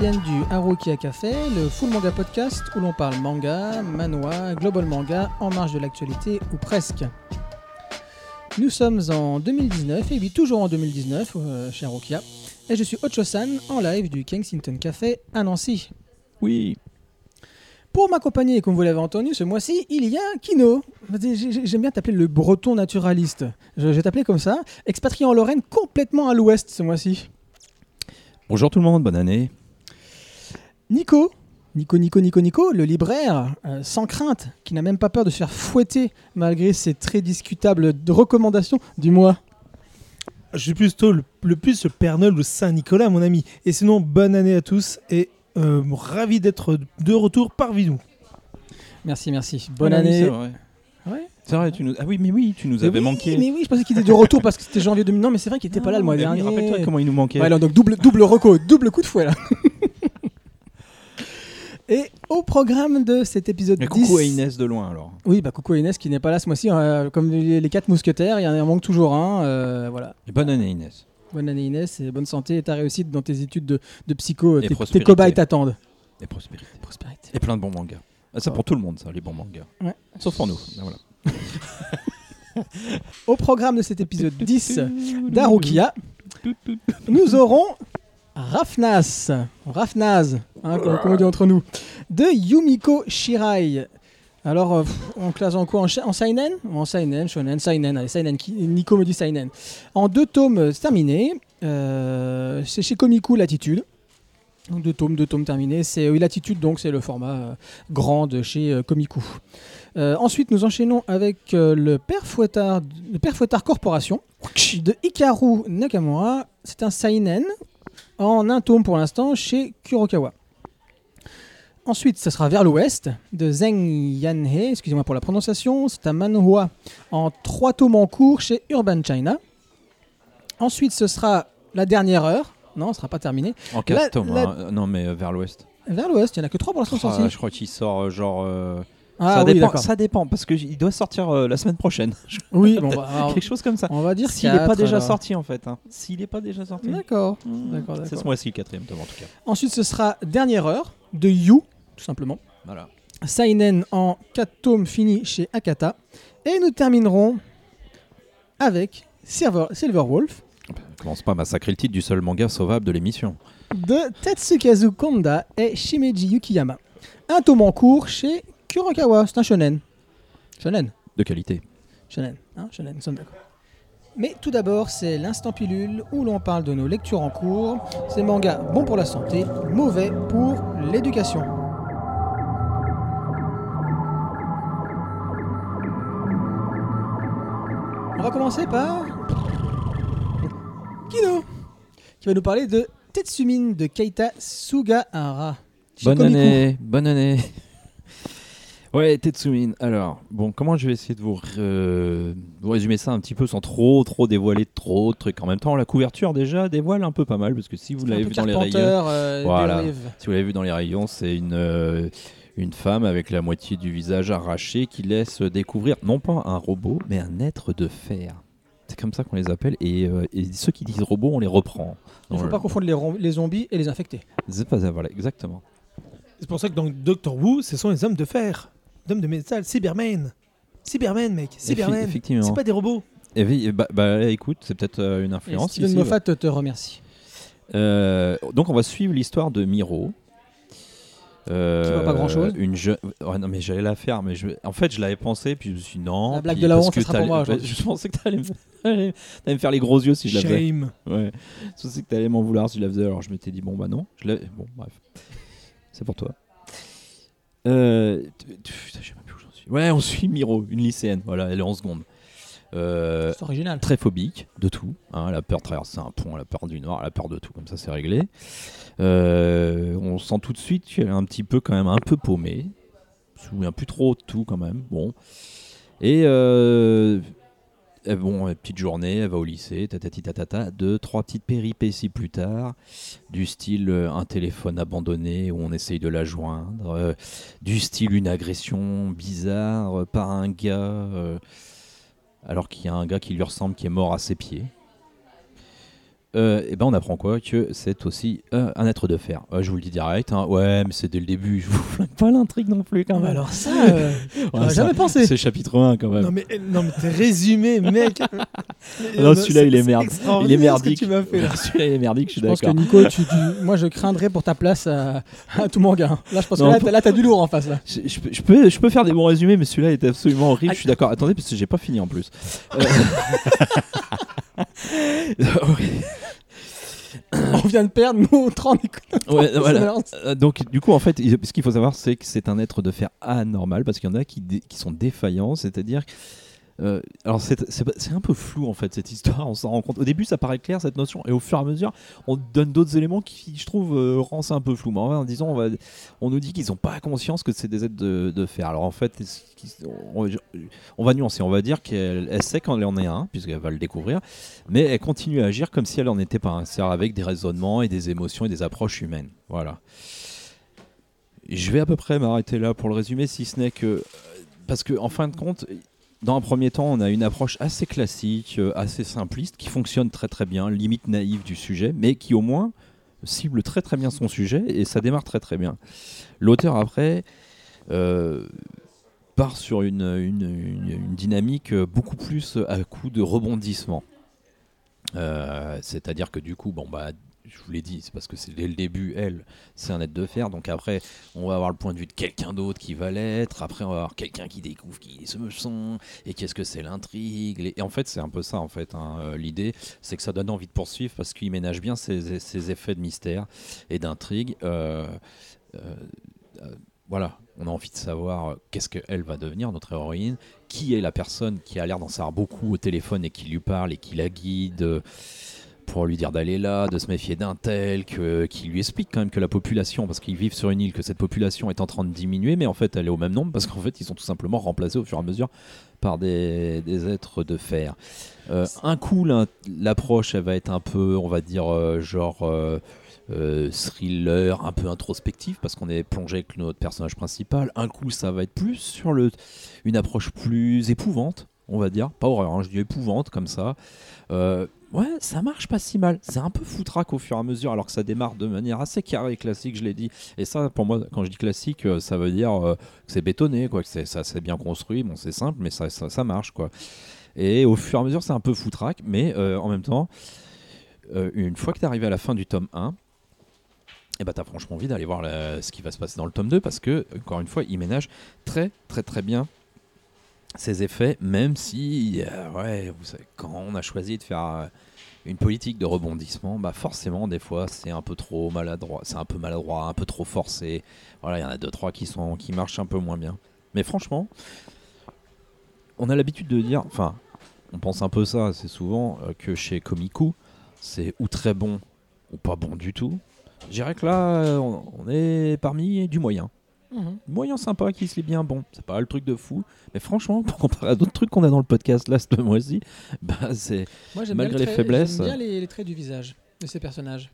viennent du Harukia Café, le Full Manga Podcast où l'on parle manga, manhwa, global manga, en marge de l'actualité ou presque. Nous sommes en 2019, et oui, toujours en 2019, euh, chez Harukia, et je suis Ocho-san en live du Kensington Café à Nancy. Oui. Pour m'accompagner, comme vous l'avez entendu, ce mois-ci, il y a Kino. J'ai- j'ai- J'aime bien t'appeler le breton naturaliste. Je vais t'appeler comme ça. Expatrié en Lorraine, complètement à l'ouest ce mois-ci. Bonjour tout le monde, bonne année. Nico, Nico, Nico, Nico, Nico, le libraire, euh, sans crainte, qui n'a même pas peur de se faire fouetter malgré ses très discutables recommandations du mois. Je suis plutôt le, le plus le Père Noël ou Saint-Nicolas, mon ami. Et sinon, bonne année à tous et euh, ravi d'être de retour parmi nous. Merci, merci. Bonne Ah année. C'est vrai. Ouais. C'est vrai, tu nous... Ah oui, mais oui, tu nous Mais avais oui, manqué. Mais oui, je pensais qu'il était de retour parce que c'était janvier 2000. Non, mais c'est vrai qu'il était pas là le mois oui, dernier. Rappelle-toi comment il nous manquait. Ouais, alors, donc double, double reco, double coup de fouet là. Et au programme de cet épisode Mais 10. coucou à Inès de loin alors. Oui, bah coucou à Inès qui n'est pas là ce mois-ci. euh, comme les, quatre mousquetaires, il y en manque toujours un. euh, voilà. Et bonne année Inès. Bonne année Inès et bonne santé et ta réussite dans tes études de, de psycho. Et Tes, tes cobayes t'attendent. Et prospérité. Prospérité. Et plein de bons mangas. Ah, ça Oh. pour tout le monde ça, les bons mangas. Ouais. Sauf pour nous. Ah, Voilà. Au programme de cet épisode 10 d'Arukia, nous aurons Rafnas, Rafnaz, hein, comme, comme on dit entre nous, de Yumiko Shirai. Alors, euh, on classe en quoi? En, en Seinen? En Seinen, Shonen, Seinen. Allez, Seinen. qui- Nico me dit Seinen. En deux tomes, euh, c'est terminé. Euh, c'est chez Komiku Latitude. Donc deux tomes, deux tomes terminés. C'est oui, Latitude, donc c'est le format euh, grand de chez Komiku. Ensuite, nous enchaînons avec le Père Fouettard, le Père Fouettard Corporation de Hikaru Nakamura. C'est un seinen en un tome pour l'instant chez Kurokawa. Ensuite, ce sera Vers l'Ouest de Zeng Yanhei, excusez-moi pour la prononciation. C'est un manhwa en trois tomes en cours chez Urban China. Ensuite, ce sera La Dernière Heure. Non, ce ne sera pas terminé. En 4 La- tomes. la- hein. Non mais euh, vers l'ouest. Vers l'Ouest, il n'y en a que trois pour l'instant Ah, sortis. je crois qu'il sort euh, genre. euh, Ah ça, oui, dépend, ça dépend parce que j- il doit sortir euh, la semaine prochaine. Oui, bon, bah, alors, Quelque chose comme ça. on va dire S'il n'est pas déjà alors. sorti en fait. hein. S'il n'est pas déjà sorti. D'accord. D'accord, C'est ce mois-ci le quatrième tome en tout cas. Ensuite, ce sera Dernière Heure de You, tout simplement. Voilà. Seinen en 4 tomes finis chez Akata. Et nous terminerons avec Silver, Silverwolf Commence pas à massacrer le titre du seul manga sauvable de l'émission. de Tetsukazu Konda et Shimeji Yukiyama. Un tome en cours chez Kurokawa. C'est un shonen. Shonen. De qualité. Shonen. Hein, shonen, nous sommes d'accord. Mais tout d'abord, c'est l'instant pilule où l'on parle de nos lectures en cours. Ces mangas bons pour la santé, mauvais pour l'éducation. On va commencer par Kino, qui va nous parler de Tetsumin de Keita Sugahara. Bonne année, bonne année. Ouais, Tetsumin. Alors, bon, comment je vais essayer de vous, résumer ça un petit peu sans trop, trop dévoiler trop de trucs. En même temps, la couverture déjà dévoile un peu pas mal parce que si vous l'avez vu dans les rayons, euh, si vous l'avez vu dans les rayons, c'est une euh, une femme avec la moitié du visage arraché qui laisse découvrir non pas un robot, mais un être de fer. C'est comme ça qu'on les appelle et, euh, et ceux qui disent robot, on les reprend. Il ne faut pas confondre les, les zombies et les infectés. C'est pas ça, voilà, exactement. C'est pour ça que dans Doctor Who, ce sont les hommes de fer, les hommes de métal, Cybermen. Cybermen, mec, Cybermen. effectivement. C'est pas des robots. Et oui, bah, bah, écoute, c'est peut-être euh, une influence. Steven ici, Moffat te remercie. Euh, donc on va suivre l'histoire de Miro. Euh, Qui voit pas grand-chose. Une jeune. ouais, non mais j'allais la faire, mais je... en fait je l'avais pensé, puis je me suis dit non. La blague de la honte, ça sera pour moi. Je pensais que t'allais me... me faire les gros yeux si je la faisais. Shame. Ouais. Je pensais que t'allais m'en vouloir si je la faisais, alors je m'étais dit bon bah non. Je l'ai- bon bref, c'est pour toi. Euh... plus où j'en suis. Ouais, on suit Miro, une lycéenne. Voilà, elle est en seconde. Euh, C'est original. très phobique de tout. hein, elle a peur de traverser un pont, elle a peur du noir, elle a peur de tout, comme ça c'est réglé. Euh, on sent tout de suite qu'elle est un petit peu quand même un peu paumée. Je me souviens plus trop de tout quand même. Bon. Et euh, bon, euh, petite journée, elle va au lycée, tatati tatata, deux, trois petites péripéties plus tard, du style euh, un téléphone abandonné où on essaye de la joindre, euh, du style une agression bizarre euh, par un gars, euh, alors qu'il y a un gars qui lui ressemble qui est mort à ses pieds. Euh, eh ben on apprend quoi Que c'est aussi euh, un être de fer. Euh, je vous le dis direct. hein. Ouais, mais c'est dès le début. Je vous flingue pas l'intrigue non plus quand même. Alors ça, euh, Ouais, j'aurais ça- jamais pensé. C'est chapitre 1 quand même. Non mais, non mais t'es résumé, mec. Non, celui-là, il est merde. Il est merdique. que tu m'as fait là. Celui-là il est merdique, je suis Je pense que d'accord. Nico, tu, tu- moi je craindrais pour ta place à, à tout mon gars. Là, je pense Non, que là, t'as- du lourd en face. Là. Je, je peux, je, peux, je peux faire des bons résumés, mais celui-là est absolument horrible. Je suis d'accord. Attendez, parce que j'ai pas fini en plus. On vient de perdre nos 30 ouais, voilà. Euh, Donc, du coup, en fait, ce qu'il faut savoir, c'est que c'est un être de fer anormal parce qu'il y en a qui, qui sont défaillants, c'est-à-dire. Euh, alors, c'est un peu flou en fait cette histoire, on s'en rend compte. Au début, ça paraît clair cette notion, et au fur et à mesure, on donne d'autres éléments qui, je trouve, euh, rend ça un peu flou. Mais en, en disant, on, nous dit qu'ils n'ont pas conscience que c'est des êtres de, de fer. Alors, en fait, on, va nuancer, on va dire qu'elle elle sait quand elle en est un, puisqu'elle va le découvrir, mais elle continue à agir comme si elle en était pas un, c'est-à-dire avec des raisonnements et des émotions et des approches humaines. Voilà. Je vais à peu près m'arrêter là pour le résumer, si ce n'est que. Parce que, en fin de compte, dans un premier temps, on a une approche assez classique, euh, assez simpliste, qui fonctionne très très bien, limite naïve du sujet, mais qui au moins cible très très bien son sujet et ça démarre très très bien. L'auteur, après. euh, part sur une, dynamique beaucoup plus à coup de rebondissement. Euh, C'est-à-dire que du coup, bon bah, je vous l'ai dit, c'est parce que c'est dès le début, elle, c'est un être de fer. Donc après, on va avoir le point de vue de quelqu'un d'autre qui va l'être. Après, on va avoir quelqu'un qui découvre qui se sont et qu'est-ce que c'est l'intrigue. Et en fait, c'est un peu ça, en fait. hein. Euh, L'idée, c'est que ça donne envie de poursuivre parce qu'il ménage bien ses, effets de mystère et d'intrigue. Euh, euh, voilà, on a envie de savoir qu'est-ce qu'elle va devenir, notre héroïne, qui est la personne qui a l'air d'en savoir beaucoup au téléphone et qui lui parle et qui la guide pour lui dire d'aller là, de se méfier d'un tel, que, qui lui explique quand même que la population, parce qu'ils vivent sur une île, que cette population est en train de diminuer, mais en fait elle est au même nombre parce qu'en fait ils sont tout simplement remplacés au fur et à mesure par des, des êtres de fer. Euh, un coup, l'approche, elle va être un peu, on va dire, euh, genre euh, thriller, un peu introspectif, parce qu'on est plongé avec notre personnage principal. Un coup, ça va être plus sur le, une approche plus épouvante, on va dire. Pas horreur, hein, je dis épouvante, comme ça. Ouais, ça marche pas si mal. C'est un peu foutraque au fur et à mesure, alors que ça démarre de manière assez carrée classique, je l'ai dit. Et ça, pour moi, quand je dis classique, euh, ça veut dire euh, que c'est bétonné, quoi, que c'est, c'est bien construit. Bon, c'est simple, mais ça, ça, marche, quoi. Et au fur et à mesure, c'est un peu foutraque, mais euh, en même temps, une fois que tu arrivé à la fin du tome 1, et bah, tu as franchement envie d'aller voir ce qui va se passer dans le tome 2 parce que, encore une fois, il ménage très, très, très bien ses effets, même si, euh, ouais, vous savez, quand on a choisi de faire euh, une politique de rebondissement, bah forcément, des fois, c'est un peu trop maladroit, c'est un peu maladroit, un peu trop forcé. Voilà, il y en a deux, trois qui, sont, qui marchent un peu moins bien. Mais franchement, on a l'habitude de dire, enfin, on pense un peu ça assez souvent, euh, que chez Komiku, c'est ou très bon ou pas bon du tout. Je dirais que là, on est parmi du moyen. Mhm. Moyen sympa qui se lit bien bon. C'est pas le truc de fou. Mais franchement, pour comparer à d'autres trucs qu'on a dans le podcast là ce mois-ci, bah c'est. Moi, j'aime Malgré le les faiblesses. J'aime bien les, les traits du visage de ces personnages.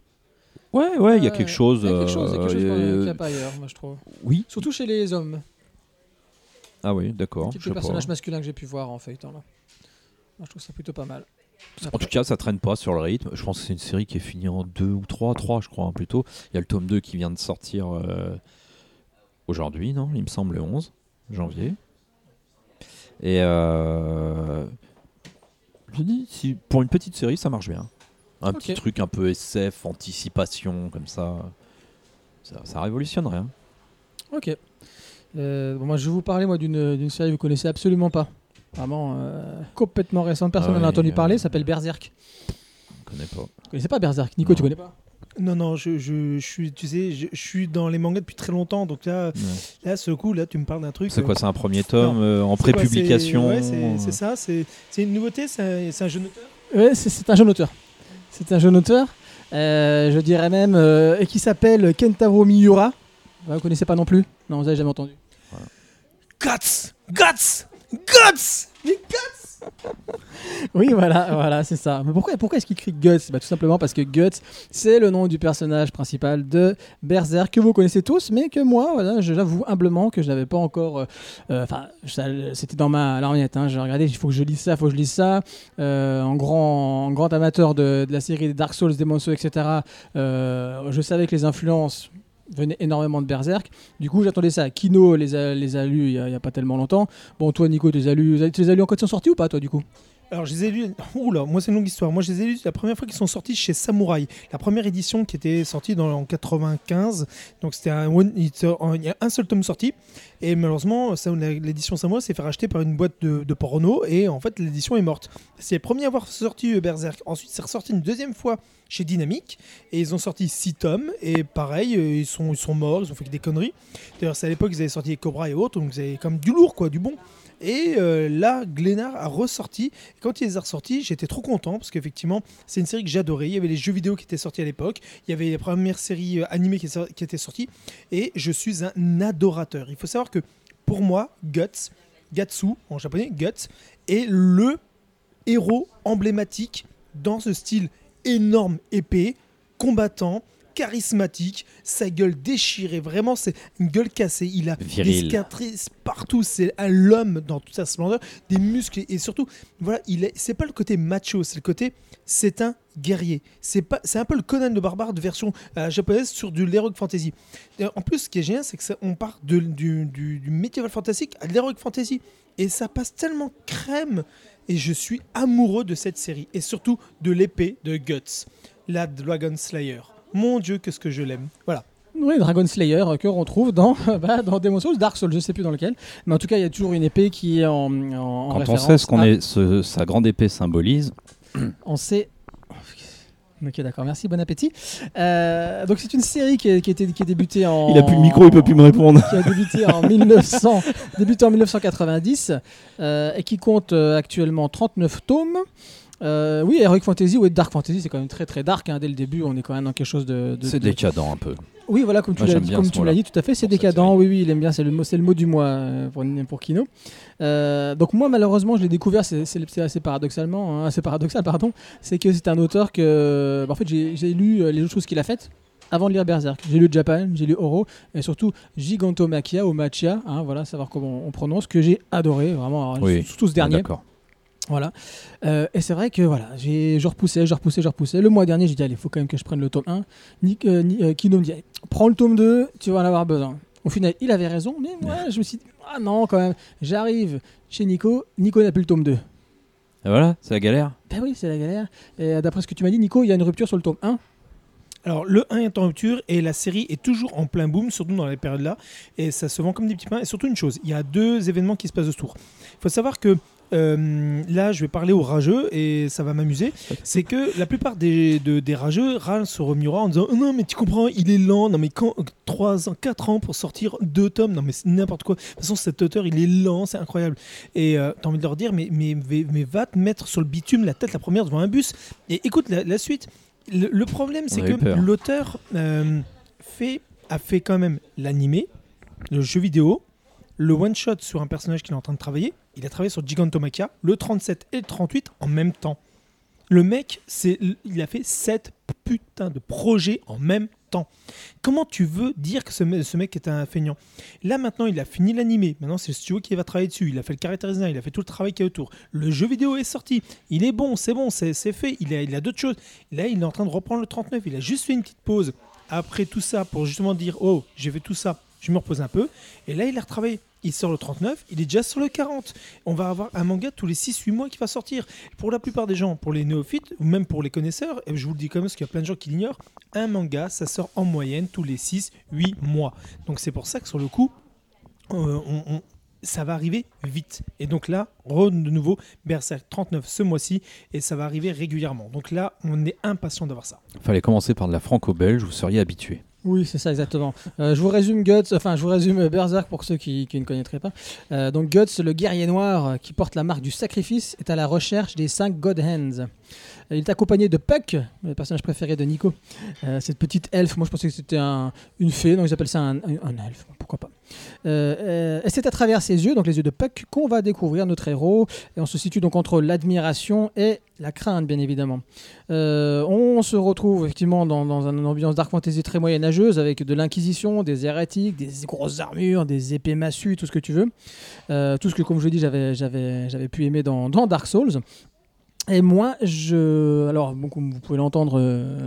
Ouais, ouais, il y a quelque chose. Il y a quelque chose, quelque chose qu'on- euh, n'y a pas ailleurs, moi je trouve. Oui. Surtout chez les hommes. Ah oui, d'accord. Sais pas. personnages masculins que j'ai pu voir en feuilletant là. Moi, je trouve ça plutôt pas mal. En tout cas, ça traîne pas sur le rythme. Je pense que c'est une série qui est finie en 2 ou 3, 3 je crois hein, plutôt. Il y a le tome 2 qui vient de sortir euh, aujourd'hui, non Il me semble le 11 janvier. Et euh, je dis, si, pour une petite série, ça marche bien. Un petit truc un peu SF, anticipation, comme ça. Ça, ça révolutionne rien. Ok. Euh, bon, moi, je vais vous parler moi d'une série que vous connaissez absolument pas. Vraiment euh, complètement récente. Personne Ah n'en a entendu euh, parler. S'appelle Berserk. Je connais pas. Vous connaissez pas Berserk Nico, Non. tu connais pas? Non, non, je, je, je suis, tu sais, je, je suis dans les mangas depuis très longtemps, donc là, là, ce coup, là, tu me parles d'un truc. C'est euh, quoi C'est un premier tome euh, en pré-publication c'est- Ouais, ça, c'est c'est une nouveauté, c'est un, jeune auteur. Ouais, c'est- c'est un jeune auteur. C'est un jeune auteur. euh, je dirais même euh, et qui s'appelle Kentaro Miura. Ouais, vous connaissez pas non plus? Non, vous avez jamais entendu. Guts Guts Guts Mais Guts Oui, voilà, voilà, c'est ça. Mais pourquoi, pourquoi est-ce qu'il crie Guts? Bah, Tout simplement parce que Guts, c'est le nom du personnage principal de Berserk que vous connaissez tous, mais que moi, voilà, j'avoue humblement que je n'avais pas encore. euh, euh, Enfin, c'était dans ma lorgnette. Hein, j'ai regardé, il faut que je lise ça, il faut que je lise ça. Euh, en, grand, en grand amateur de, la série Dark Souls, Demon's Souls, etc., je savais que les influences venaient énormément de Berserk. Du coup, j'attendais ça. Kino les a, les a lus il n'y a, pas tellement longtemps. Bon, toi, Nico, tu les as lus, tu les as lus en ils sont sortis ou pas, toi, du coup? Alors, je les ai lus. Oula, moi, c'est une longue histoire. Moi, je les ai lus la première fois qu'ils sont sortis chez Samouraï. La première édition qui était sortie dans, en 95. Donc, c'était un, il y a un seul tome sorti. Et malheureusement, l'édition Samouraï s'est fait racheter par une boîte de, porno. Et en fait, l'édition est morte. C'est le premier à avoir sorti euh, Berserk. Ensuite, c'est ressorti une deuxième fois chez Dynamic. Et ils ont sorti 6 tomes. Et pareil, euh, ils sont, ils sont morts. Ils ont fait que des conneries. C'est à l'époque qu'ils avaient sorti les Cobra et autres. Donc, ils avaient comme du lourd, quoi, du bon. Et euh, là, Glénard a ressorti. Et quand il les a ressortis, j'étais trop content parce qu'effectivement, c'est une série que j'adorais. Il y avait les jeux vidéo qui étaient sortis à l'époque. Il y avait les premières séries euh, animées qui, qui étaient sorties. Et je suis un adorateur. Il faut savoir que pour moi, Guts, Gatsu en japonais, Guts, est le héros emblématique dans ce style énorme, épais, combattant, charismatique, sa gueule déchirée, vraiment c'est une gueule cassée, il a des cicatrices partout, c'est un l'homme dans toute sa splendeur, des muscles et surtout voilà, il est c'est pas le côté macho, c'est le côté c'est un guerrier. C'est pas c'est un peu le Conan le barbare de version euh, japonaise sur du l'heroic fantasy. Et En plus ce qui est génial c'est que ça- on part de- du, du, du medieval fantastique à de l'heroic fantasy et ça passe tellement crème et je suis amoureux de cette série et surtout de l'épée de Guts, la Dragon Slayer. Mon dieu, qu'est-ce que je l'aime. Voilà. Oui, Dragon Slayer euh, que l'on retrouve dans, bah, dans Demon's Souls, Dark Souls, je sais plus dans lequel. Mais en tout cas, il y a toujours une épée qui est en, en, en Quand on référence sait ce qu'on à- est, ce- sa grande épée symbolise, On sait. Ok, d'accord, merci, bon appétit. Euh, donc, c'est une série qui, est- qui, était, qui est débutée en. il a plus le micro, il peut plus me répondre. qui a débuté en 1900, débuté en 1990 euh, et qui compte euh, actuellement 39 tomes. Euh, oui, Heroic Fantasy ou Dark Fantasy, c'est quand même très très dark. hein. Dès le début, on est quand même dans quelque chose de. de- C'est de- décadent un peu. Oui, voilà, comme tu l'as dit, bien comme ce tu l'as mot-là dit, tout à fait, c'est décadent. Oui, oui, il aime bien. C'est le mot, c'est le mot du mois euh, pour, pour Kino. Euh, donc moi, malheureusement, je l'ai découvert. C'est assez paradoxalement, hein, assez paradoxal, pardon. C'est que c'est un auteur que, bah, en fait, j'ai lu les autres choses qu'il a faites. Avant de lire Berserk, j'ai lu Japan, j'ai lu Oro et surtout Gigantomachia ou Machia, hein, voilà, savoir comment on prononce, que j'ai adoré, vraiment, alors, Oui. surtout ce dernier. D'accord. Voilà. Euh, et c'est vrai que voilà, j'ai, je repoussais, je repoussais, je repoussais. Le mois dernier, j'ai dit, allez, il faut quand même que je prenne le tome 1. Nick, euh, Ni- euh, Kino me dit, Allez, prends le tome 2, tu vas en avoir besoin. Au final, il avait raison, mais moi, je me suis dit, ah non, quand même. J'arrive chez Nico, Nico n'a plus le tome 2. Et voilà, c'est la galère. Ben oui, c'est la galère. Et euh, d'après ce que tu m'as dit, Nico, il y a une rupture sur le tome 1. Alors, le 1 est en rupture et la série est toujours en plein boom, surtout dans les périodes-là. Et ça se vend comme des petits pains. Et surtout une chose, il y a deux événements qui se passent autour. Il faut savoir que euh, là, je vais parler aux rageux et ça va m'amuser. C'est que la plupart des, de- des rageux râlent sur Miura en disant Oh Non, mais tu comprends, il est lent. Non, mais quand 3 ans, 4 ans pour sortir deux tomes, non, mais c'est n'importe quoi. De toute façon, cet auteur, il est lent, c'est incroyable. Et euh, t'as envie de leur dire mais, mais, mais, mais va te mettre sur le bitume la tête la première devant un bus. Et écoute la, la suite. Le, le problème, c'est que l'auteur euh, fait, a fait quand même l'animé, le jeu vidéo, le one-shot sur un personnage qu'il est en train de travailler. Il a travaillé sur Gigantomachia, le 37 et le 38 en même temps. Le mec, c'est, il a fait 7 putains de projets en même temps. Comment tu veux dire que ce, me- ce mec est un feignant? Là maintenant, il a fini l'animé. Maintenant, c'est le studio qui va travailler dessus. Il a fait le caractère il a fait tout le travail qui est autour. Le jeu vidéo est sorti. Il est bon, c'est bon, c'est c'est fait. Il a, il a d'autres choses. Là, il est en train de reprendre le 39. Il a juste fait une petite pause après tout ça pour justement dire Oh, j'ai fait tout ça, je me repose un peu. Et là, il a retravaillé. Il sort le 39, il est déjà sur le 40. On va avoir un manga tous les 6-8 mois qui va sortir. Pour la plupart des gens, pour les néophytes, ou même pour les connaisseurs, et je vous le dis même parce qu'il y a plein de gens qui l'ignorent, un manga, ça sort en moyenne tous les 6-8 mois. Donc c'est pour ça que sur le coup, euh, ça va arriver vite. Et donc là, re de nouveau, Berserk 39 ce mois-ci, et ça va arriver régulièrement. Donc là, on est impatient d'avoir ça. Fallait commencer par de la franco-belge, vous seriez habitué. Oui, c'est ça exactement. Euh, je vous résume Guts, enfin je vous résume Berserk pour ceux qui, ne connaîtraient pas. Euh, donc Guts, le guerrier noir euh, qui porte la marque du sacrifice, est à la recherche des cinq God Hands. Il est accompagné de Puck, le personnage préféré de Nico. Cette petite elfe, moi je pensais que c'était un- une fée, donc ils appellent ça un elfe, pourquoi pas. Euh, euh, et c'est à travers ses yeux, donc les yeux de Puck, qu'on va découvrir notre héros. Et on se situe donc entre l'admiration et la crainte, bien évidemment. Euh, on se retrouve effectivement dans, dans une ambiance dark fantasy très moyenâgeuse, avec de l'inquisition, des hérétiques, des grosses armures, des épées massues, tout ce que tu veux. Tout ce que, comme je dit, j'avais, j'avais, j'avais pu aimer dans, Dark Souls. Et moi, je. Alors, bon, comme vous pouvez l'entendre,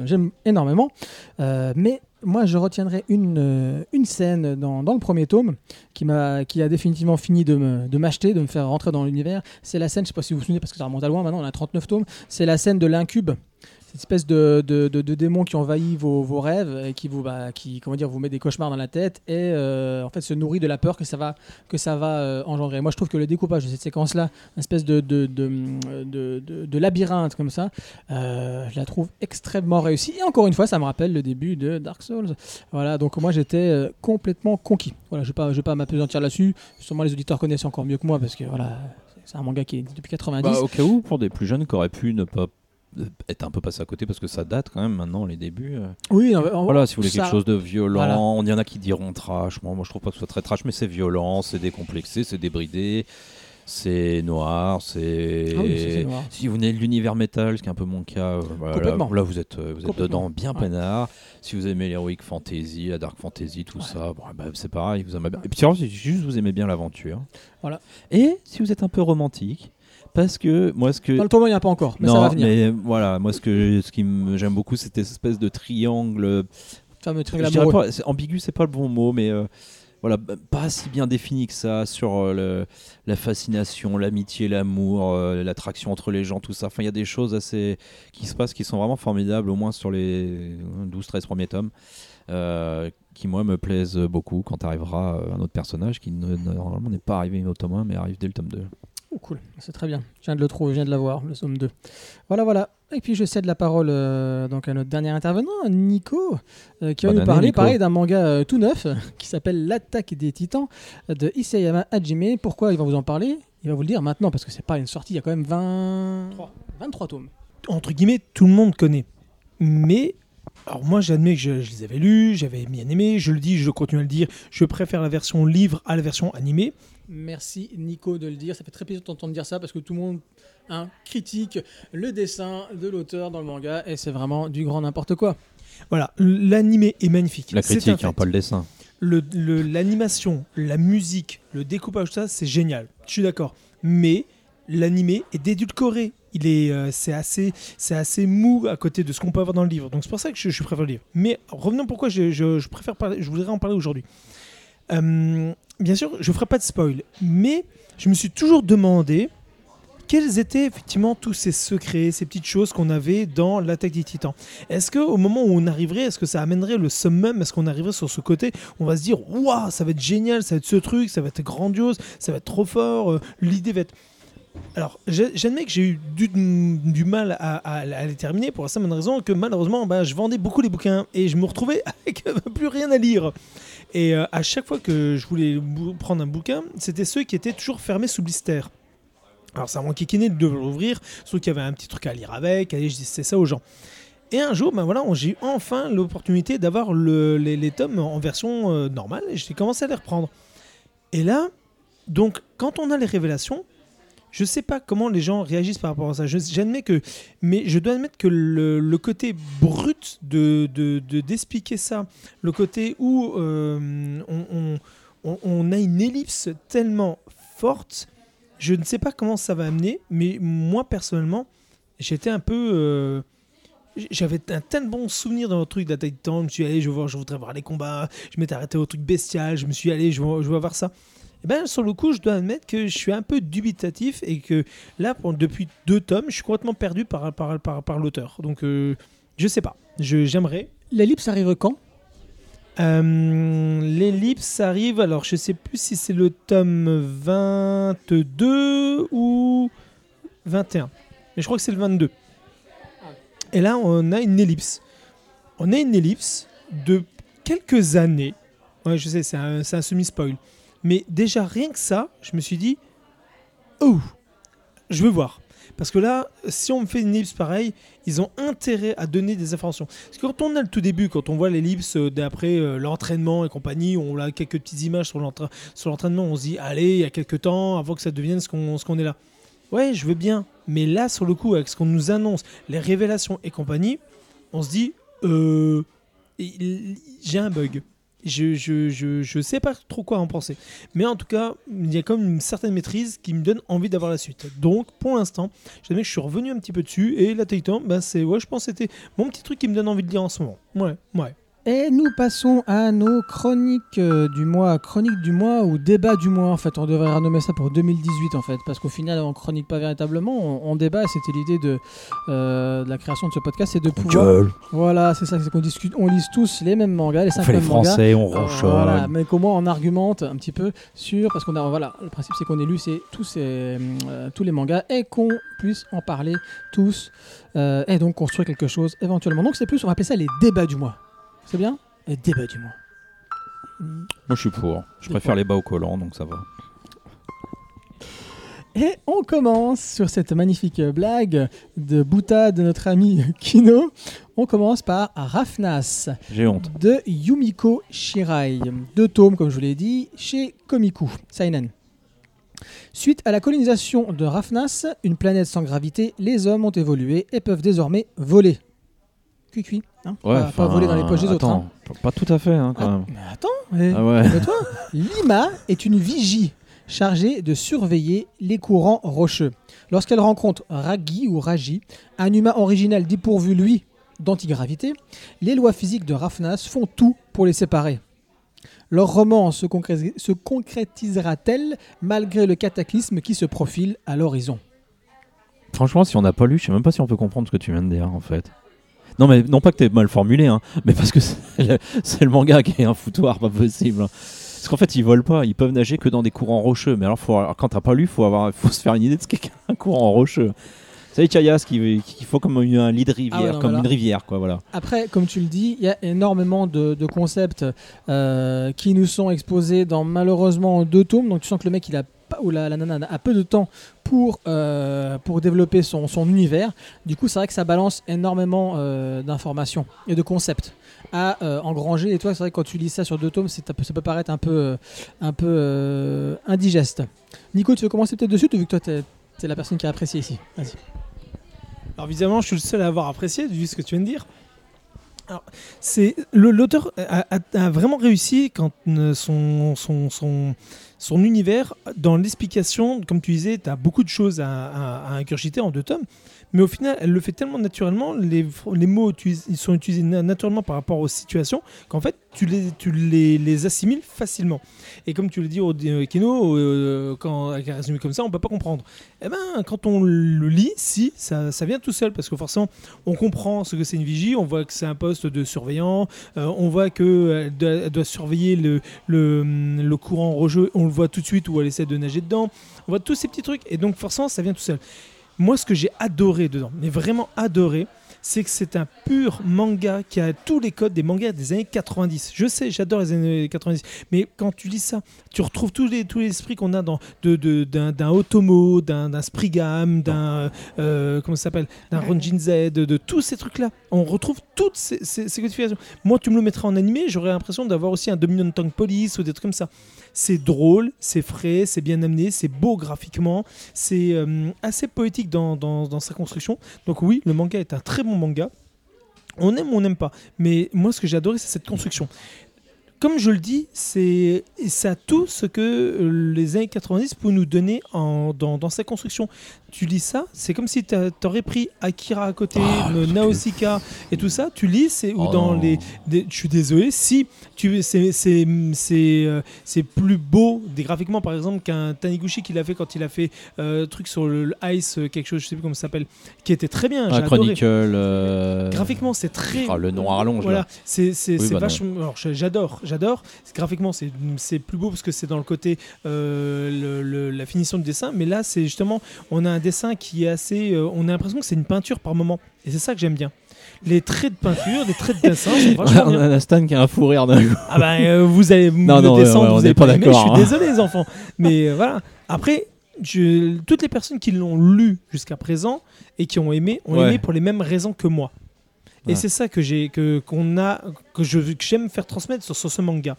j'aime énormément. Mais moi, je retiendrai une, euh, scène dans, le premier tome qui, a définitivement fini de, de m'acheter, de me faire rentrer dans l'univers. C'est la scène, je sais pas si vous vous souvenez, parce que ça remonte à loin maintenant, on a 39 tomes. C'est la scène de l'incube. Cette espèce de, de, de, de démon qui envahit vos, vos rêves et qui vous, bah, qui, comment dire, vous met des cauchemars dans la tête et euh, en fait se nourrit de la peur que ça va, que ça va euh, engendrer. Moi, je trouve que le découpage de cette séquence-là, une espèce de, de, de, labyrinthe comme ça, euh, je la trouve extrêmement réussie. Et encore une fois, ça me rappelle le début de Dark Souls. Voilà, donc moi j'étais complètement conquis. Voilà, je ne vais pas, je vais pas m'apesantir là-dessus. Sûrement les auditeurs connaissent encore mieux que moi parce que voilà, c'est un manga qui est depuis 90. Bah, au cas où, pour des plus jeunes qui auraient pu ne pas être un peu passés à côté parce que ça date quand même maintenant les débuts. euh. Oui, non, Voilà, si vous voulez ça- quelque chose de violent, Voilà. on y en a qui diront trash. Moi, moi, je trouve pas que ce soit très trash, mais c'est violent, c'est décomplexé, c'est débridé, c'est noir, c'est. Ah oui. Si vous venez de l'univers métal, ce qui est un peu mon cas, euh, voilà, là, vous êtes, euh, vous êtes dedans bien Ouais. peinard. Si vous aimez l'heroic fantasy, la dark fantasy, tout Ouais. ça, bon, bah, c'est pareil, vous aimez bien. Et puis, c'est juste vous aimez bien l'aventure. Voilà. Et si vous êtes un peu romantique, parce que moi, ce que Dans le tournoi, il n'y a pas encore, mais non, ça va venir. mais voilà, moi ce que ce qui me j'aime beaucoup, c'est cette espèce de triangle. Le fameux triangle pas, ambigu, c'est pas le bon mot, mais euh, voilà, b- pas si bien défini que ça sur euh, le- la fascination, l'amitié, l'amour, euh, l'attraction entre les gens, tout ça. Enfin, il y a des choses assez qui se passent qui sont vraiment formidables, au moins sur les 12-13 premiers tomes. qui moi me plaisent beaucoup quand arrivera un autre personnage qui ne, normalement n'est pas arrivé au tome 1 mais arrive dès le tome 2. Oh, cool, c'est très bien. Je viens de le trouver, je viens de l'avoir, le somme 2. Voilà, voilà. Et puis je cède la parole euh, donc à notre dernier intervenant, Nico, euh, qui va nous année, parler Nico. pareil d'un manga euh, tout neuf qui s'appelle L'attaque des titans de Isayama Hajime. Pourquoi il va vous en parler? Il va vous le dire maintenant parce que c'est pas une sortie, il y a quand même 20... 23 tomes. entre guillemets, tout le monde connaît. Mais, alors moi j'admets que je, je les avais lus, j'avais bien aimé, je le dis, je continue à le dire, je préfère la version livre à la version animée. Merci Nico de le dire, ça fait très plaisir de t'entendre dire ça parce que tout le monde hein, critique le dessin de l'auteur dans le manga et c'est vraiment du grand n'importe quoi. Voilà, l'animé est magnifique. La critique, fait. hein, pas le dessin. Le- le- L'animation, la musique, le découpage, tout ça, c'est génial. Je suis d'accord. Mais l'animé est dédulcoré. Il est, euh, c'est assez, c'est assez mou à côté de ce qu'on peut avoir dans le livre. Donc c'est pour ça que je, je préfère le livre. Mais revenons pourquoi je, je- je préfère parler, je voudrais en parler aujourd'hui. Euh, bien sûr, je ferai pas de spoil, mais je me suis toujours demandé quels étaient effectivement tous ces secrets, ces petites choses qu'on avait dans l'attaque des titans. Est-ce que au moment où on arriverait, est-ce que ça amènerait le summum? Est-ce qu'on arriverait sur ce côté? On va se dire, waouh, ça va être génial, ça va être ce truc, ça va être grandiose, ça va être trop fort, euh, l'idée va être. Alors, j'admets que j'ai eu du, mal à, les terminer pour la simple raison que malheureusement, ben, je vendais beaucoup les bouquins et je me retrouvais avec euh, plus rien à lire. Et euh, à chaque fois que je voulais prendre un bouquin, c'était ceux qui étaient toujours fermés sous blister. Alors, ça kikiné de l'ouvrir, sauf qu'il y avait un petit truc à lire avec, allez, je disais ça aux gens. Et un jour, ben voilà, j'ai eu enfin l'opportunité d'avoir le- les, les tomes en version euh, normale et j'ai commencé à les reprendre. Et là, donc, quand on a les révélations, je sais pas comment les gens réagissent par rapport à ça. J'admets que, mais je dois admettre que le, côté brut de de- de- d'expliquer ça, le côté où euh, on, a une ellipse tellement forte, je ne sais pas comment ça va amener, mais moi personnellement, j'étais un peu. euh, j'avais un tel bon souvenir dans le truc de temps. Je me suis allé, je, voir, je voudrais voir les combats. Je m'étais arrêté au truc bestial. Je me suis allé, je je veux voir ça. Et ben sur le coup, je dois admettre que je suis un peu dubitatif et que là, pour- depuis deux tomes, je suis complètement perdu par, par, par, par l'auteur. Donc, euh, je sais pas. Je- J'aimerais. L'ellipse arrive quand? Euh, L'ellipse arrive, alors je sais plus si c'est le tome 22 ou 21. Mais je crois que c'est le 22. Et là, on a une ellipse. On a une ellipse de quelques années. Ouais, je sais, c'est un, c'est un semi-spoil. Mais déjà, rien que ça, je me suis dit, oh, je veux voir. Parce que là, si on me fait une ellipse pareille, ils ont intérêt à donner des informations. Parce que quand on a le tout début, quand on voit l'ellipse euh, d'après euh, l'entraînement et compagnie, on a quelques petites images sur l'entra- sur l'entraînement, on se dit, allez, il y a quelques temps, avant que ça devienne ce qu'on est là. Ouais, je veux bien. Mais là, sur le coup, avec ce qu'on nous annonce, les révélations et compagnie, on se dit, euh, j'ai un bug. Je, je, je, je sais pas trop quoi en penser. Mais en tout cas, il y a comme une certaine maîtrise qui me donne envie d'avoir la suite. Donc, pour l'instant, je que je suis revenu un petit peu dessus. Et la Titan, bah, c'est, ouais, je pense que c'était mon petit truc qui me donne envie de lire en ce moment. Ouais, ouais. Et nous passons à nos chroniques euh, du mois. Chroniques du mois ou débat du mois en fait. On devrait renommer ça pour 2018 en fait. Parce qu'au final, on chronique pas véritablement. On, on débat. et C'était l'idée de, euh, de la création de ce podcast. C'est de pouvoir. Gueule. Voilà, c'est ça. C'est qu'on discute. On lise tous les mêmes mangas, les On cinq fait les mêmes mangas. français, on ronchonne. Voilà, mais qu'au moins on argumente un petit peu sur parce qu'on a voilà le principe c'est qu'on ait lu c'est tous ces, euh, tous les mangas et qu'on puisse en parler tous euh, et donc construire quelque chose éventuellement. Donc c'est plus on va appeler ça les débats du mois. C'est bien Les débats du mois. Moi, je suis pour. Je préfère les bas au collant, donc ça va. Et on commence sur cette magnifique blague de Bouta de notre ami Kino. On commence par Rafnas. J'ai honte. de Yumiko Shirai. Deux tomes, comme je vous l'ai dit, chez Komiku, Seinen. Suite à la colonisation de Rafnas, une planète sans gravité, les hommes ont évolué et peuvent désormais voler. Cui-cui, hein pas, pas enfin, voler dans les poches des autres. attends, hein. Pas tout à fait, hein, quand Ah, même. mais attends, Ah ouais. calme-toi. Lima est une vigie chargée de surveiller les courants rocheux. Lorsqu'elle rencontre Ragi ou Raji, un humain original dépourvu, lui, d'antigravité, les lois physiques de Rafnas font tout pour les séparer. Leur se, concré- se concrétisera-t-elle malgré le cataclysme qui se profile à l'horizon? Franchement, si on n'a pas lu, je sais même pas si on peut comprendre ce que tu viens de dire, en fait. Non, mais non pas que t'aies mal formulé, hein, mais parce que c'est le, c'est le manga qui est un foutoir, pas possible. Parce qu'en fait, ils volent pas, ils peuvent nager que dans des courants rocheux. Mais alors, faut, alors, quand t'as pas lu, faut avoir, faut se faire une idée de ce qu'est un courant rocheux. C'est Chayas qui qu'il faut comme une- un lit de rivière, Ah ouais, non, comme une rivière, quoi, voilà. Après, comme tu le dis, il y a énormément de, de concepts euh, qui nous sont exposés dans malheureusement deux tomes. Donc tu sens que le mec, il a ou la, nana a peu de temps pour, euh, pour développer son, son univers. Du coup, c'est vrai que ça balance énormément euh, d'informations et de concepts à euh, engranger. Et toi, c'est vrai que quand tu lis ça sur deux tomes, ça peut, paraître un peu, un peu indigeste. Nico, tu veux commencer peut-être dessus, vu que toi, t'es es la personne qui a apprécié ici? Alors évidemment, je suis le seul à avoir apprécié, vu ce que tu viens de dire. C'est l'auteur a, vraiment réussi quand euh, son, son, son, univers, dans l'explication, comme tu disais, tu as beaucoup de choses à, à, à ingurgiter en deux tomes, mais au final, elle le fait tellement naturellement, les, mots ils sont utilisés na- naturellement par rapport aux situations, qu'en fait, tu les, tu les, les assimiles facilement. Et comme tu le dis au euh, Kino, euh, quand, avec un résumé comme ça, on peut pas comprendre. Eh ben, quand on le lit, si, ça, ça vient tout seul, parce que forcément, on comprend ce que c'est une vigie, on voit que c'est un poste de surveillant, euh, on voit qu'elle doit, elle doit surveiller le, le, le courant rocheux, on le voit tout de suite où elle essaie de nager dedans, on voit tous ces petits trucs, et donc forcément, ça vient tout seul. Moi, ce que j'ai adoré dedans, mais vraiment adoré, c'est que c'est un pur manga qui a tous les codes des mangas des années 90. Je sais, j'adore les années 90, mais quand tu lis ça, tu retrouves tous les, tous les esprits qu'on a dans, de, de- d'un, d'un Otomo, d'un, d'un Sprigam, d'un, euh, comment ça s'appelle, d'un Ronjin Z, de, tous ces trucs-là. On retrouve toutes ces, ces, codifications. Moi, tu me le mettrais en animé, j'aurais l'impression d'avoir aussi un Dominion Tank Police ou des trucs comme ça. C'est drôle, c'est frais, c'est bien amené, c'est beau graphiquement, c'est euh, assez poétique dans, sa construction. Donc oui, le manga est un très bon manga. On aime ou on n'aime pas. Mais moi, ce que j'ai adoré, c'est cette construction. Comme je le dis, c'est ça tout ce que les années 90 peuvent nous donner en, dans, dans sa construction. Tu lis ça, c'est comme si tu aurais pris Akira à côté, putain. Nausicaa et tout ça. Tu lis, c'est ou Oh dans non. les, je suis désolé, si tu c'est c'est c'est euh, c'est plus beau des graphiquement par exemple qu'un Taniguchi qu'il a fait quand il a fait euh, truc sur le, le Ice euh, quelque chose, je sais plus comment ça s'appelle, qui était très bien. Ah. Chronicle. euh, Graphiquement, c'est très. Ah, le nom à rallonge, Voilà, là. c'est c'est- Oui, c'est bah vachement. j'adore, j'adore. Graphiquement, c'est c'est plus beau parce que c'est dans le côté euh, le- le- la finition du dessin. Mais là, c'est justement, on a un dessin qui est assez. euh, on a l'impression que c'est une peinture par moment. Et c'est ça que j'aime bien. Les traits de peinture, les traits de dessin sont vachement on bien. a un Stan qui a un fou rire d'un coup. Ah bah euh, vous allez Non, le non, ouais, descendre, ouais, on vous n'est allez pas pas d'accord, Je suis hein. désolé les enfants, mais euh, voilà. Après, je- toutes les personnes qui l'ont lu jusqu'à présent et qui ont aimé ont Ouais. aimé pour les mêmes raisons que moi. Et Ouais. c'est ça que j'ai que qu'on a que je que j'aime faire transmettre sur, sur ce manga.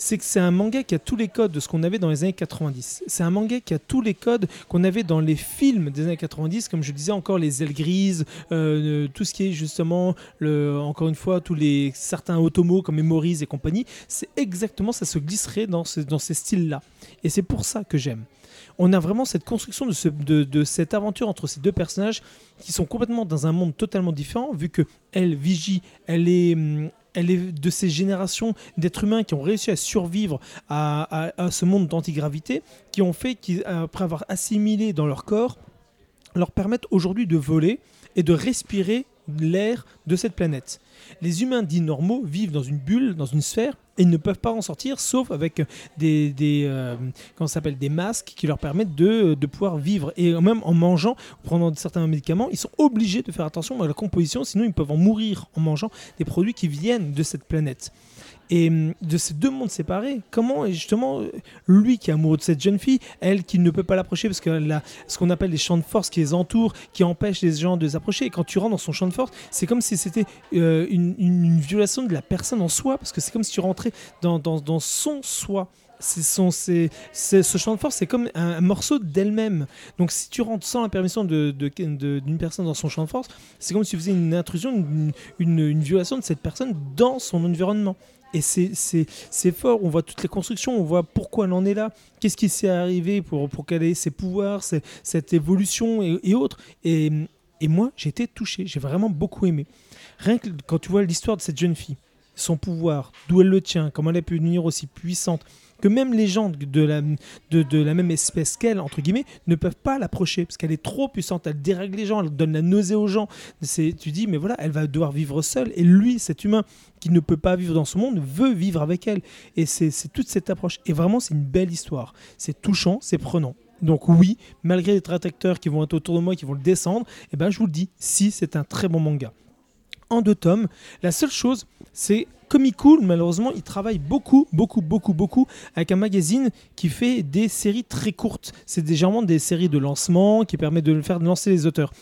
C'est que c'est un manga qui a tous les codes de ce qu'on avait dans les années 90. C'est un manga qui a tous les codes qu'on avait dans les films des années 90, comme je disais encore les ailes grises, euh, euh, tout ce qui est justement encore une fois tous les certains automos comme Memories et compagnie. C'est exactement ça se glisserait dans dans ces styles-là. Et c'est pour ça que j'aime. On a vraiment cette construction de- de cette aventure entre ces deux personnages qui sont complètement dans un monde totalement différent, vu que elle, Vigie, elle est, hum, elle est de ces générations d'êtres humains qui ont réussi à survivre à, à- ce monde d'antigravité, qui ont fait qu'après avoir assimilé dans leur corps, leur permettent aujourd'hui de voler et de respirer l'air de cette planète. Les humains dits normaux vivent dans une bulle, dans une sphère, et ils ne peuvent pas en sortir sauf avec des, des, euh, des masques qui leur permettent de, de pouvoir vivre. Et même en mangeant, en prenant certains médicaments, ils sont obligés de faire attention à la composition, sinon ils peuvent en mourir en mangeant des produits qui viennent de cette planète. Et hum, de ces deux mondes séparés, comment justement euh, lui qui est amoureux de cette jeune fille, elle qui ne peut pas l'approcher parce qu'elle a ce qu'on appelle les champs de force qui les entourent, qui empêchent les gens de s'approcher. Et quand tu rentres dans son champ de force, c'est comme si c'était euh, une, violation de la personne en soi, parce que c'est comme si tu rentrais dans, son soi. Ce champ de force, c'est comme un, morceau d'elle-même. Donc si tu rentres sans la permission d'une personne dans son champ de force, c'est comme si tu faisais une intrusion, une violation de cette personne dans son environnement. Et c'est, fort, on voit toutes les constructions, on voit pourquoi elle en est là, qu'est-ce qui s'est arrivé pour, pour qu'elle ait ses pouvoirs, cette évolution et, et autres. Et, et moi, j'ai été touché, j'ai vraiment beaucoup aimé. Rien que quand tu vois l'histoire de cette jeune fille, son pouvoir, d'où elle le tient, comment elle a pu devenir aussi puissante, que même les gens de la, même espèce qu'elle, entre guillemets, ne peuvent pas l'approcher parce qu'elle est trop puissante, elle dérègle les gens, elle donne la nausée aux gens. Tu dis, mais voilà, elle va devoir vivre seule. Et lui, cet humain qui ne peut pas vivre dans ce monde, veut vivre avec elle. Et c'est, toute cette approche. Et vraiment, c'est une belle histoire. C'est touchant, c'est prenant. Donc oui, malgré les détracteurs qui vont être autour de moi, qui vont le descendre, eh ben, je vous le dis, si, c'est un très bon manga. En deux tomes, la seule chose, c'est Comic Cool, malheureusement, il travaille beaucoup, beaucoup, beaucoup, beaucoup avec un magazine qui fait des séries très courtes. C'est généralement des séries de lancement qui permettent de faire lancer les auteurs.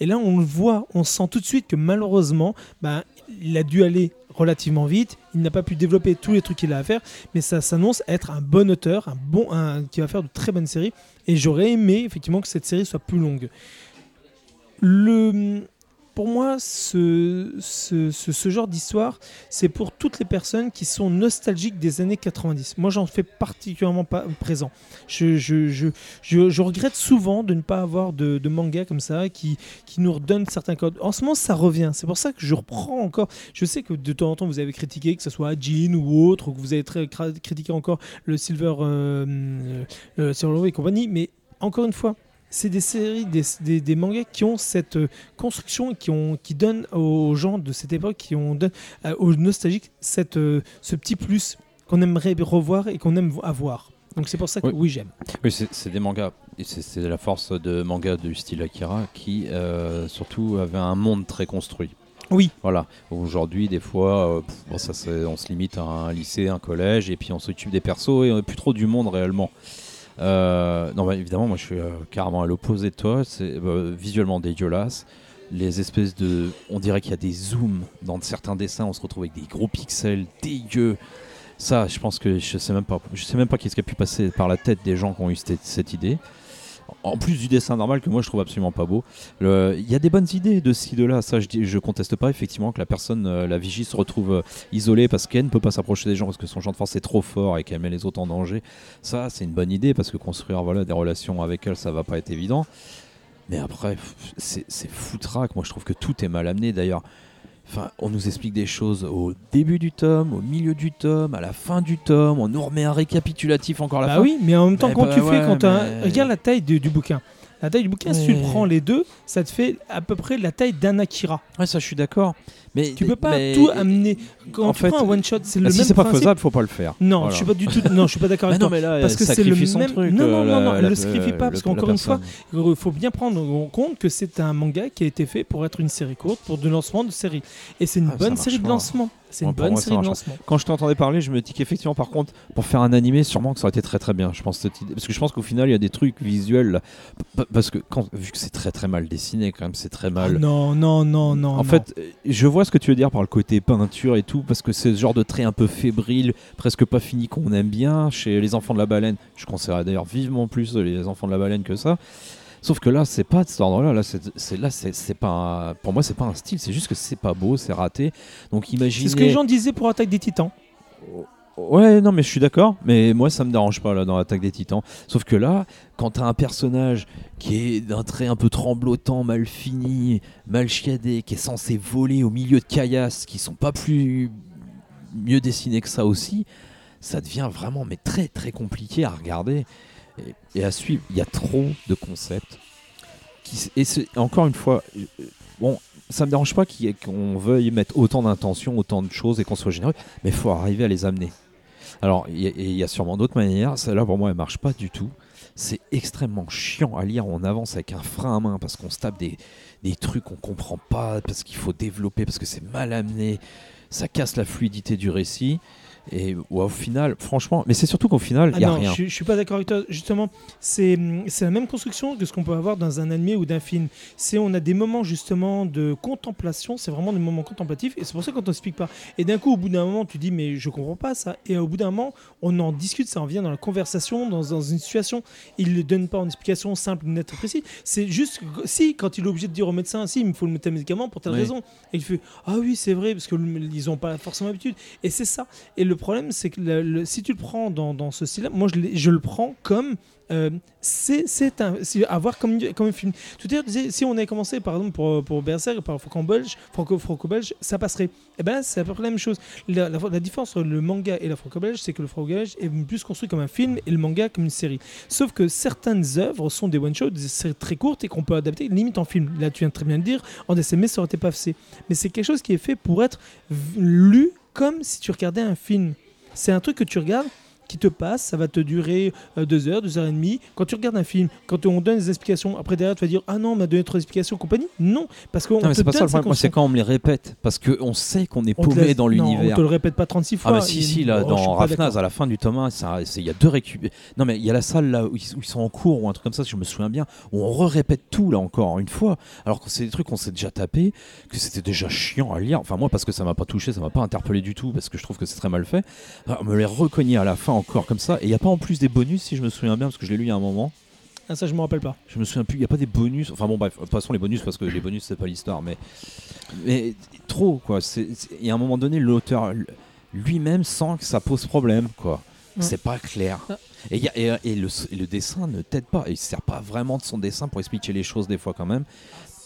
Et là, on le voit, on sent tout de suite que malheureusement, ben, il a dû aller relativement vite. Il n'a pas pu développer tous les trucs qu'il a à faire, mais ça s'annonce être un bon auteur, un bon, un, qui va faire de très bonnes séries. Et j'aurais aimé effectivement que cette série soit plus longue. Le, pour moi, ce, ce, ce- genre d'histoire, c'est pour toutes les personnes qui sont nostalgiques des années 90. Moi, j'en fais particulièrement pas présent. Je, je, je, je, regrette souvent de ne pas avoir de, de manga comme ça qui, qui nous redonne certains codes. En ce moment, ça revient. C'est pour ça que je reprends encore. Je sais que de temps en temps, vous avez critiqué, que ce soit Jean ou autre, ou que vous avez très critiqué encore le Silver, euh, euh, Silver et compagnie, mais encore une fois, c'est des séries, des, des, des mangas qui ont cette euh, construction et qui, ont, qui donnent aux gens de cette époque, qui ont euh, aux nostalgiques cette, euh, ce petit plus qu'on aimerait revoir et qu'on aime avoir. Donc c'est pour ça que Oui. oui, j'aime. Oui, c'est des mangas. C'est la force de mangas du style Akira qui, euh, surtout, avait un monde très construit. Oui. Voilà. Aujourd'hui, des fois, euh, pff, bon, ça, on se limite à un lycée, un collège, et puis on s'occupe des persos et on n'a plus trop du monde réellement. Euh, non, bah, évidemment, moi je suis euh, carrément à l'opposé de toi. C'est euh, visuellement dégueulasse. Les espèces de. On dirait qu'il y a des zooms dans certains dessins. On se retrouve avec des gros pixels dégueux. Ça, je pense que je sais même pas. Sais même pas qu'est-ce qui a pu passer par la tête des gens qui ont eu cette idée. En plus du dessin normal que moi je trouve absolument pas beau. Il y a des bonnes idées de ci, de là. Ça, je, je conteste pas effectivement que la personne, euh, la vigie, se retrouve euh, isolée parce qu'elle ne peut pas s'approcher des gens parce que son champ de force est trop fort et qu'elle met les autres en danger. Ça, c'est une bonne idée parce que construire voilà, des relations avec elle, ça va pas être évident. Mais après, c'est foutraque. Moi, je trouve que tout est mal amené. D'ailleurs, enfin, on nous explique des choses au début du tome, au milieu du tome, à la fin du tome. On nous remet un récapitulatif encore la Bah fin. oui, mais en même temps, quand bah tu fais, quand regarde la taille du bouquin. La taille du bouquin, si tu prends les deux, ça te fait à peu près la taille d'un Akira. Ouais, ça, je suis d'accord. Mais Tu peux pas mais- tout amener. Quand en tu fait, prends un one shot, c'est Ah, le si même c'est pas faisable, faut pas le faire. Non, Voilà. je suis pas du tout. Non, je suis pas d'accord avec non, toi. mais là, Parce que c'est le même- truc. Non, euh, non, non, la- non, le sacrifie pas, parce qu'encore une fois. Il faut bien prendre en compte que c'est un manga qui a été fait pour être une série courte, pour de lancement de série. Et c'est une Ah, bonne série de pas. C'est une bonne série de. Quand je t'entendais parler, je me dis qu'effectivement, par contre, pour faire un animé, sûrement que ça aurait été très très bien. Je pense cette idée, parce que je pense qu'au final, il y a des trucs visuels, là. Parce que quand, vu que c'est très très mal dessiné, quand même, c'est très Ah mal. non, non, non, non. en non. fait, euh, je vois ce que tu veux dire par le côté peinture et tout, parce que c'est ce genre de trait un peu fébrile, presque pas fini qu'on aime bien chez les enfants de la baleine. Je conseillerais d'ailleurs vivement plus les enfants de la baleine que ça. Sauf que là, c'est pas de cet ordre-là. Là, c'est là, c'est c'est pas. un- pour moi, c'est pas un style. C'est juste que c'est pas beau, c'est raté. Donc, imaginez. c'est ce que les gens disaient pour Attaque des Titans. Ouais, non, mais je suis d'accord. Mais moi, ça me dérange pas là dans l'attaque des Titans. Sauf que là, quand t'as un personnage qui est d'un trait un peu tremblotant, mal fini, mal chiadé, qui est censé voler au milieu de caillasses, qui sont pas plus mieux dessinés que ça aussi, ça devient vraiment mais très très compliqué à regarder et, à suivre. Il y a trop de concepts. Et encore une fois, euh, bon, ça me dérange pas qu'on veuille mettre autant d'intentions, autant de choses et qu'on soit généreux, mais il faut arriver à les amener. Alors, il y, a- sûrement d'autres manières. Celle-là, pour moi, elle marche pas du tout. C'est extrêmement chiant à lire. On avance avec un frein à main parce qu'on se tape des, des trucs qu'on comprend pas, parce qu'il faut développer, parce que c'est mal amené. Ça casse la fluidité du récit. Et ouais, au final, franchement, mais c'est surtout qu'au final, il Ah n'y a non, rien. je, je suis pas d'accord avec toi. Justement, c'est c'est la même construction que ce qu'on peut avoir dans un animé ou d'un film. C'est on a des moments justement de contemplation. C'est vraiment des moments contemplatifs. Et c'est pour ça que quand on explique pas. Et d'un coup, au bout d'un moment, tu dis mais je comprends pas ça. Et au bout d'un moment, on en discute. Ça en vient dans la conversation, dans, dans une situation. Il ne donne pas une explication simple, nette, précise. C'est juste que- si quand il est obligé de dire au médecin, si il me faut le tel médicament pour telle Oui. raison. Et il fait ah oui c'est vrai parce que ils ont pas forcément l'habitude. Et c'est ça. Et le problème, c'est que le- le- si tu le prends dans, ce style-là, moi je, le prends comme. euh, c'est un c'est à voir comme, un film. Tout à l'heure, si on avait commencé par exemple pour, pour Berserk, par franco-belge, franco- franco-belge, ça passerait. Et ben là, c'est à peu près la même chose. La, différence entre le manga et la franco-belge, c'est que le franco-belge est plus construit comme un film et le manga comme une série. Sauf que certaines œuvres sont des one-shots, des séries très courtes et qu'on peut adapter limite en film. Là, tu viens de très bien de dire, en animé, ça aurait été pas fait. Mais c'est quelque chose qui est fait pour être lu comme si tu regardais un film. C'est un truc que tu regardes qui te passe, ça va te durer euh, deux heures, deux heures et demie. Quand tu regardes un film, quand on donne des explications, après derrière tu vas dire ah non on m'a donné trop d'explications compagnie. Non, parce qu'on mais c'est pas ça le problème. C'est quand on me les répète. Parce qu'on sait qu'on est paumé dans l'univers. on te le répète pas 36 fois. Ah bah si si là dans Rafnaz à la fin du tome 1 ça- c'est- il y a deux récup non mais il y a la salle là où ils, sont en cours ou un truc comme ça si je me souviens bien où on répète tout là encore une fois alors que c'est des trucs qu'on s'est déjà tapé que c'était déjà chiant à lire enfin moi parce que ça m'a pas touché ça m'a pas interpellé du tout parce que je trouve que c'est très mal fait Alors, on me les recogné à la fin encore comme ça et il y a pas en plus des bonus si je me souviens bien parce que je l'ai lu il y a un moment Ah, ça je me rappelle pas. je me souviens plus, il n'y a pas des bonus. Enfin bon, bref, de toute façon, les bonus, parce que les bonus, c'est pas l'histoire, mais, mais trop, quoi. C'est- Et à un moment donné, l'auteur lui-même sent que ça pose problème, quoi. Ouais. C'est pas clair. Ah. Et, il y a- et, et le, et le dessin ne t'aide pas. Il sert pas vraiment de son dessin pour expliquer les choses, des fois, quand même.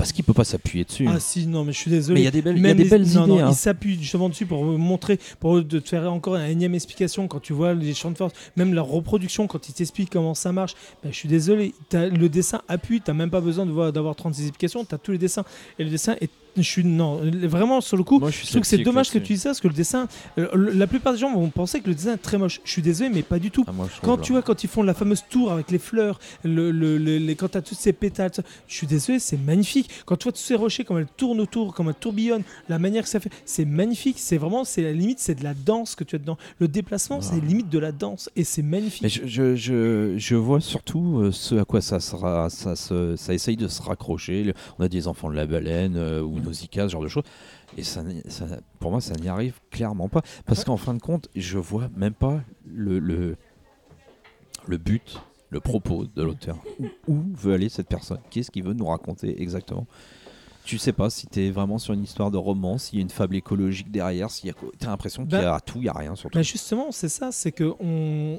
Parce qu'il peut pas s'appuyer dessus. Ah si non mais je suis mais désolé. il y a des belles, il y a des les- belles non, idées. non, hein. il s'appuie justement dessus pour montrer, pour te faire encore une énième explication quand tu vois les champs de force, même la reproduction quand il t'explique comment ça marche. Ben, je suis désolé, le dessin appuie, t'as même pas besoin d'avoir 36 explications, t'as tous les dessins et le dessin est, je suis non, vraiment sur le coup. Moi, je Je trouve que c'est dommage que tu dises ça parce que le dessin, euh, la plupart des gens vont penser que le dessin est très moche. Je suis désolé, mais pas du tout. Ah, moi, Quand tu vois, quand ils font la fameuse tour avec les fleurs, le, le- le- les, quand tu as toutes ces pétales, ça, je suis désolé, c'est magnifique. Quand tu vois tous ces rochers, comme elles tournent autour, comme elles tourbillonnent, la manière que ça fait, c'est magnifique. C'est vraiment, c'est la limite, c'est de la danse que tu as dedans. Le déplacement, c'est Ouais. limite de la danse et c'est magnifique. Mais je, je, je, vois surtout euh, ce à quoi ça, sera, ça, se- ça essaye de se raccrocher. On a des enfants de la baleine euh, ou Nausicaa, ce genre de choses. Et ça, pour moi, ça n'y arrive clairement pas. Parce qu'en fin de compte, je vois même pas le, le, le but, le propos de l'auteur. Où, où veut aller cette personne? Qu'est-ce qu'il veut nous raconter exactement? Tu sais pas si t'es vraiment sur une histoire de roman, s'il y a une fable écologique derrière, s'il y a quoi. T'as l'impression qu'il y a tout, il y a rien surtout. Mais justement, c'est ça, c'est que on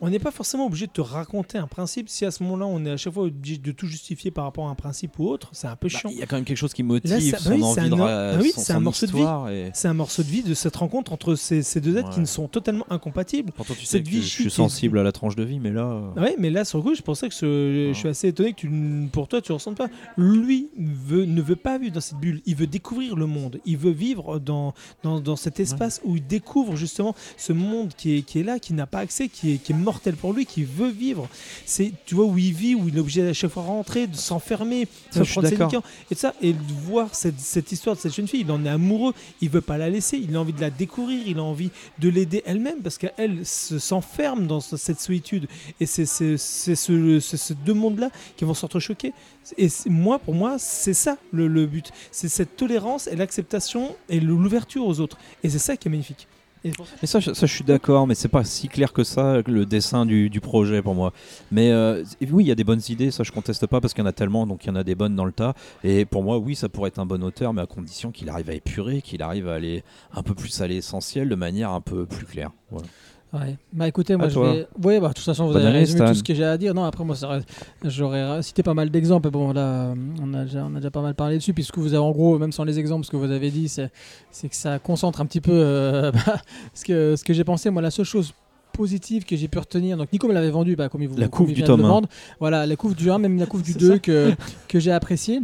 on n'est pas forcément obligé de te raconter un principe si à ce moment-là on est à chaque fois obligé de tout justifier par rapport à un principe ou autre, c'est un peu Bah, chiant. Il y a quand même quelque chose qui motive Là, ça- son oui, envie c'est de ah oui, c'est un morceau de vie. et- C'est un morceau de vie de cette rencontre entre ces, ces deux êtres qui ne sont totalement incompatibles. Pourtant, tu sais Cette que vie je suis sensible à la tranche de vie, mais là. euh, Oui, mais là, sur le coup, je pensais que ce- Ah. je suis assez étonné que tu, pour toi, tu ne ressentes pas. Lui veut, ne veut pas vivre dans cette bulle. Il veut découvrir le monde. Il veut vivre dans, dans, dans cet espace où il découvre justement ce monde qui est, qui est là, qui n'a pas accès, qui est, qui est mortel pour lui, qui veut vivre. C'est, tu vois, où il vit, où il est obligé à chaque fois rentrer, de s'enfermer, de prendre ses liqueurs. Et ça, et de voir cette, cette histoire de cette jeune fille, il en est amoureux, il veut pas la laisser, il a envie de la découvrir, il a envie de l'aider elle-même parce qu'elle se- s'enferme dans ce- cette solitude. Et c'est c'est- c'est ce, c'est ces deux mondes-là qui vont s'entrechoquer. Et moi, pour moi, c'est ça le, le but. C'est cette tolérance et l'acceptation et l'ouverture aux autres. Et c'est ça qui est magnifique. Et ça- Mais ça, je- ça, je suis d'accord, mais c'est pas si clair que ça le dessin du, du projet pour moi. Mais euh, oui, il y a des bonnes idées, ça je conteste pas parce qu'il y en a tellement, donc il y en a des bonnes dans le tas. Et pour moi, oui, ça pourrait être un bon auteur, mais à condition qu'il arrive à épurer, qu'il arrive à aller un peu plus à l'essentiel de manière un peu plus claire. Voilà. Ouais. Bah écoutez, moi À je vais. Ouais, bah de toute façon, vous avez résumé Stan. tout ce que j'ai à dire. Non, après, moi, ça j'aurais cité pas mal d'exemples. Bon, là, on a, déjà, on a déjà pas mal parlé dessus. Puisque vous avez, en gros, même sans les exemples, ce que vous avez dit, c'est c'est que ça concentre un petit peu euh, bah, ce que, ce que j'ai pensé. Moi, la seule chose positive que j'ai pu retenir, donc Nico me l'avait vendu, bah, comme il vous La couve du tome vendre. Voilà, la couve du 1, même la couve du C'est 2 ça. que, que j'ai apprécié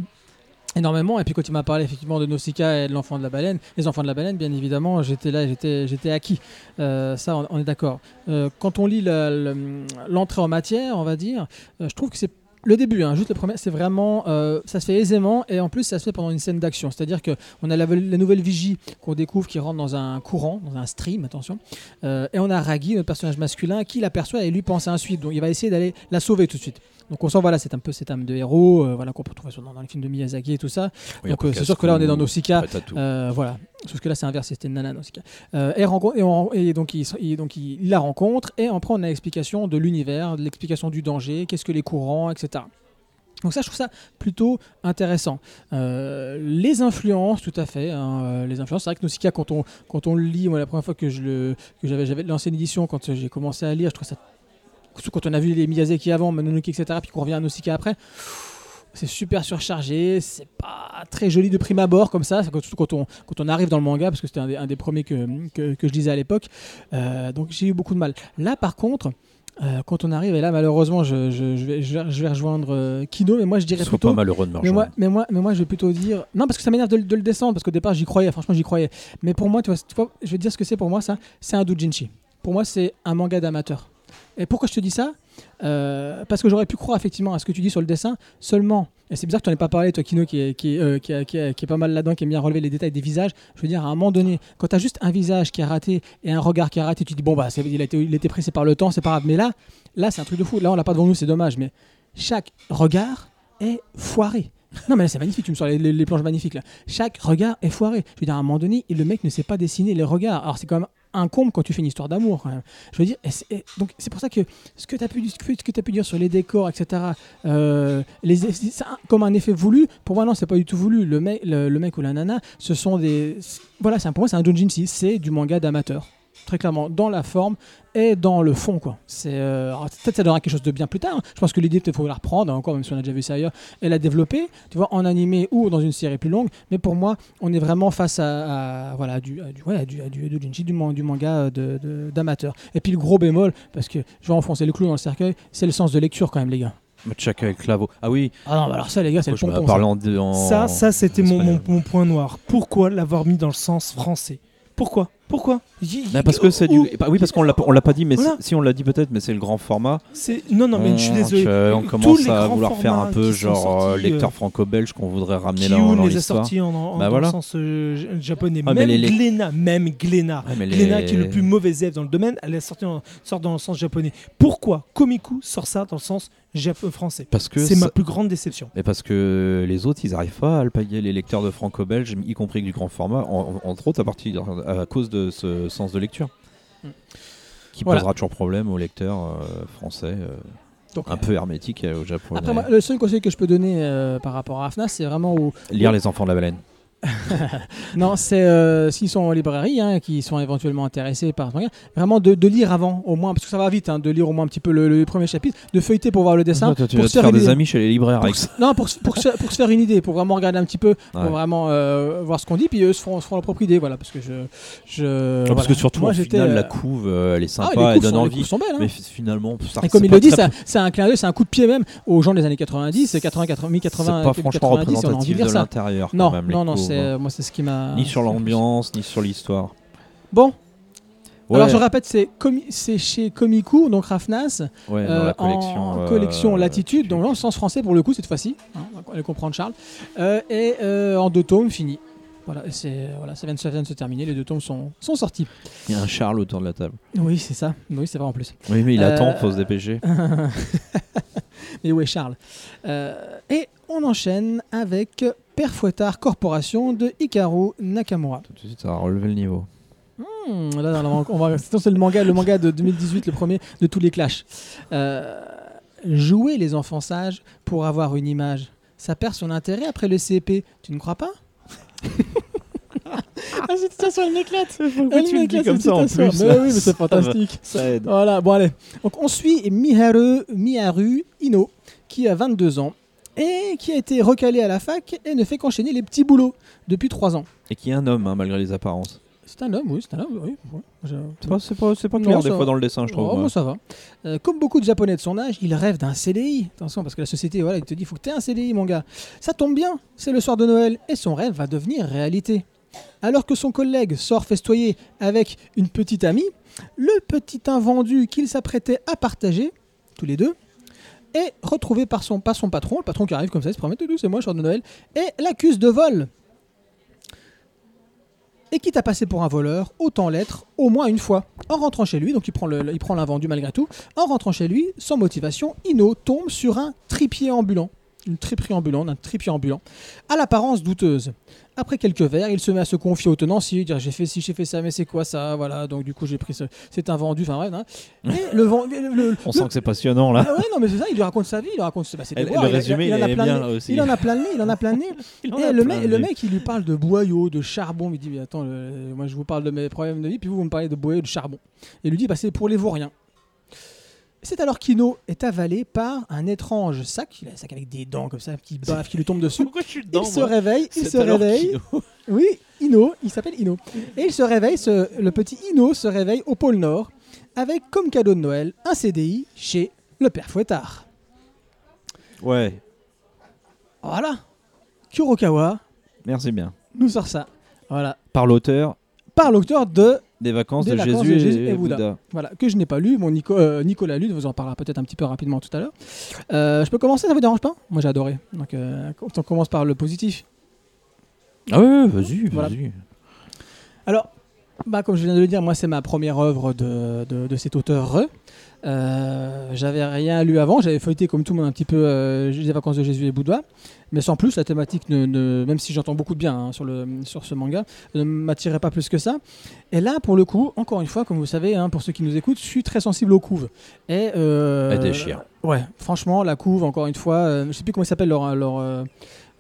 énormément et puis quand il m'a parlé effectivement de Nausicaa et de l'enfant de la baleine les enfants de la baleine bien évidemment j'étais là j'étais j'étais acquis Euh, ça on, est d'accord Euh, quand on lit l'entrée en matière on va dire euh, je trouve que c'est le début, hein, juste le premier, c'est vraiment, ça se fait aisément et en plus ça se fait pendant une scène d'action. C'est-à-dire que on a la, la nouvelle vigie qu'on découvre qui rentre dans un courant, dans un stream, attention, et on a Ragi, notre personnage masculin, qui l'aperçoit et lui pense ensuite. Donc il va essayer d'aller la sauver tout de suite. Donc on sent voilà, c'est un peu cette âme de héros, euh, voilà qu'on peut trouver sur- dans, dans les films de Miyazaki et tout ça. Oui, Donc euh, c'est sûr que là on est dans Nausicaa. Euh, voilà. Sauf que là, c'est inversé, c'était une nana Nausicaa. Euh, et, rencontre- et, on- et donc, il, donc il, il la rencontre, et après, on a l'explication de l'univers, l'explication du danger, qu'est-ce que les courants, etc. Donc ça, je trouve ça plutôt intéressant. Euh, les influences, tout à fait. hein, les influences, c'est vrai que Nausicaa, quand on, quand on le lit, moi, la première fois que je le, que j'avais, j'avais l'ancienne édition, quand j'ai commencé à lire, je trouve ça, quand on a vu les Miyazaki avant, Mononoke, etc., puis qu'on revient à Nausicaa après, c'est super surchargé, c'est pas très joli de prime abord comme ça, surtout quand on, quand on arrive dans le manga, parce que c'était un des, un des premiers que, que, que je lisais à l'époque. Euh, donc j'ai eu beaucoup de mal. Là par contre, euh, quand on arrive, et là malheureusement je, je, je vais, je, vais, rejoindre euh, Kino, mais moi je dirais Sois plutôt... pas malheureux de me Mais moi, mais, moi, mais moi, je vais plutôt dire. Non, parce que ça m'énerve de, de le descendre, parce qu'au départ, j'y croyais, franchement, j'y croyais. Mais pour moi, tu vois, tu vois, je vais te dire ce que c'est pour moi, ça. C'est un doujinshi. Pour moi, c'est un manga d'amateur. Et pourquoi je te dis ça? Euh, Parce que j'aurais pu croire effectivement à ce que tu dis sur le dessin, seulement. Et c'est bizarre que tu n'en aies pas parlé, toi, Kino, qui est, qui, est, euh, qui, qui est- pas mal là-dedans, qui aime bien relever les détails des visages. Je veux dire, à un moment donné, quand tu as juste un visage qui a raté et un regard qui a raté, tu te dis, bon, bah, il a, été, il a été pressé par le temps, c'est pas grave. Mais là, là c'est un truc de fou. Là, on l'a pas devant nous, c'est dommage. Mais chaque regard est foiré. Non mais c'est magnifique, tu me sors les, les- les planches magnifiques là. Chaque regard est foiré. Je veux dire à un moment donné, le mec ne sait pas dessiner les regards. Alors c'est quand même un comble quand tu fais une histoire d'amour. Je veux dire, et donc c'est pour ça que ce que tu as pu, dire sur les décors, etc. euh, c'est un- comme un effet voulu. Pour moi non, c'est pas du tout voulu. Le mec, le, ou la nana, ce sont des, voilà, pour moi c'est un doujinshi, c'est du manga d'amateur. Très clairement, dans la forme et dans le fond, quoi. C'est euh, peut-être ça donnera quelque chose de bien plus tard. hein. Je pense que l'idée peut-être faut la reprendre hein, encore, même si on a déjà vu ça ailleurs, et la développer, tu vois, en animé ou dans une série plus longue. Mais pour moi, on est vraiment face à, à- voilà, à du, à du, ouais, à du, à du, doujinshi, du, man- du manga de- de- d'amateur. Et puis le gros bémol, parce que je vais enfoncer le clou dans le cercueil, c'est le sens de lecture quand même, les gars. Chaka avec Clavo. Ah oui, Ah non, bah alors ça, les gars, c'est le pompon. ça. en, de- en- Ça, ça c'était mon, mon, espagnol. mon point noir. Pourquoi l'avoir mis dans le sens français? Pourquoi? Pourquoi? Parce que c'est du. Où- bah oui, parce qu'on l'a, on l'a pas dit, mais Voilà. si on l'a dit peut-être, mais c'est le grand format. c'est non non mais je suis On- désolé. On commence à vouloir faire un peu genre euh, sortis, lecteur euh, franco-belge qu'on voudrait ramener là Kiyun dans les a l'histoire. sortis en, en- Bah dans voilà. le sens euh, japonais. Mais même les- Glénat, même Glénat. Ouais, les- qui est le plus mauvais élève dans le domaine, elle est sortie en- sort dans le sens japonais. Pourquoi Komiku sort ça dans le sens français? Parce que C'est ça- ma plus grande déception. Mais parce que les autres, ils arrivent pas à alpaguer les lecteurs de franco-belge, y compris du grand format, en- entre autres à, partir, à cause de ce sens de lecture. Mm. Qui Voilà. posera toujours problème aux lecteurs euh, français, euh, Donc, un peu hermétiques euh, au Japon. Après, moi, le seul conseil que je peux donner par rapport à AFNAS, c'est vraiment au, Lire Les Enfants de la Baleine. Non, c'est euh, s'ils sont en librairie, hein, qui sont éventuellement intéressés par vraiment de, de lire avant, au moins, parce que ça va vite, hein, de lire au moins un petit peu le, le premier chapitre, de feuilleter pour voir le dessin. Toi, tu pour vas se te faire une des idée. amis chez les libraires Pour avec ça. non, pour, se- pour, se, pour se faire une idée, pour vraiment regarder un petit peu, pour Ouais. vraiment euh, voir ce qu'on dit, puis eux se feront, se feront leur propre idée, voilà, parce que je. je Non, parce voilà. que surtout, Moi, au j'étais, final, euh, la couve, euh, elle est ah, sympa, les elle donne sont, envie. belles. hein. Mais finalement, ça Et comme il le dit, c'est un clin d'œil, c'est un coup de pied même aux gens des années 90, 80, 80, c'est 80, pas franchement 90, on a envie de représentatif dire de ça. Non, non, non. C'est, moi c'est ce qui m'a. Ni sur l'ambiance, ni sur l'histoire. Bon, Alors je répète, c'est comi- chez Komiku, donc Rafnas, Ouais, euh, collection. en euh, collection Latitude, donc dans le sens français pour le coup cette fois-ci, hein, on va comprendre Charles, Euh, et euh, en deux tomes fini. Voilà, voilà, ça vient, de, ça vient de se terminer, les deux tomes sont, sont sortis. Il y a un Charles autour de la table. Oui, c'est ça, oui, c'est vrai en plus. Oui, mais il Euh, attend, faut se dépêcher. Mais où est Charles? Euh, Et on enchaîne avec Père Fouettard Corporation de Hikaru Nakamura. Tout de suite, ça va relever le niveau. Hmm, là, on va, on va- sinon, c'est le manga, le manga de 2018, le premier de tous les clashs. Euh, jouer les enfants sages pour avoir une image, ça perd son intérêt après le CP. Tu ne crois pas? Ah, cette citation, elle m'éclate. Elle m'éclate, cette citation. Mais oui, mais c'est fantastique. Ça aide. Voilà, bon allez. Donc on suit Miharu, Miharu Ino, qui a 22 ans et qui a été recalé à la fac et ne fait qu'enchaîner les petits boulots depuis 3 ans. Et qui est un homme, hein, malgré les apparences. C'est un homme, oui, c'est un homme, oui. ouais. C'est pas, c'est pas, c'est pas Non, clair des va. fois dans le dessin, je trouve. Oh, moi, ça va. Euh, comme beaucoup de Japonais de son âge, il rêve d'un CDI. Attention, parce que la société, voilà, il te dit, il faut que tu aies un CDI, mon gars. Ça tombe bien, c'est le soir de Noël et son rêve va devenir réalité. Alors que son collègue sort festoyer avec une petite amie, le petit invendu qu'il s'apprêtait à partager, tous les deux, est retrouvé par son, patron, le patron qui arrive comme ça, il se promet, c'est moi, le soir de Noël, et l'accuse de vol. Et quitte à passer pour un voleur, autant l'être au moins une fois. En rentrant chez lui, donc il prend le- il prend l'invendu malgré tout, en rentrant chez lui, sans motivation, Ino tombe sur un tripier ambulant. Une triperie ambulante, un tripier ambulant, à l'apparence douteuse. Après quelques verres, il se met à se confier au tenancier, dire j'ai fait ci, j'ai fait ça, mais c'est quoi ça Voilà, donc du coup j'ai pris ce, c'est un vendu, enfin bref. hein. Et le, vend- le- le- On le- sent que c'est passionnant là. Ah ouais, non mais c'est ça, il lui raconte sa vie, il lui raconte bah, ses le il résumé, il, en il a plein bien le là nez. aussi. Il en a plein le nez, il en a plein le nez. Et le, mec, de le vie. mec, il lui parle de boyaux, de charbon. Il dit, mais attends, moi je vous parle de mes problèmes de vie, puis vous, vous me parlez de boyaux, de charbon. Et il lui dit, bah, c'est pour les vauriens. C'est alors qu'Ino est avalé par un étrange sac, il a un sac avec des dents comme ça, qui baffe, qui lui tombe dessus. Pourquoi je suis dedans Il se réveille, il se réveille. Kino. Oui, Ino, il s'appelle Ino. Et il se réveille, ce- le petit Ino se réveille au pôle Nord avec comme cadeau de Noël un CDI chez le père Fouettard. Ouais, Voilà. Kurokawa merci bien. nous sort ça. Voilà. Par l'auteur Par l'auteur de des vacances, Des de, vacances Jésus de Jésus et, et Bouddha. Bouddha. Voilà, que je n'ai pas lu. Mon Nico- euh, Nicolas lu, vous en parlera peut-être un petit peu rapidement tout à l'heure. Euh, je peux commencer, ça vous dérange pas? Moi j'ai adoré. Donc euh, on commence par le positif. Ah ouais, vas-y, Voilà. vas-y. Alors, bah, comme je viens de le dire, moi c'est ma première œuvre de, de, de cet auteur. Euh, j'avais rien lu avant, j'avais feuilleté comme tout le monde un petit peu euh, les vacances de Jésus et Bouddha, mais sans plus, la thématique, ne, ne- même si j'entends beaucoup de bien hein, sur, le, sur ce manga, ne m'attirait pas plus que ça. Et là, pour le coup, encore une fois, comme vous savez, hein, pour ceux qui nous écoutent, je suis très sensible aux couves. Et, euh, Elle déchire. Ouais, franchement, la couve, encore une fois, euh, je sais plus comment il s'appelle leur, leur, euh,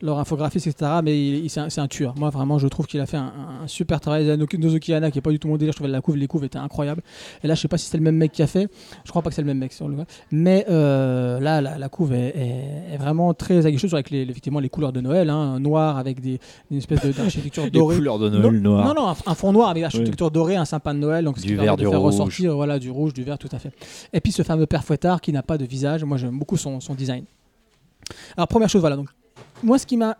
leur infographiste, etc. Mais il, il- c'est un, c'est un tueur. Moi, vraiment, je trouve qu'il a fait un, un super travail. Nozoki Hana, qui est pas du tout mon délire, je trouvais la couve, les couves étaient incroyables. Et là, je sais pas si c'est le même mec qui a fait. Je crois pas que c'est le même mec sur le Mais euh, là, la, la couve est, est- est vraiment très aguicheuse avec les, effectivement les couleurs de Noël, hein, noir avec des, une espèce de- d'architecture Les dorée. couleurs de Noël noir. Non, non, un, un fond noir avec l'architecture dorée, un sapin de Noël, donc Du vert, de du faire rouge. ressortir voilà, du rouge, du vert, tout à fait. Et puis ce fameux père Fouettard qui n'a pas de visage, moi j'aime beaucoup son, son design. Alors première chose, voilà, donc moi ce qui m'a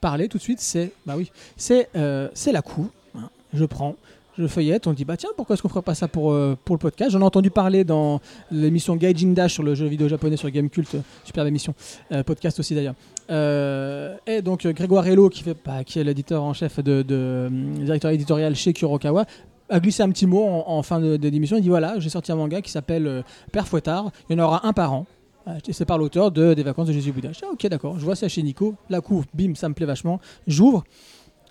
parlé tout de suite, c'est bah oui, c'est euh, la hein. Je prends, je feuillette, on dit bah tiens pourquoi est-ce qu'on ferait pas ça pour, euh, pour le podcast? J'en ai entendu parler dans l'émission Gaijin Dash sur le jeu vidéo japonais sur Gamecult, superbe émission, euh, podcast aussi d'ailleurs. Euh, et donc euh, Grégoire Hello bah, qui est l'éditeur en chef de, euh, directeur éditorial chez Kurokawa a glissé un petit mot en, fin de, de l'émission. Il dit voilà, j'ai sorti un manga qui s'appelle euh, Père Fouettard. Il y en aura un par an. Euh, C'est par l'auteur de Des vacances de Jésus Bouddha. Je dis, ah, ok, d'accord. Je vois ça chez Nico. La couve, bim, ça me plaît vachement. J'ouvre.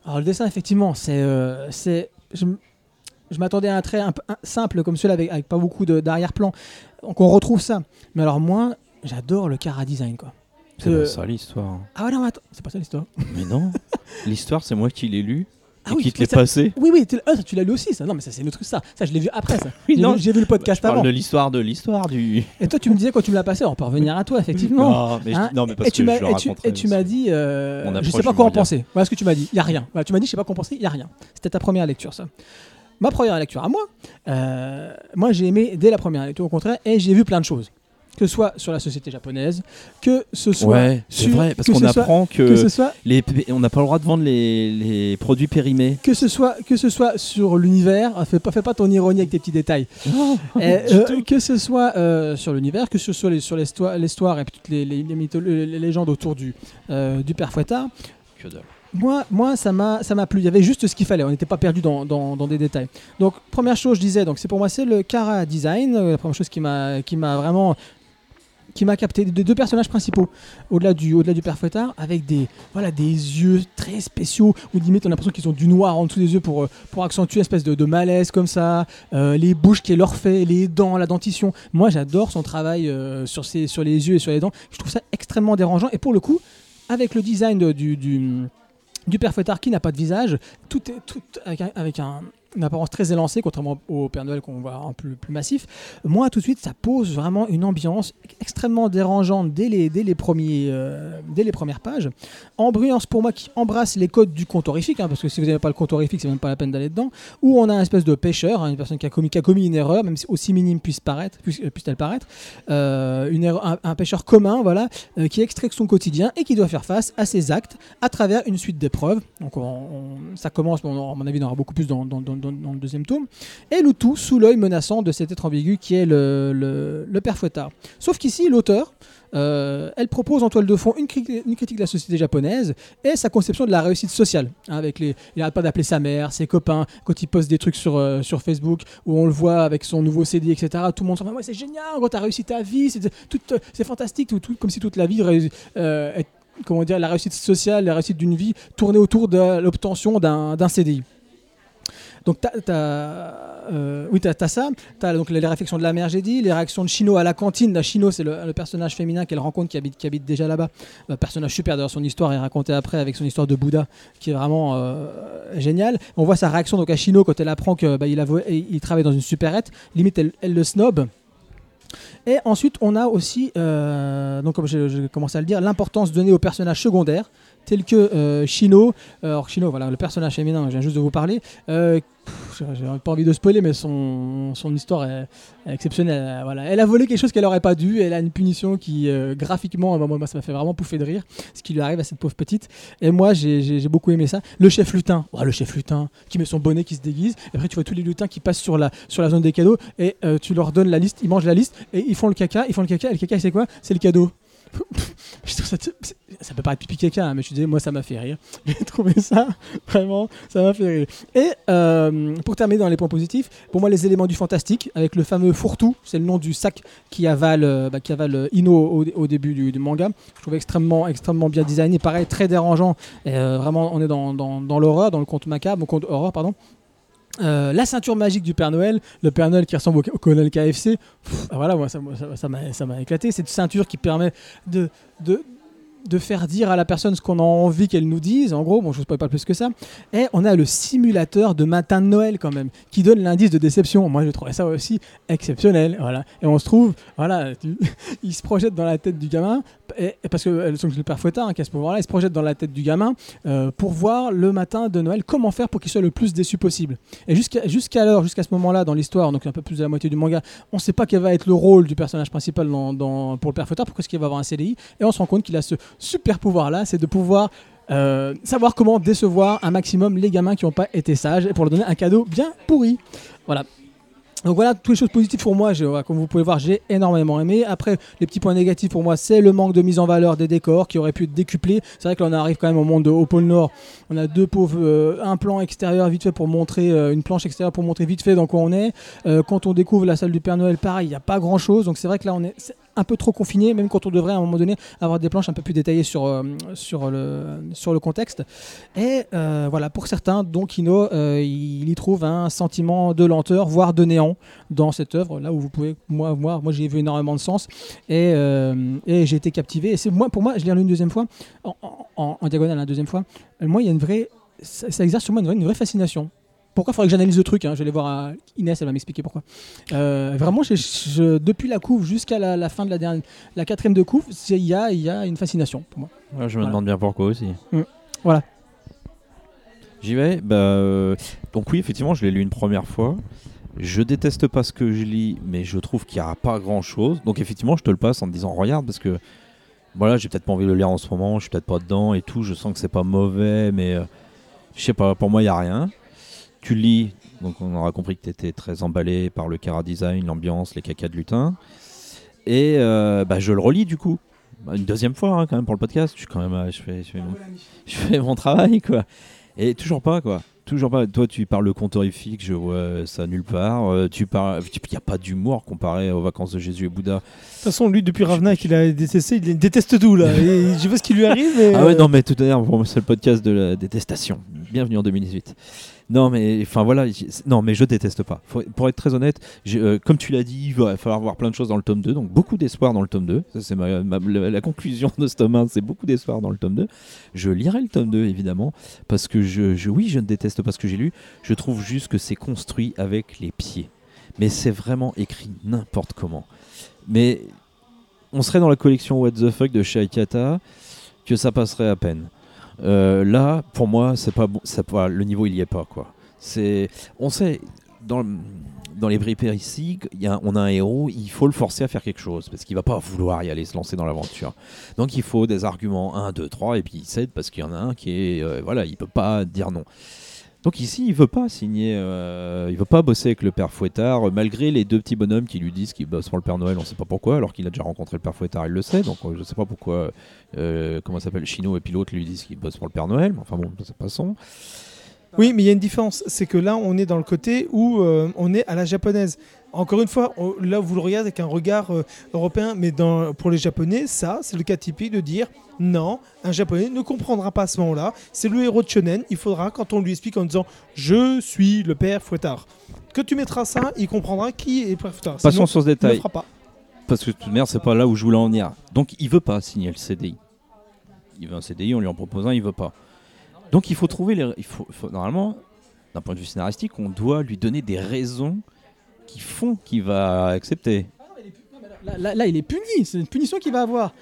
Alors, le dessin, effectivement, c'est. euh, c'est je m'attendais à un trait un peu un- simple comme celui-là, avec, avec pas beaucoup d'arrière-plan. Donc, on retrouve ça. Mais alors, moi, j'adore le cara design, quoi. C'est Euh, pas ça l'histoire. Ah ouais, non, attends, c'est pas ça l'histoire. Mais non. l'histoire, c'est moi qui l'ai lu Ah oui, qui te ça- passé. Oui, oui, tu, ah, ça, tu l'as lu aussi, ça. Non, mais ça, c'est notre ça. Ça, je l'ai vu après, ça. Oui, J'ai non, vu- J'ai vu le podcast Je parle avant. de l'histoire de l'histoire du. Et toi, tu me disais quand tu me l'as passé, on peut revenir à toi, effectivement. Non, mais, je- Hein non, mais parce et tu que je le et tu, et tu m'as dit, euh, je sais pas quoi en penser. Voilà ce que tu m'as dit. Il y a rien. Voilà, tu m'as dit, je sais pas quoi en penser. Il y a rien. C'était ta première lecture, ça. Ma première lecture à moi, euh, moi j'ai aimé dès la première lecture au contraire, et j'ai vu plein de choses. Que ce soit sur la société japonaise, que ce soit Ouais, c'est sur- vrai, parce qu'on ce soit- apprend que que, ce soit les, on n'a pas le droit de vendre les, les produits périmés. que ce soit que ce soit sur l'univers, ah, fais pas fais pas ton ironie avec tes petits détails. Eh, euh, que ce soit euh, sur l'univers, que ce soit les- sur l'histoire, et toutes les, les, légendes autour du euh, du père Fouettard, Que dalle. moi, moi, ça m'a, ça m'a plu. Il y avait juste ce qu'il fallait. On n'était pas perdu dans, dans, dans des détails. Donc, première chose, je disais, donc c'est pour moi, c'est le Kara design. La première chose qui m'a, qui m'a vraiment, qui m'a capté. Des deux personnages principaux, au-delà du, au-delà du père Fouettard, avec des, voilà, des yeux très spéciaux où limite on a l'impression qu'ils ont du noir en dessous des yeux pour, euh, pour accentuer une espèce de, malaise comme ça. Euh, les bouches qui est leur fait, les dents, la dentition. Moi, j'adore son travail euh, sur, ses, sur les yeux et sur les dents. Je trouve ça extrêmement dérangeant. Et pour le coup, avec le design de- du, du, du père Fouettard qui n'a pas de visage, tout est tout avec, un- avec un- une apparence très élancée, contrairement au Père Noël qu'on voit un peu plus massif. Moi, tout de suite, ça pose vraiment une ambiance extrêmement dérangeante dès les, dès les, premiers, euh, dès les premières pages. Ambiance pour moi qui embrasse les codes du conte horrifique, hein, parce que si vous n'avez pas le conte horrifique, c'est même pas la peine d'aller dedans, où on a une espèce de pêcheur, hein, une personne qui a commis, qui a commis une erreur, même si aussi minime euh, puisse-t-elle paraître, euh, une erreur- un, un pêcheur commun, voilà, euh, qui extrait son quotidien et qui doit faire face à ses actes à travers une suite d'épreuves. Donc on- on- ça commence, à mon avis, en aura beaucoup plus dans, dans- dans- dans- le deuxième tome. Et le tout sous l'œil menaçant de cet être ambigu qui est le, le, le père Fouettard. Sauf qu'ici, l'auteur, euh, elle propose en toile de fond une, cri- une critique de la société japonaise et sa conception de la réussite sociale. hein, avec les, il n'arrête pas d'appeler sa mère, ses copains, quand il poste des trucs sur, euh, sur Facebook où on le voit avec son nouveau CD, etc. Tout le monde s'en va, ouais, c'est génial, quand t'as réussi ta vie, c'est euh, fantastique, comme si toute la vie comment dire, la réussite sociale, la réussite d'une vie tournait autour de l'obtention d'un CDI. Donc t'as, t'as, euh, ça, t'as donc les réflexions de la mère, j'ai dit, les réactions de Chino à la cantine. La Chino, c'est le, personnage féminin qu'elle rencontre qui habite, déjà là-bas. Un personnage super, d'ailleurs son histoire est racontée après avec son histoire de Bouddha, qui est vraiment euh, génial. On voit sa réaction donc à Chino quand elle apprend que bah, travaille dans une supérette. Limite, elle, elle le snob. Et ensuite, on a aussi, euh, comme j'ai commencé à le dire, l'importance donnée aux personnages secondaires, tels que euh, Shino. Euh, Alors Shino, voilà, le personnage féminin, je viens juste de vous parler. Euh, j'ai pas envie de spoiler, mais son, son histoire est, exceptionnelle. Voilà. Elle a volé quelque chose qu'elle aurait pas dû. Elle a une punition qui, graphiquement, moi, ça m'a fait vraiment pouffer de rire, ce qui lui arrive à cette pauvre petite. Et moi, j'ai j'ai beaucoup aimé ça. Le chef lutin, Ouais, le chef lutin, qui met son bonnet, qui se déguise. Et après, tu vois tous les lutins qui passent sur la, sur la zone des cadeaux et tu leur donnes la liste, ils mangent la liste et ils font le caca. Ils font le caca. Et le caca, c'est quoi? C'est le cadeau. Je trouve ça, ça peut paraître pipi caca, hein, mais je te dis, moi ça m'a fait rire. J'ai trouvé ça vraiment, ça m'a fait rire. Et euh, pour terminer dans les points positifs, pour moi les éléments du fantastique, avec le fameux fourre-tout, c'est le nom du sac qui avale, euh, bah, qui avale euh, Ino au, début du, manga. Je trouvais extrêmement, extrêmement bien designé, pareil très dérangeant. Vraiment, on est dans, dans, dans l'horreur, dans le conte macabre, conte horreur, pardon. La ceinture magique du Père Noël, le Père Noël qui ressemble au, au colonel KFC, Pff, voilà, moi ça, ça- ça m'a ça m'a éclaté. C'est une ceinture qui permet de, de, de faire dire à la personne ce qu'on a envie qu'elle nous dise. En gros, bon, je ne spoil pas plus que ça. Et on a le simulateur de matin de Noël quand même, qui donne l'indice de déception. Moi, je trouvais ça aussi exceptionnel. Voilà. Et on se trouve, voilà, il se projette dans la tête du gamin, parce que euh, le père Fouettard, qui a ce pouvoir-là, il se projette dans la tête du gamin euh, pour voir le matin de Noël comment faire pour qu'il soit le plus déçu possible. Et jusqu'à jusqu'à ce moment-là dans l'histoire, donc un peu plus de la moitié du manga, on ne sait pas quel va être le rôle du personnage principal dans- pour le père Fouettard, pourquoi est-ce qu'il va avoir un CDI, et on se rend compte qu'il a ce super pouvoir-là, c'est de pouvoir euh, savoir comment décevoir un maximum les gamins qui n'ont pas été sages, et pour leur donner un cadeau bien pourri. Voilà. Donc voilà, toutes les choses positives pour moi, comme vous pouvez voir, j'ai énormément aimé. Après, les petits points négatifs pour moi, c'est le manque de mise en valeur des décors qui aurait pu être décuplé. C'est vrai que là, on arrive quand même au monde de, au pôle Nord. On a deux pauvres, euh, un plan extérieur vite fait pour montrer, euh, une planche extérieure pour montrer vite fait dans quoi on est. Quand on découvre la salle du Père Noël, pareil, il n'y a pas grand chose. Donc c'est vrai que là, on est un peu trop confiné, même quand on devrait à un moment donné avoir des planches un peu plus détaillées sur, euh, sur, le, sur le contexte. Et euh, voilà, pour certains, Don Kino, euh, il y trouve un sentiment de lenteur, voire de néant dans cette œuvre. Là où vous pouvez, moi, moi, moi j'y ai vu énormément de sens et, j'ai été captivé. Et c'est moi, pour moi, je l'ai relu une deuxième fois, en, diagonale, la deuxième fois. Moi, il y a une vraie, ça, exerce sur moi une vraie fascination. Pourquoi il faudrait que j'analyse le truc hein, Je vais aller voir euh, Inès, elle va m'expliquer pourquoi. Euh, vraiment, je- je- depuis la couve jusqu'à la, la fin de la dernière, la quatrième de couve, il y a, y a une fascination pour moi. Ouais, je me Voilà. demande bien pourquoi aussi. Mm. Voilà. J'y vais? Bah, euh, donc oui, effectivement, je l'ai lu une première fois. Je déteste pas ce que je lis, mais je trouve qu'il n'y a pas grand chose. Donc effectivement, je te le passe en te disant regarde parce que voilà, j'ai peut-être pas envie de le lire en ce moment, je suis peut-être pas dedans et tout. Je sens que c'est pas mauvais, mais euh, je sais pas, pour moi, il y a rien. Tu lis, donc on aura compris que tu étais très emballé par le cara design, l'ambiance, les cacas de lutin. Et euh, bah, je le relis du coup. Une deuxième fois hein, quand même pour le podcast. Je, quand même, euh, je, fais, je, fais mon, je fais mon travail quoi. Et toujours pas quoi. Toujours pas. Toi, tu parles le conte horrifique, je vois ça nulle part. Euh, tu parles, il n'y a pas d'humour comparé aux vacances de Jésus et Bouddha. De toute façon, lui, depuis Ravna qu'il a détesté, il déteste tout là? Et je sais pas ce qui lui arrive. Ah ouais, non, mais tout à l'heure, c'est le podcast de la détestation. Bienvenue en 2018. Non, mais enfin voilà, non, mais je déteste pas. Pour être très honnête, euh, comme tu l'as dit, il va falloir voir plein de choses dans le tome 2, donc beaucoup d'espoir dans le tome 2. Ça, c'est la, conclusion de ce tome 1, c'est beaucoup d'espoir dans le tome 2. Je lirai le tome 2, évidemment, parce que je, oui, je ne déteste pas ce que j'ai lu. Je trouve juste que c'est construit avec les pieds. Mais c'est vraiment écrit n'importe comment. Mais on serait dans la collection What the fuck de Shaikata que ça passerait à peine. Euh, là, pour moi, c'est pas bon. pas- le niveau, il y est pas quoi. C'est, on sait dans dans les péripéties, il y a, on a un héros, il faut le forcer à faire quelque chose parce qu'il va pas vouloir y aller se lancer dans l'aventure. Donc il faut des arguments 1, 2, 3 et puis il cède parce qu'il y en a un qui est euh, voilà, il peut pas dire non. Donc ici, il veut pas signer, euh, il veut pas bosser avec le père Fouettard, euh, malgré les deux petits bonhommes qui lui disent qu'il bosse pour le Père Noël, on sait pas pourquoi, alors qu'il a déjà rencontré le père Fouettard, il le sait, donc euh, je sais pas pourquoi, comment ça s'appelle, Chino et puis l'autre lui disent qu'il bosse pour le Père Noël, mais enfin bon, c'est pas son. Oui, mais il y a une différence. C'est que là, on est dans le côté où on est à la japonaise. Encore une fois, on- là, vous le regardez avec un regard euh, européen, mais dans, pour les Japonais, ça, c'est le cas typique de dire non, un Japonais ne comprendra pas à ce moment-là. C'est le héros de shonen. Il faudra, quand on lui explique en disant je suis le père Fouettard, que tu mettras ça, il comprendra qui est le père Fouettard. Passons Sinon, sur ce il ne détail, fera pas. parce que de toute manière, c'est pas là où je voulais en venir. Donc il veut pas signer le CDI. Il veut un CDI, on lui en propose un, il veut pas. Donc il faut trouver les. Il faut, faut- normalement, d'un point de vue scénaristique, on doit lui donner des raisons qui font qu'il va accepter. Là, là- là, il est puni. C'est une punition qu'il va avoir.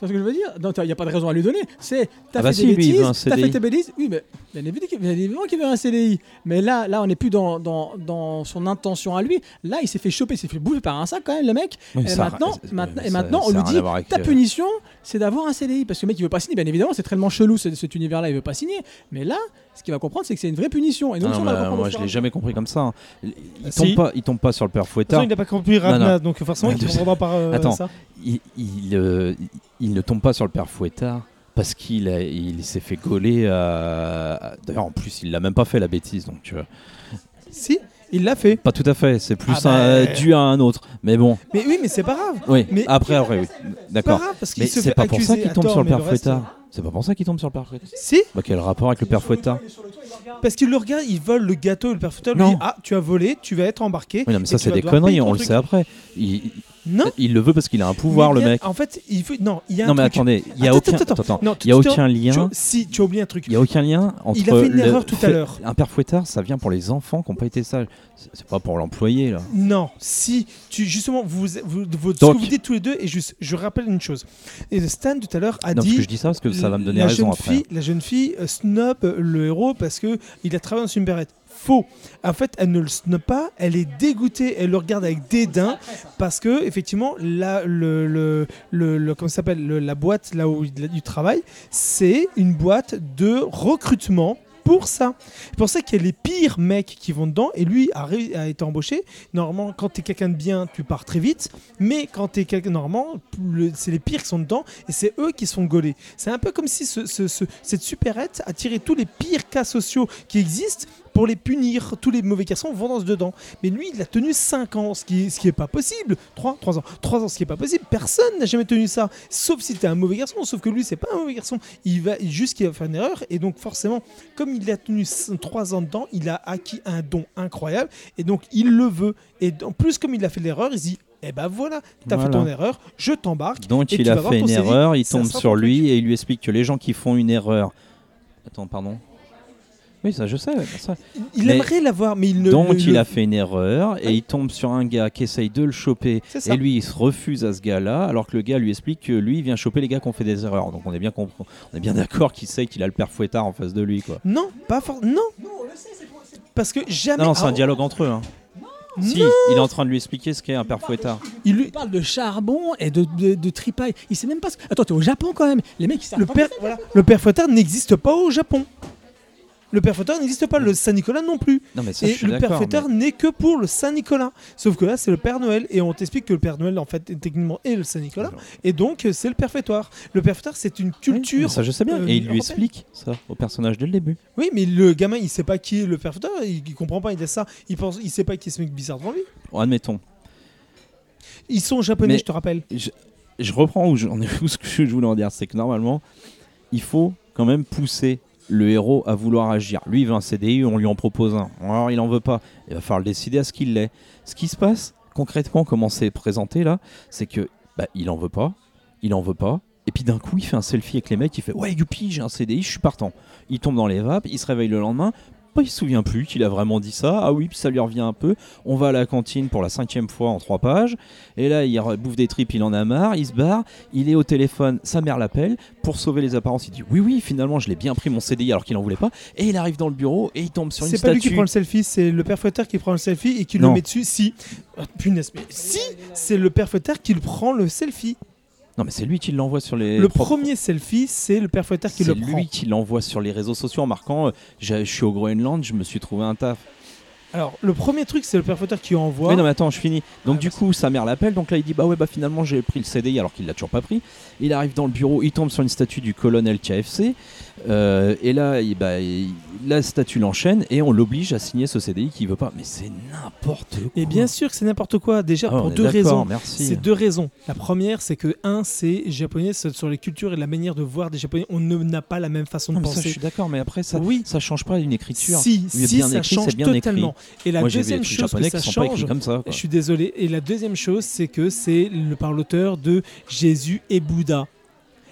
C'est ce que je veux dire? Il n'y a pas de raison à lui donner. C'est t'as Ah bah fait si, des bêtises, t'as fait tes bêtises. Oui, mais bien évidemment qu'il veut un CDI. Mais là, là, on n'est plus dans, dans, dans son intention à lui. Là, il s'est fait choper, il s'est fait bouffer par un sac quand même, le mec. Oui, Et ça- maintenant, maintenant, ça- et maintenant, on lui dit ta euh, punition, c'est d'avoir un CDI. Parce que le mec, il veut pas signer. Bien évidemment, c'est tellement chelou ce- cet univers-là, il veut pas signer. Mais là, ce qu'il va comprendre, c'est que c'est une vraie punition. Et non, euh, moi, je l'ai jamais compris comme ça. hein. Il, il Si. tombe pas, il tombe pas sur le père Fouettard. façon, il n'a pas compris non. donc forcément, il comprendra par euh, Attends. ça. il, il, euh, ne tombe pas sur le père Fouettard parce qu'il a- il s'est fait gauler à. à- D'ailleurs, en plus, il l'a même pas fait la bêtise, donc euh, Si, il l'a fait. pas tout à fait. C'est plus Ah bah, un- euh, dû à un autre. Mais bon, Mais oui, mais c'est pas grave. oui. Mais- après, après, oui. Pas D'accord. grave parce qu'il Mais se c'est fait pas pour ça qu'il tombe sur le père Fouettard. C'est pas pour ça qu'il tombe sur le père Fouettard. Si, Bah, quel rapport avec le père Fouettard? Parce qu'il le regarde, il vole le gâteau et le père Fouettard lui dit Ah, tu as volé, tu vas être embarqué. Oui, non, mais ça, c'est des conneries, on le sait après. Il- Non, il le veut parce qu'il a un pouvoir, le y mec. En fait, il faut. Non, il y a Non, mais attendez, il y a aucun. Il y a aucun lien. Si, tu as oublié un truc. Il n'y a aucun lien entre. Il a fait une erreur tout à l'heure. Un père fouettard, ça vient pour les enfants qui n'ont pas été sages. C'est pas pour l'employé, là. Non, si tu justement vous, vous, vous- ce Donc- que vous dites tous les deux et juste je rappelle une chose. Et Stan tout à l'heure a non, parce dit que je dis ça parce que ça va me donner la raison jeune après. Fille, la jeune fille euh, snob le héros parce que il a travaillé dans une berette. Faux. En fait, elle ne le snob pas, elle est dégoûtée, elle le regarde avec dédain parce que effectivement, la, le, le, le, comment s'appelle, le- la boîte là où il a du travail, c'est une boîte de recrutement pour ça. C'est pour ça qu'il y a les pires mecs qui vont dedans et lui a, a été embauché. Normalement, quand tu es quelqu'un de bien, tu pars très vite, mais quand tu es quelqu'un normalement, le- c'est les pires qui sont dedans et c'est eux qui sont gaulés. C'est un peu comme si ce- ce- ce- cette supérette a tiré tous les pires cas sociaux qui existent pour les punir. Tous les mauvais garçons vont dans ce dedans. Mais lui, il a tenu 5 ans, ce qui est, ce qui est pas possible. 3, 3 ans. 3 ans, ce qui est pas possible. Personne n'a jamais tenu ça. Sauf si t'es un mauvais garçon. Sauf que lui, c'est pas un mauvais garçon. Il va juste qu'il va faire une erreur. Et donc, forcément, comme il a tenu 3 ans dedans, il a acquis un don incroyable. Et donc, il le veut. Et en plus, comme il a fait l'erreur, il se dit Eh ben voilà, t'as fait ton erreur, je t'embarque. Donc Et il tu a vas fait une erreur, il tombe sur lui et il lui explique que les gens qui font une erreur. Attends, pardon. Oui, ça je sais. ouais, ça. Il Mais- aimerait l'avoir, mais il ne. Donc le- il a fait une erreur et il tombe sur un gars qui essaye de le choper C'est ça. et lui il se refuse à ce gars-là alors que le gars lui explique que lui il vient choper les gars qui ont fait des erreurs. Donc on est bien compre- on est bien d'accord qu'il sait qu'il a le père fouettard en face de lui quoi. Non, pas forcément. Non. Parce que jamais. Non, non c'est Ah, un dialogue entre eux. hein. Si, il est en train de lui expliquer ce qu'est un père fouettard. Il Il lui- parle de charbon et de, de, de tripaille. Il sait même pas ce que. Attends, t'es au Japon quand même. Les mecs, ils savent le pas père, voilà, le père fouettard n'existe pas au Japon. Le père fouettard n'existe pas, le Saint-Nicolas non plus. Non, mais ça, Et je suis le père n'est que pour le Saint-Nicolas. Sauf que là, c'est le Père Noël. Et on t'explique que le Père Noël, en fait, techniquement, est le Saint-Nicolas. Et donc, euh, c'est le père fouettard. Le père fouettard, c'est une Oui, culture. ça, je sais bien. euh, Et il lui européenne. explique ça au personnage dès le début. Oui, mais le gamin, il sait pas qui est le père fouettard. Il, il comprend pas, il dit ça. Il, pense, il sait pas qui est ce mec bizarre devant lui. Bon, admettons. Ils sont japonais, Mais- je te rappelle. je, je reprends où où ce que je voulais en dire, c'est que normalement, il faut quand même pousser le héros à vouloir agir. Lui, il veut un CDI, on lui en propose un. Alors, il en veut pas. Il va falloir le décider à ce qu'il l'est. Ce qui se passe concrètement, comment c'est présenté là, c'est que bah, il en veut pas, il en veut pas. Et puis d'un coup, il fait un selfie avec les mecs, il fait Ouais, youpi, j'ai un CDI, je suis partant. Il tombe dans les vapes, il se réveille le lendemain. Bah, il se souvient plus qu'il a vraiment dit ça. Ah oui, puis ça lui revient un peu. On va à la cantine pour la cinquième fois en trois pages. Et là, il bouffe des tripes, il en a marre, il se barre. Il est au téléphone, sa mère l'appelle. Pour sauver les apparences, il dit Oui, oui, finalement, je l'ai bien pris mon CDI alors qu'il en voulait pas. Et il arrive dans le bureau et il tombe sur une C'est pas lui qui statue. prend le selfie, c'est le père fouettard qui prend le selfie et qui Non. le met dessus. Si. Ah, punaise, mais si C'est le père fouettard qui le prend le selfie. Non, mais c'est lui qui l'envoie sur les. le propres- premier selfie, c'est le père fouettard qui C'est le prend. lui qui l'envoie sur les réseaux sociaux en marquant euh, Je je suis au Groenland, je me suis trouvé un taf. Alors, le premier truc, c'est le fouettard qui envoie. Oui, non, mais attends, je finis. Donc, du coup, sa mère l'appelle. Donc là, il dit Bah ouais, bah finalement, j'ai pris le CDI alors qu'il l'a toujours pas pris. Il arrive dans le bureau, il tombe sur une statue du colonel KFC. euh, et là, il- bah, il- la statue l'enchaîne et on l'oblige à signer ce CDI qu'il veut pas. Mais c'est n'importe quoi. Et bien sûr que c'est n'importe quoi. Déjà, Ah, pour deux raisons. Merci. C'est deux raisons. La première, c'est que, un, c'est japonais, sur les cultures et la manière de voir des japonais. On n'a pas la même façon Non, de mais ça, je penser. suis d'accord, mais après, ça, Oui. ça change pas une écriture. Si, si bien ça écrit, change c'est bien écrit. Et la Moi, deuxième chose que ça change, comme ça. quoi. je suis désolé. Et la deuxième chose, c'est que c'est le par l'auteur de Jésus et Bouddha.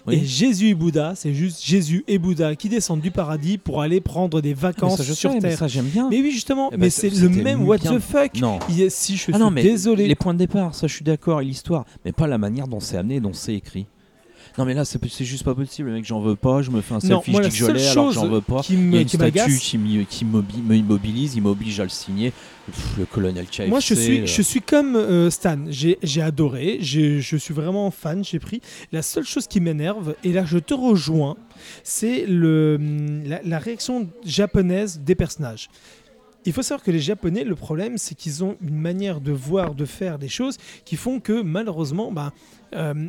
Oui. Et Jésus et Bouddha, c'est juste Jésus et Bouddha qui descendent du paradis pour aller prendre des Mais vacances ça, je sur sais, mais Terre. ça, j'aime bien. Mais oui, justement, Eh ben, mais c'est- le même what bien. the fuck. Non. Il si je suis Ah non, mais désolé. les points de départ, ça je suis d'accord, et l'histoire, mais pas la manière dont c'est amené dont c'est écrit. Non mais là c'est juste pas possible, mec, j'en veux pas, je me fais un Non, selfie, moi, je dis que je l'ai alors j'en veux pas. qui Il y a une qui statue qui m'immobilise, il m'oblige à le signer. Pff, le colonel KFC. Moi, je suis, là. je suis comme euh, Stan. J'ai adoré. Je suis vraiment fan. J'ai pris. La seule chose qui m'énerve, et là, je te rejoins, c'est la, la réaction japonaise des personnages. Il faut savoir que les Japonais, le problème, c'est qu'ils ont une manière de voir, de faire des choses qui font que malheureusement, bah, euh,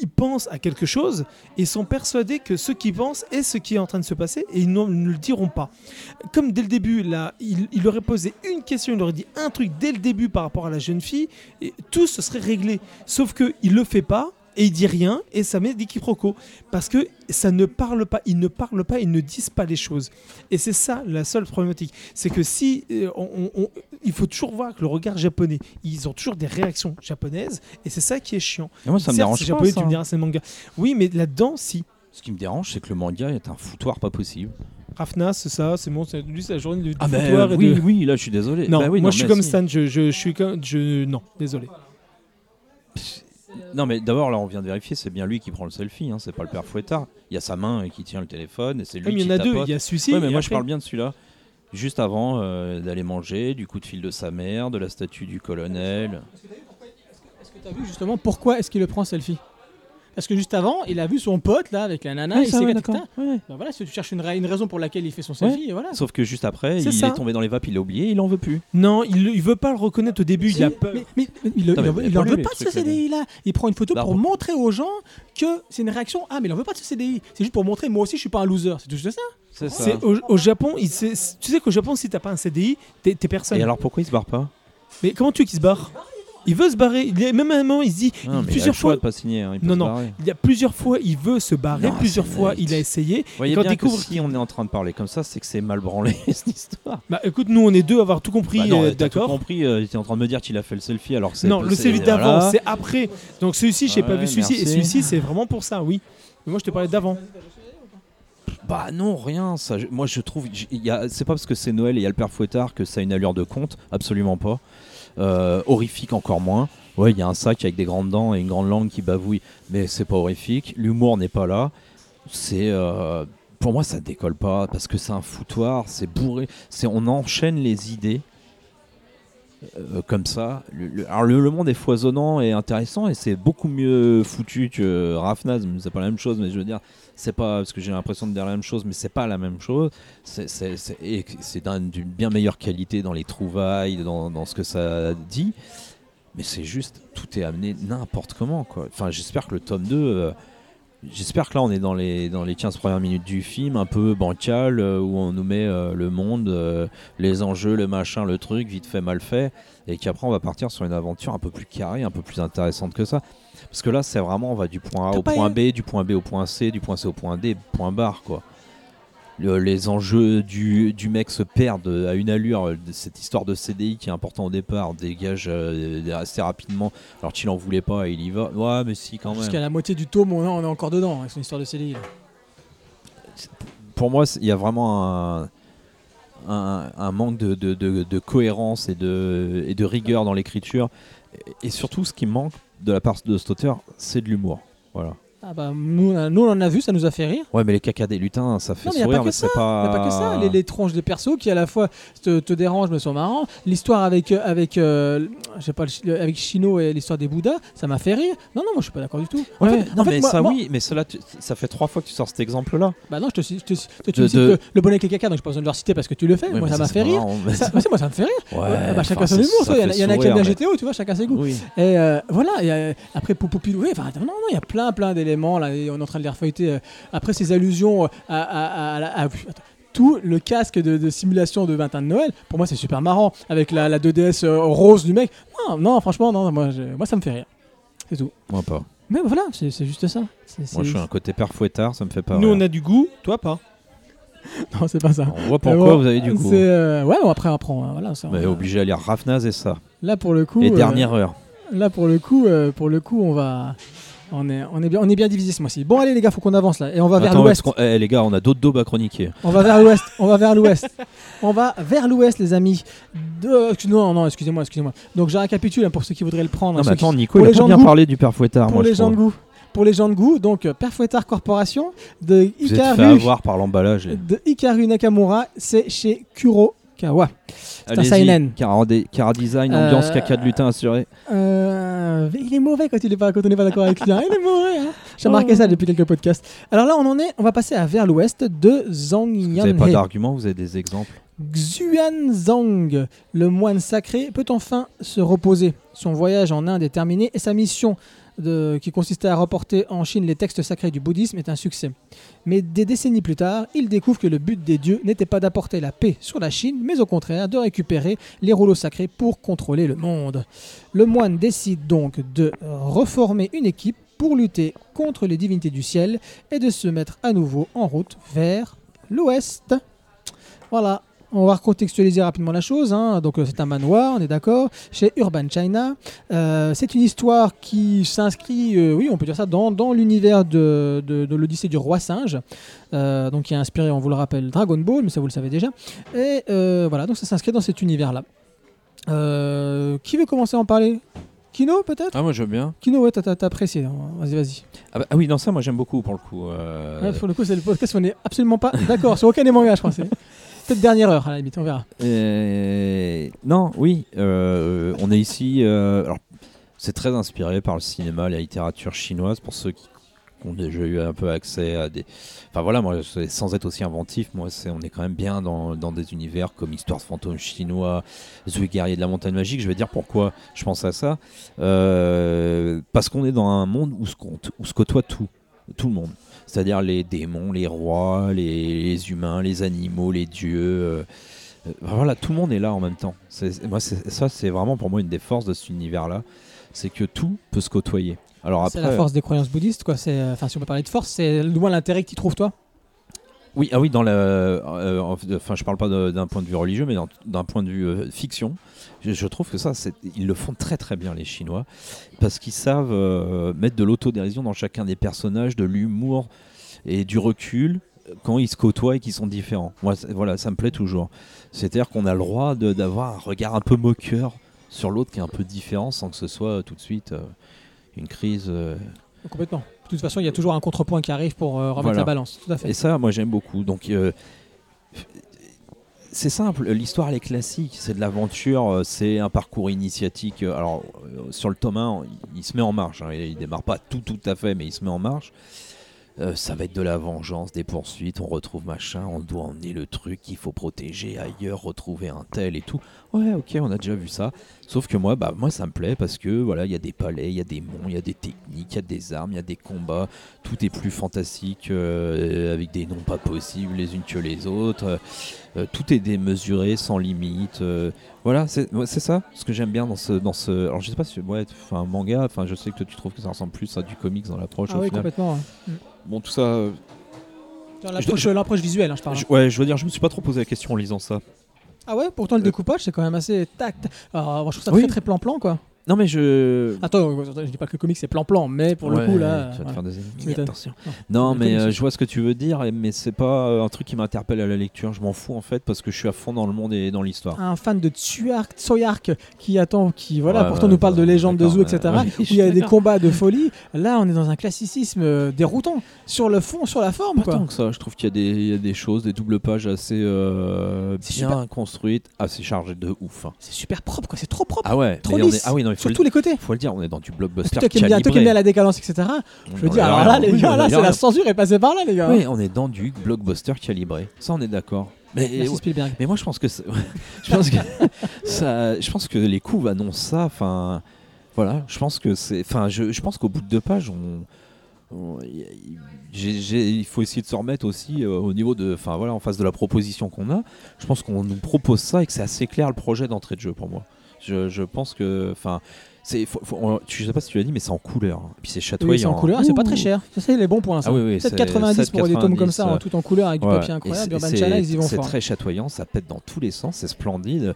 ils pensent à quelque chose et sont persuadés que ce qu'ils pensent est ce qui est en train de se passer et ils ne le diront pas. Comme dès le début, là, il, il aurait posé une question, il aurait dit un truc dès le début par rapport à la jeune fille, et tout se serait réglé. Sauf que il le fait pas et il dit rien et ça met des quiproquos parce que ça ne parle pas, ils ne parlent pas, ils ne disent pas les choses. Et c'est ça la seule problématique, c'est que si euh, on- on- il faut toujours voir que le regard japonais, ils ont toujours des réactions japonaises et c'est ça qui est chiant. Et moi ça me Certes, dérange c'est pas. japonais, ça. tu me diras c'est manga. Oui, mais là-dedans, si. Ce qui me dérange, c'est que le manga est un foutoir pas possible. Rafna, c'est ça, c'est bon, c'est lui, c'est la journée du, Ah ben foutoir et oui, de- oui, là je suis désolé. Non, Bah oui, moi non, je suis comme si. Stan, je, je, je suis comme. Je... Non, désolé. Non mais d'abord là on vient de vérifier, c'est bien lui qui prend le selfie, hein, c'est pas le père Fouettard. Il y a sa main et qui tient le téléphone et c'est lui mais il qui y en a deux, il y a celui-ci. Ouais, mais et moi je parle bien de celui-là. Juste avant euh, d'aller manger, du coup de fil de sa mère, de la statue du colonel. Est-ce que tu as vu justement pourquoi est-ce qu'il le prend selfie? Parce que juste avant, il a vu son pote là avec la nana, Ouais, il ça, s'est ouais, d'accord. bah voilà, si tu cherches une, ra- une raison pour laquelle il fait son selfie, et voilà. Sauf que juste après, il ça. est tombé dans les vapes, il l'a oublié, il en veut plus. Non, il, il veut pas le reconnaître au début, il a peur. Mais, mais- mais il, il, Non, mais en- il veut pas de ce CDI là. Il prend une photo pour montrer aux gens que c'est une réaction. Ah, mais il en veut pas de ce CDI. C'est juste pour montrer, moi aussi, je suis pas un loser. C'est juste ça. C'est ça. C'est au, au Japon, il, tu sais qu'au Japon, si t'as pas un CDI, t'es t'es personne. Et alors pourquoi il se barre pas? Mais comment tu veux qu'il se barre? Il veut se barrer. Il est, même à un moment, il se dit Non, il plusieurs choix fois. de pas signer. hein, il Non, non. Il y a plusieurs fois, il veut se barrer. Non, plusieurs fois, net. il a essayé. Vous voyez quand bien il découvre que si on est en train de parler comme ça, c'est que c'est mal branlé cette histoire. Bah écoute, nous on est deux à avoir tout compris, Bah euh, d'accord compris, euh, t'es en train de me dire qu'il a fait le selfie alors que c'est Non, le celui d'avant, voilà. c'est après. Donc celui-ci, j'ai pas Ouais, vu celui-ci. Et celui-ci, c'est vraiment pour ça, oui. Mais moi, je te parlais d'avant. Bah non, rien. Ça, moi, je trouve, il c'est pas parce que c'est Noël et il y a le père Fouettard que ça a une allure de conte, absolument pas. Euh, horrifique encore moins. Ouais, il y a un sac avec des grandes dents et une grande langue qui bavouille, mais c'est pas horrifique. L'humour n'est pas là. C'est, euh, pour moi, ça décolle pas parce que c'est un foutoir, c'est bourré. C'est, on enchaîne les idées euh, comme ça. Le, alors le, monde est foisonnant et intéressant et c'est beaucoup mieux foutu que Rafnaz. C'est pas la même chose, mais je veux dire, c'est pas parce que j'ai l'impression de dire la même chose, mais c'est pas la même chose. C'est d'une bien meilleure qualité dans les trouvailles, dans, ce que ça dit. Mais c'est juste, tout est amené n'importe comment. Enfin, j'espère que le tome 2. euh, J'espère que là on est dans les, dans les 15 premières minutes du film, un peu bancal, euh, où on nous met euh, le monde, euh, les enjeux, le machin, le truc, vite fait, mal fait, et qu'après on va partir sur une aventure un peu plus carrée, un peu plus intéressante que ça. Parce que là c'est vraiment, on va du point A au point B, du point B au point C, du point C au point D, point barre quoi. Le- les enjeux du, du mec se perdent à une allure. euh, Cette histoire de CDI qui est important au départ dégage euh, assez rapidement. Alors qu'il en voulait pas et il y va. Ouais, mais si quand même. Jusqu'à la moitié du tome, on on est encore dedans avec son histoire de CDI. là. pour moi, il y a vraiment un, un- un manque de, de- de- de cohérence et de, et de rigueur dans l'écriture. Et, et surtout, ce qui manque de la part de cet auteur, c'est de l'humour. Voilà. Ah bah, nous, nous, on en a vu, ça nous a fait rire. Ouais, mais les caca des lutins, ça fait Non, mais y a sourire, pas que mais c'est pas. N'y a pas que ça, les, les tronches des persos qui à la fois te, te dérangent mais sont marrants. L'histoire avec, euh, avec, euh, je pas, avec Chino et l'histoire des Bouddhas, ça m'a fait rire. Non, non, moi je suis pas d'accord du tout. En Ouais, fait- non, en fait, mais moi- ça, moi- oui, mais cela, tu- ça fait trois fois que tu sors cet exemple-là. Bah non, je te, je te, cite- je te De- cite de- que le bonnet avec les caca, donc j'ai pas besoin de le reciter parce que tu le fais. Ouais, moi ça m'a fait rire. mais Ça, moi, ça me fait rire. Ouais, bah, chacun son humour. Il y, en a- y en qui aiment mais- GTO, tu vois, chacun ses goûts. Oui. Et euh, voilà, après Poupopilou, oui, enfin, non, non, il y a plein, plein d'éléments, là, et on est en train de les refeuilleter. euh, après ces allusions euh, à, à- à la- à- attends, tout le casque de, de simulation de 21 de Noël, pour moi c'est super marrant, avec la, la 2DS euh, rose du mec. Non, non, franchement, non, moi, je- moi ça me fait rire. C'est tout. Moi pas. Mais voilà, c'est juste ça. C'est- c'est- Moi je suis un côté père fouettard, ça me fait pas. Nous, rire. on a du goût, toi pas. Non, c'est pas ça. On voit pourquoi bon, vous avez du goût. euh, Ouais, bon, après, après, on- voilà, ça, Mais on- obligé à lire Rafnaz et ça. Là, pour le coup. Et euh, dernière heure. Là pour le coup, euh, pour le coup, on va, on est, on est bien, on est bien divisé ce mois-ci. Bon allez les gars, faut qu'on avance là et on va vers Attends, l'ouest. parce qu'on- eh, les gars, on a d'autres daubes à chroniquer. On va vers l'ouest. On va vers l'ouest. On va vers l'ouest les amis. De... Non non excusez-moi excusez-moi. Donc je récapitule hein, pour ceux qui voudraient le prendre. Non, ceux mais attends, Nico, pour il a les pas gens bien de goût. parlé du père fouettard, pour moi, les je gens de goût. Pour les gens de goût, donc euh, Père Fouettard Corporation de Vous êtes fait avoir par l'emballage. de Hikaru Nakamura, c'est chez Kurokawa. un Allez-y, seinen. Cara, Cara Design, ambiance Euh, caca de lutin assuré. Euh, il est mauvais quand, il est pas, quand on n'est pas d'accord avec lui. hein. Il est mauvais. hein. J'ai remarqué ça depuis quelques podcasts. Alors là, on en est. On va passer à vers l'ouest de Zhang Vous n'avez pas Yanhe. d'argument, vous avez des exemples? Xuan Zhang, le moine sacré, peut enfin se reposer. Son voyage en Inde est terminé et sa mission qui consistait à reporter en Chine les textes sacrés du bouddhisme est un succès. Mais des décennies plus tard, il découvre que le but des dieux n'était pas d'apporter la paix sur la Chine, mais au contraire de récupérer les rouleaux sacrés pour contrôler le monde. Le moine décide donc de reformer une équipe pour lutter contre les divinités du ciel et de se mettre à nouveau en route vers l'ouest. Voilà, on va recontextualiser rapidement la chose. hein. Donc euh, c'est un manoir, on est d'accord, chez Urban China. Euh, c'est une histoire qui s'inscrit, euh, oui, on peut dire ça, dans, dans l'univers de, de, de l'Odyssée du roi singe. Euh, donc qui a inspiré, on vous le rappelle, Dragon Ball, mais ça vous le savez déjà. Et voilà, donc ça s'inscrit dans cet univers-là. Qui veut commencer à en parler? Kino peut-être? Ah, moi veux bien. Kino, ouais, t'as- apprécié. hein. Vas-y, vas-y. Ah, bah- ah oui, non, ça, moi j'aime beaucoup pour le coup. euh, Ouais, pour le coup, c'est le podcast où on n'est absolument pas d'accord sur aucun des mangas, je crois. Peut-être dernière heure, à la limite, on verra. Non, oui, euh, on est ici. euh, alors, c'est très inspiré par le cinéma, la littérature chinoise, pour ceux qui ont déjà eu un peu accès à des. Enfin voilà, sans être aussi inventif, moi, c'est, on est quand même bien dans, des univers comme Histoire de fantômes chinois, The Guerrier de la montagne magique. Je vais dire pourquoi je pense à ça. Euh, parce qu'on est dans un monde où se, où se côtoie tout, tout le monde. C'est-à-dire les démons, les rois, les, les humains, les animaux, les dieux. euh, euh, voilà, tout le monde est là en même temps. Moi, ça, c'est vraiment pour moi une des forces de cet univers-là. C'est que tout peut se côtoyer. Alors C'est la force des croyances bouddhistes, quoi. C'est, euh, Enfin, si on peut parler de force, c'est moins l'intérêt que tu trouves, toi? Oui, ah oui, dans la, euh, en- enfin, je parle pas d'un point de vue religieux, mais d'un point de vue euh, fiction, je, trouve que ça, ils le font très très bien les Chinois, parce qu'ils savent euh, mettre de l'autodérision dans chacun des personnages, de l'humour et du recul quand ils se côtoient et qu'ils sont différents. Moi, voilà, ça me plaît toujours. C'est-à-dire qu'on a le droit d'avoir un regard un peu moqueur sur l'autre qui est un peu différent, sans que ce soit tout de suite une crise. Complètement. De toute façon, il y a toujours un contrepoint qui arrive pour euh, remettre Voilà. la balance. Tout à fait. Et ça, moi, j'aime beaucoup. Donc, euh, c'est simple, l'histoire elle est classique, c'est de l'aventure, euh, c'est un parcours initiatique. Alors euh, sur le tome 1, il, il se met en marche, hein, il, il démarre pas tout tout à fait, mais il se met en marche. Euh, ça va être de la vengeance, des poursuites, on retrouve machin, on doit emmener le truc qu'il faut protéger ailleurs, retrouver un tel et tout. Ouais, ok, on a déjà vu ça. Sauf que moi, bah moi ça me plaît parce que voilà, il y a des palais, il y a des monts, il y a des techniques, il y a des armes, il y a des combats, tout est plus fantastique euh, avec des noms pas possibles les unes que les autres. Euh, tout est démesuré, sans limite. euh, voilà, c'est ouais, ça ce que j'aime bien dans ce dans ce. Alors je sais pas si ouais, enfin manga. Enfin je sais que toi tu trouves que ça ressemble plus à du comics dans l'approche Ah oui, final. complètement. ouais. Bon tout ça. euh, Dans L'approche l'approche visuelle, hein, je parle. je- ouais, je veux dire, je me suis pas trop posé la question en lisant ça. Ah ouais, pourtant le découpage c'est quand même assez tact. Alors, moi, je trouve ça Oui. très très plan-plan quoi. Non mais je. Attends, je dis pas que le comic c'est plan-plan, mais pour le coup là. tu vas te faire des ennemis, attention. Non. Mais comics, euh, je vois ce que tu veux dire, mais c'est pas euh, un truc qui m'interpelle à la lecture. Je m'en fous en fait parce que je suis à fond dans le monde et dans l'histoire. un fan de Tsuark, Tsoyark qui attend, qui voilà, Ouais, pourtant ouais, nous parle de légende de ouais, etc. où il y a des combats de folie. Là, on est dans un classicisme euh, déroutant sur le fond, sur la forme, Pas quoi. tant que ça, je trouve qu'il y, a des- il y a des choses, des doubles pages assez euh, C'est bien super. construites, assez chargées de ouf. hein. C'est super propre, quoi. C'est trop propre. Ah ouais, Trop lisse. ah oui, non, il faut sur le, tous les côtés. faut le dire, on est dans du blockbuster toi qui aimes bien, la décadence, etc. Je veux dire, alors là, les gars, là, est c'est la censure est passée par là, les gars. Oui, on est dans du blockbuster calibré. Ça, on est d'accord. Mais, Merci Spielberg. mais moi, je pense que je pense que ça, je pense que les couves annoncent ça. Enfin, voilà, je pense que c'est, enfin, je, je pense qu'au bout de deux pages, on, il faut essayer de se remettre aussi euh, au niveau de, enfin voilà, en face de la proposition qu'on a. Je pense qu'on nous propose ça et que c'est assez clair le projet d'entrée de jeu pour moi. Je, je pense que, enfin, c'est, faut- faut- on- tu- je sais pas si tu l'as dit, mais c'est en couleur. hein. Puis c'est chatoyant. Oui, c'est en hein. couleur, c'est pas très cher. Ça, c'est les bons points. Ça. Ah oui, oui, c'est 7,90 pour des tomes comme 7,90, ça, euh, tout en couleur avec du Ouais, papier et incroyable. c'est- Urban Channel, ils y vont C'est fort. très chatoyant, ça pète dans tous les sens, c'est splendide.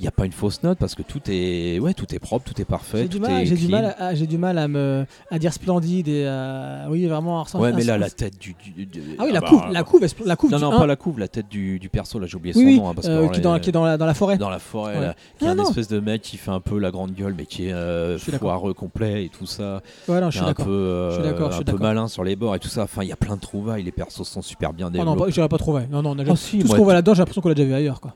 Il n'y a pas une fausse note parce que tout est, ouais, tout est propre, tout est parfait, J'ai du mal, du à, j'ai du mal à me, à dire splendide et à- oui vraiment. à ressentir- Ouais, mais là la tête du. du- du- Ah oui, la bah, couve, la couve, est- la couve. Non, non, pas la couve, la tête du, du perso, là j'ai oublié Oui, son oui, nom. hein, parce euh, qui, est dans, les- qui est dans la, dans la forêt. dans la forêt, Ouais. là, qui est Non, un non. espèce de mec qui fait un peu la grande gueule, mais qui est euh, foireux complet et tout ça. Ouais, non, je suis d'accord. euh, Je suis d'accord, un peu malin sur les bords et tout ça. Enfin, il y a plein de trouvailles, les persos sont super bien Oh non, développés. pas- je dirais pas trop vrai. Non, non, on a Ah, tout ce qu'on voit là-dedans, j'ai l'impression qu'on l'a déjà vu ailleurs, quoi.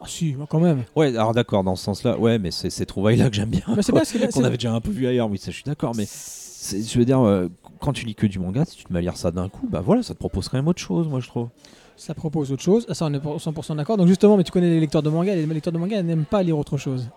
Ah si, moi, quand même. Ouais, alors d'accord, dans ce sens-là, ouais, mais c'est ces trouvailles-là que j'aime bien. Mais c'est bien, qu'on avait déjà un peu vu ailleurs, oui, ça je suis d'accord, mais je veux dire, euh, quand tu lis que du manga, si tu te mets à lire ça d'un coup, bah voilà, ça te propose quand même autre chose, moi je trouve. Ça propose autre chose. Ça, on est pour 100% d'accord. Donc justement, mais tu connais les lecteurs de manga. Les lecteurs de manga n'aiment pas lire autre chose.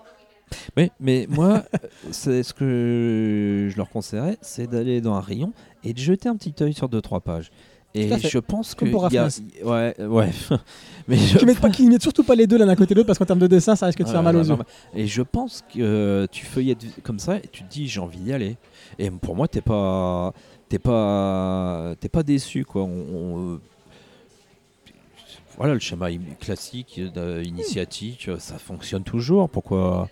Oui, mais moi, c'est ce que je leur conseillerais, c'est d'aller dans un rayon et de jeter un petit œil sur deux trois pages. Et je pense que Comme pour y a- Raffnas. ouais, ouais, mais je Qui mettent, pas, qui mettent surtout pas les deux l'un à côté de l'autre parce qu'en termes de dessin, ça risque de te Ouais, faire mal ouais, aux yeux. Et je pense que euh, tu feuillettes comme ça et tu te dis j'ai envie d'y aller. Et pour moi t'es pas t'es pas t'es pas déçu quoi. On- on, euh, voilà le schéma classique euh, initiatique, euh, ça fonctionne toujours. Pourquoi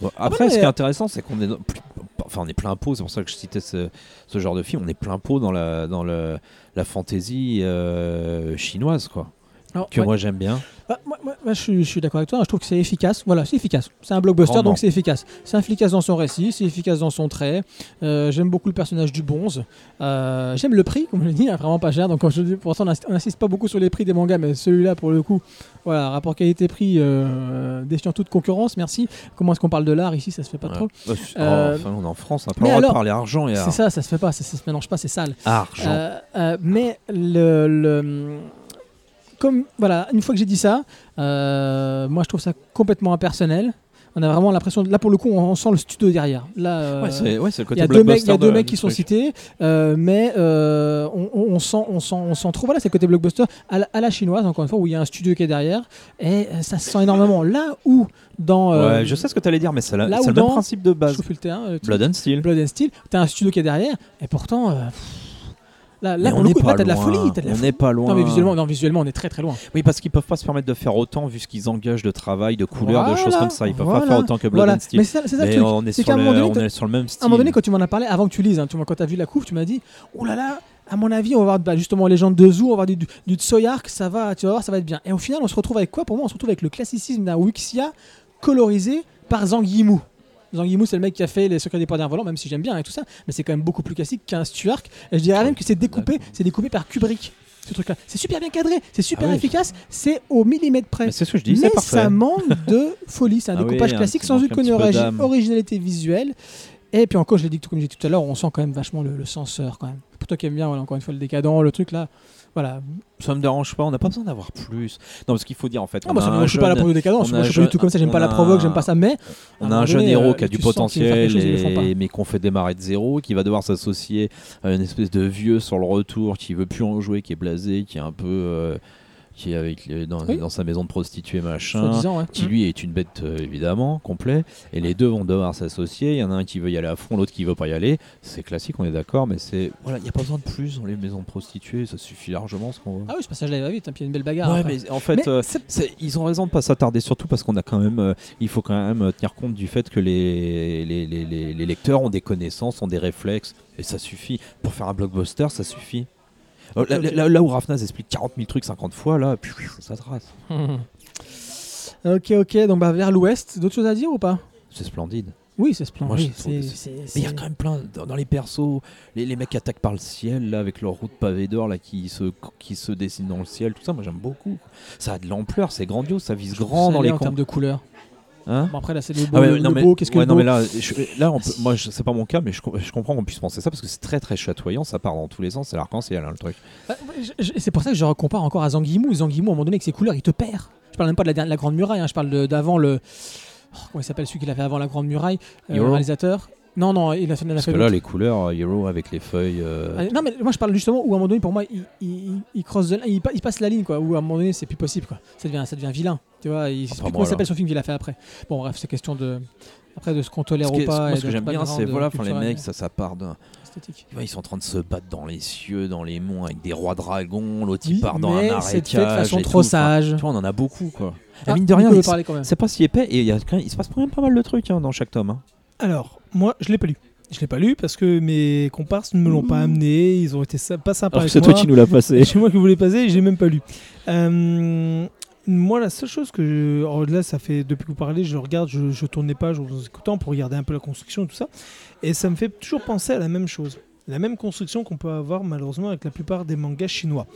Bon, Après, ce qui est intéressant, c'est qu'on est, plus- enfin, on est plein pot. C'est pour ça que je citais ce, ce genre de film. On est plein pot dans la dans le, la fantaisie euh, chinoise, quoi. Alors, Que ouais. moi j'aime bien. Bah, moi, moi- moi, je suis, je suis d'accord avec toi. Je trouve que c'est efficace. Voilà, c'est efficace. C'est un blockbuster, Grandement. donc c'est efficace. C'est efficace dans son récit, c'est efficace dans son trait. Euh, J'aime beaucoup le personnage du Bonze. Euh, J'aime le prix, comme je l'ai dit, hein, vraiment pas cher. Donc, quand je dis, pour l'instant, on n'insiste pas beaucoup sur les prix des mangas, mais celui-là, pour le coup, voilà, rapport qualité-prix, euh, défiant toute concurrence. Merci. Comment est-ce qu'on parle de l'art ici? Ça se fait pas Ouais. trop. Bah, c'est- Euh, enfin, on est en France, on n'a pas mais le droit alors, de parler argent et C'est ça, ça se fait pas. Ça, ça se mélange pas, c'est sale. argent. Euh, mais le, le- comme voilà, une fois que j'ai dit ça, euh, moi je trouve ça complètement impersonnel. On a vraiment l'impression, là pour le coup, on, on sent le studio derrière. Là, euh, ouais, c'est ouais, c'est le il y a deux mecs, il y a blockbuster deux de- mecs qui sont truc. cités, euh, mais on, on- sent, on sent, on sent trop. Voilà, c'est le côté blockbuster à la, à la chinoise, encore une fois, où il y a un studio qui est derrière, et ça se sent énormément. Là où dans, euh, Ouais, je sais ce que tu allais dire, mais c'est le même principe de base. le terrain, euh, Blood and Steel. Blood and Steel, t'as un studio qui est derrière, et pourtant, euh, pff, là, on le n'est pas là, t'as de la loin. folie, t'as de la On n'est pas loin. Non mais visuellement, non, visuellement on est très très loin. Oui, parce qu'ils peuvent pas se permettre de faire autant vu ce qu'ils engagent de travail, de couleurs, de choses comme ça. Ils peuvent pas faire autant que Blood Voilà. and Steel. Mais c'est ça, ça le Mais truc. on est sur le- donné, on est sur le même À style. un moment donné, quand tu m'en as parlé, avant que tu lises, hein, tu quand tu as vu la couve, tu m'as dit Oh là là, à mon avis, on va voir bah, justement Légende de Zoo, on va voir du, du, du Tsoyark, ça va, tu vas voir, ça va être bien. Et au final, on se retrouve avec quoi? Pour moi, on se retrouve avec le classicisme d'un Wuxia colorisé par Zhang Yimou, c'est le mec qui a fait Les Secrets des Poignards Volants, même si j'aime bien et tout ça, mais c'est quand même beaucoup plus classique qu'un Stuark. Et je dirais même que c'est découpé, c'est découpé par Kubrick. ce truc-là. C'est super bien cadré, c'est super Ah oui. efficace, c'est au millimètre près. Mais c'est ce que je dis, Mais ça manque de folie. C'est un Ah découpage un classique sans aucune origi- originalité visuelle. Et puis encore, je l'ai dit tout comme j'ai dit tout à l'heure, on sent quand même vachement le, le senseur quand même. Pour toi qui aimes bien, voilà, encore une fois, le décadent, le truc là. Voilà. Ça me dérange pas, on n'a pas besoin d'avoir plus. Non, parce qu'il faut dire en fait. Ah, on moi, ça, je suis pas on moi je suis pas du tout comme ça, j'aime pas la provoque, j'aime pas ça, mais. On a un jeune héros euh, qui a du potentiel, mais qu'on fait démarrer de zéro, qui va devoir s'associer à une espèce de vieux sur le retour, qui veut plus en jouer, qui est blasé, qui est un peu. Qui est avec les- dans, Oui. dans sa maison de prostituée, machin. Ouais. Qui lui est une bête euh, évidemment, complet, et les deux vont devoir s'associer. Il y en a un qui veut y aller à fond, l'autre qui veut pas y aller. C'est classique, on est d'accord, mais c'est. Voilà, il n'y a pas besoin de plus dans les maisons de prostituées, ça suffit largement ce qu'on voit. Ah oui, ce passage-là il va vite, hein, puis il y a une belle bagarre. Ouais, mais en fait, Mais euh, ils ont raison de pas s'attarder, surtout parce qu'on a quand même, euh, il faut quand même tenir compte du fait que les, les- les lecteurs ont des connaissances, ont des réflexes, et ça suffit. Pour faire un blockbuster, ça suffit. Euh, là, où Rafnaz explique 40 000 trucs 50 fois, là, puis, ça trace. ok, ok, donc bah, vers l'ouest, d'autres choses à dire ou pas? C'est splendide. Oui, c'est splendide. Il y a quand même plein, dans, les persos, les, les mecs attaquent par le ciel, là, avec leur roue de pavé d'or, là, qui se, qui se dessinent dans le ciel, tout ça, moi j'aime beaucoup. Ça a de l'ampleur, c'est grandiose, ça vise grand dans les en termes de couleurs. Hein Bon, après, là, c'est le beau. Ah ouais, le non, mais, beau, qu'est-ce que ouais, le non, beau mais là, je- là on peut- si. moi, c'est pas mon cas, mais je, com- je comprends qu'on puisse penser ça parce que c'est très très chatoyant, ça part dans tous les sens, c'est l'arc-en-ciel hein, le truc. Bah, C'est pour ça que je compare encore à Zanguimou. Zanguimou, à un moment donné, avec ses couleurs, il te perd. Je parle même pas de la, la Grande Muraille, hein, je parle d'avant le. oh, comment il s'appelle celui qu'il a fait avant la Grande Muraille euh, Le réalisateur Non, non, il a Parce que là, les couleurs, euh, Hero avec les feuilles. euh, Ah, Non, mais moi je parle justement où à un moment donné, pour moi, il, il, il- il cross the line, il, pa- il passe la ligne, quoi. Où à un moment donné, c'est plus possible, quoi. Ça devient, ça devient vilain. Tu vois, il, Enfin, comment s'appelle son film qu'il a fait après. Bon, bref, c'est question de. Après, de ce qu'on tolère ou pas. moi, ce que j'aime bien, c'est voilà, les mecs, ça, ça part d'un. vois, ils sont en train de se battre dans les cieux, dans les monts, avec des rois dragons, l'autre Oui, il part dans un c'est fait de façon trop tout. Enfin, sage. tu vois, on en a beaucoup, quoi. Ah, mine de rien, c'est pas si épais, et il, y a il se passe quand même pas mal de trucs hein, dans chaque tome. hein. Alors, moi, je l'ai pas lu. Je l'ai pas lu parce que mes comparses ne me l'ont pas amené. Ils ont été pas sympas avec moi. nous l'as passé. C'est moi qui voulais passer et j'ai même pas lu. Euh, moi, la seule chose que je. alors là, ça fait. Depuis que vous parlez, je regarde, je, je tourne les pages en vous écoutant pour regarder un peu la construction et tout ça. Et ça me fait toujours penser à la même chose. La même construction qu'on peut avoir malheureusement avec la plupart des mangas chinois.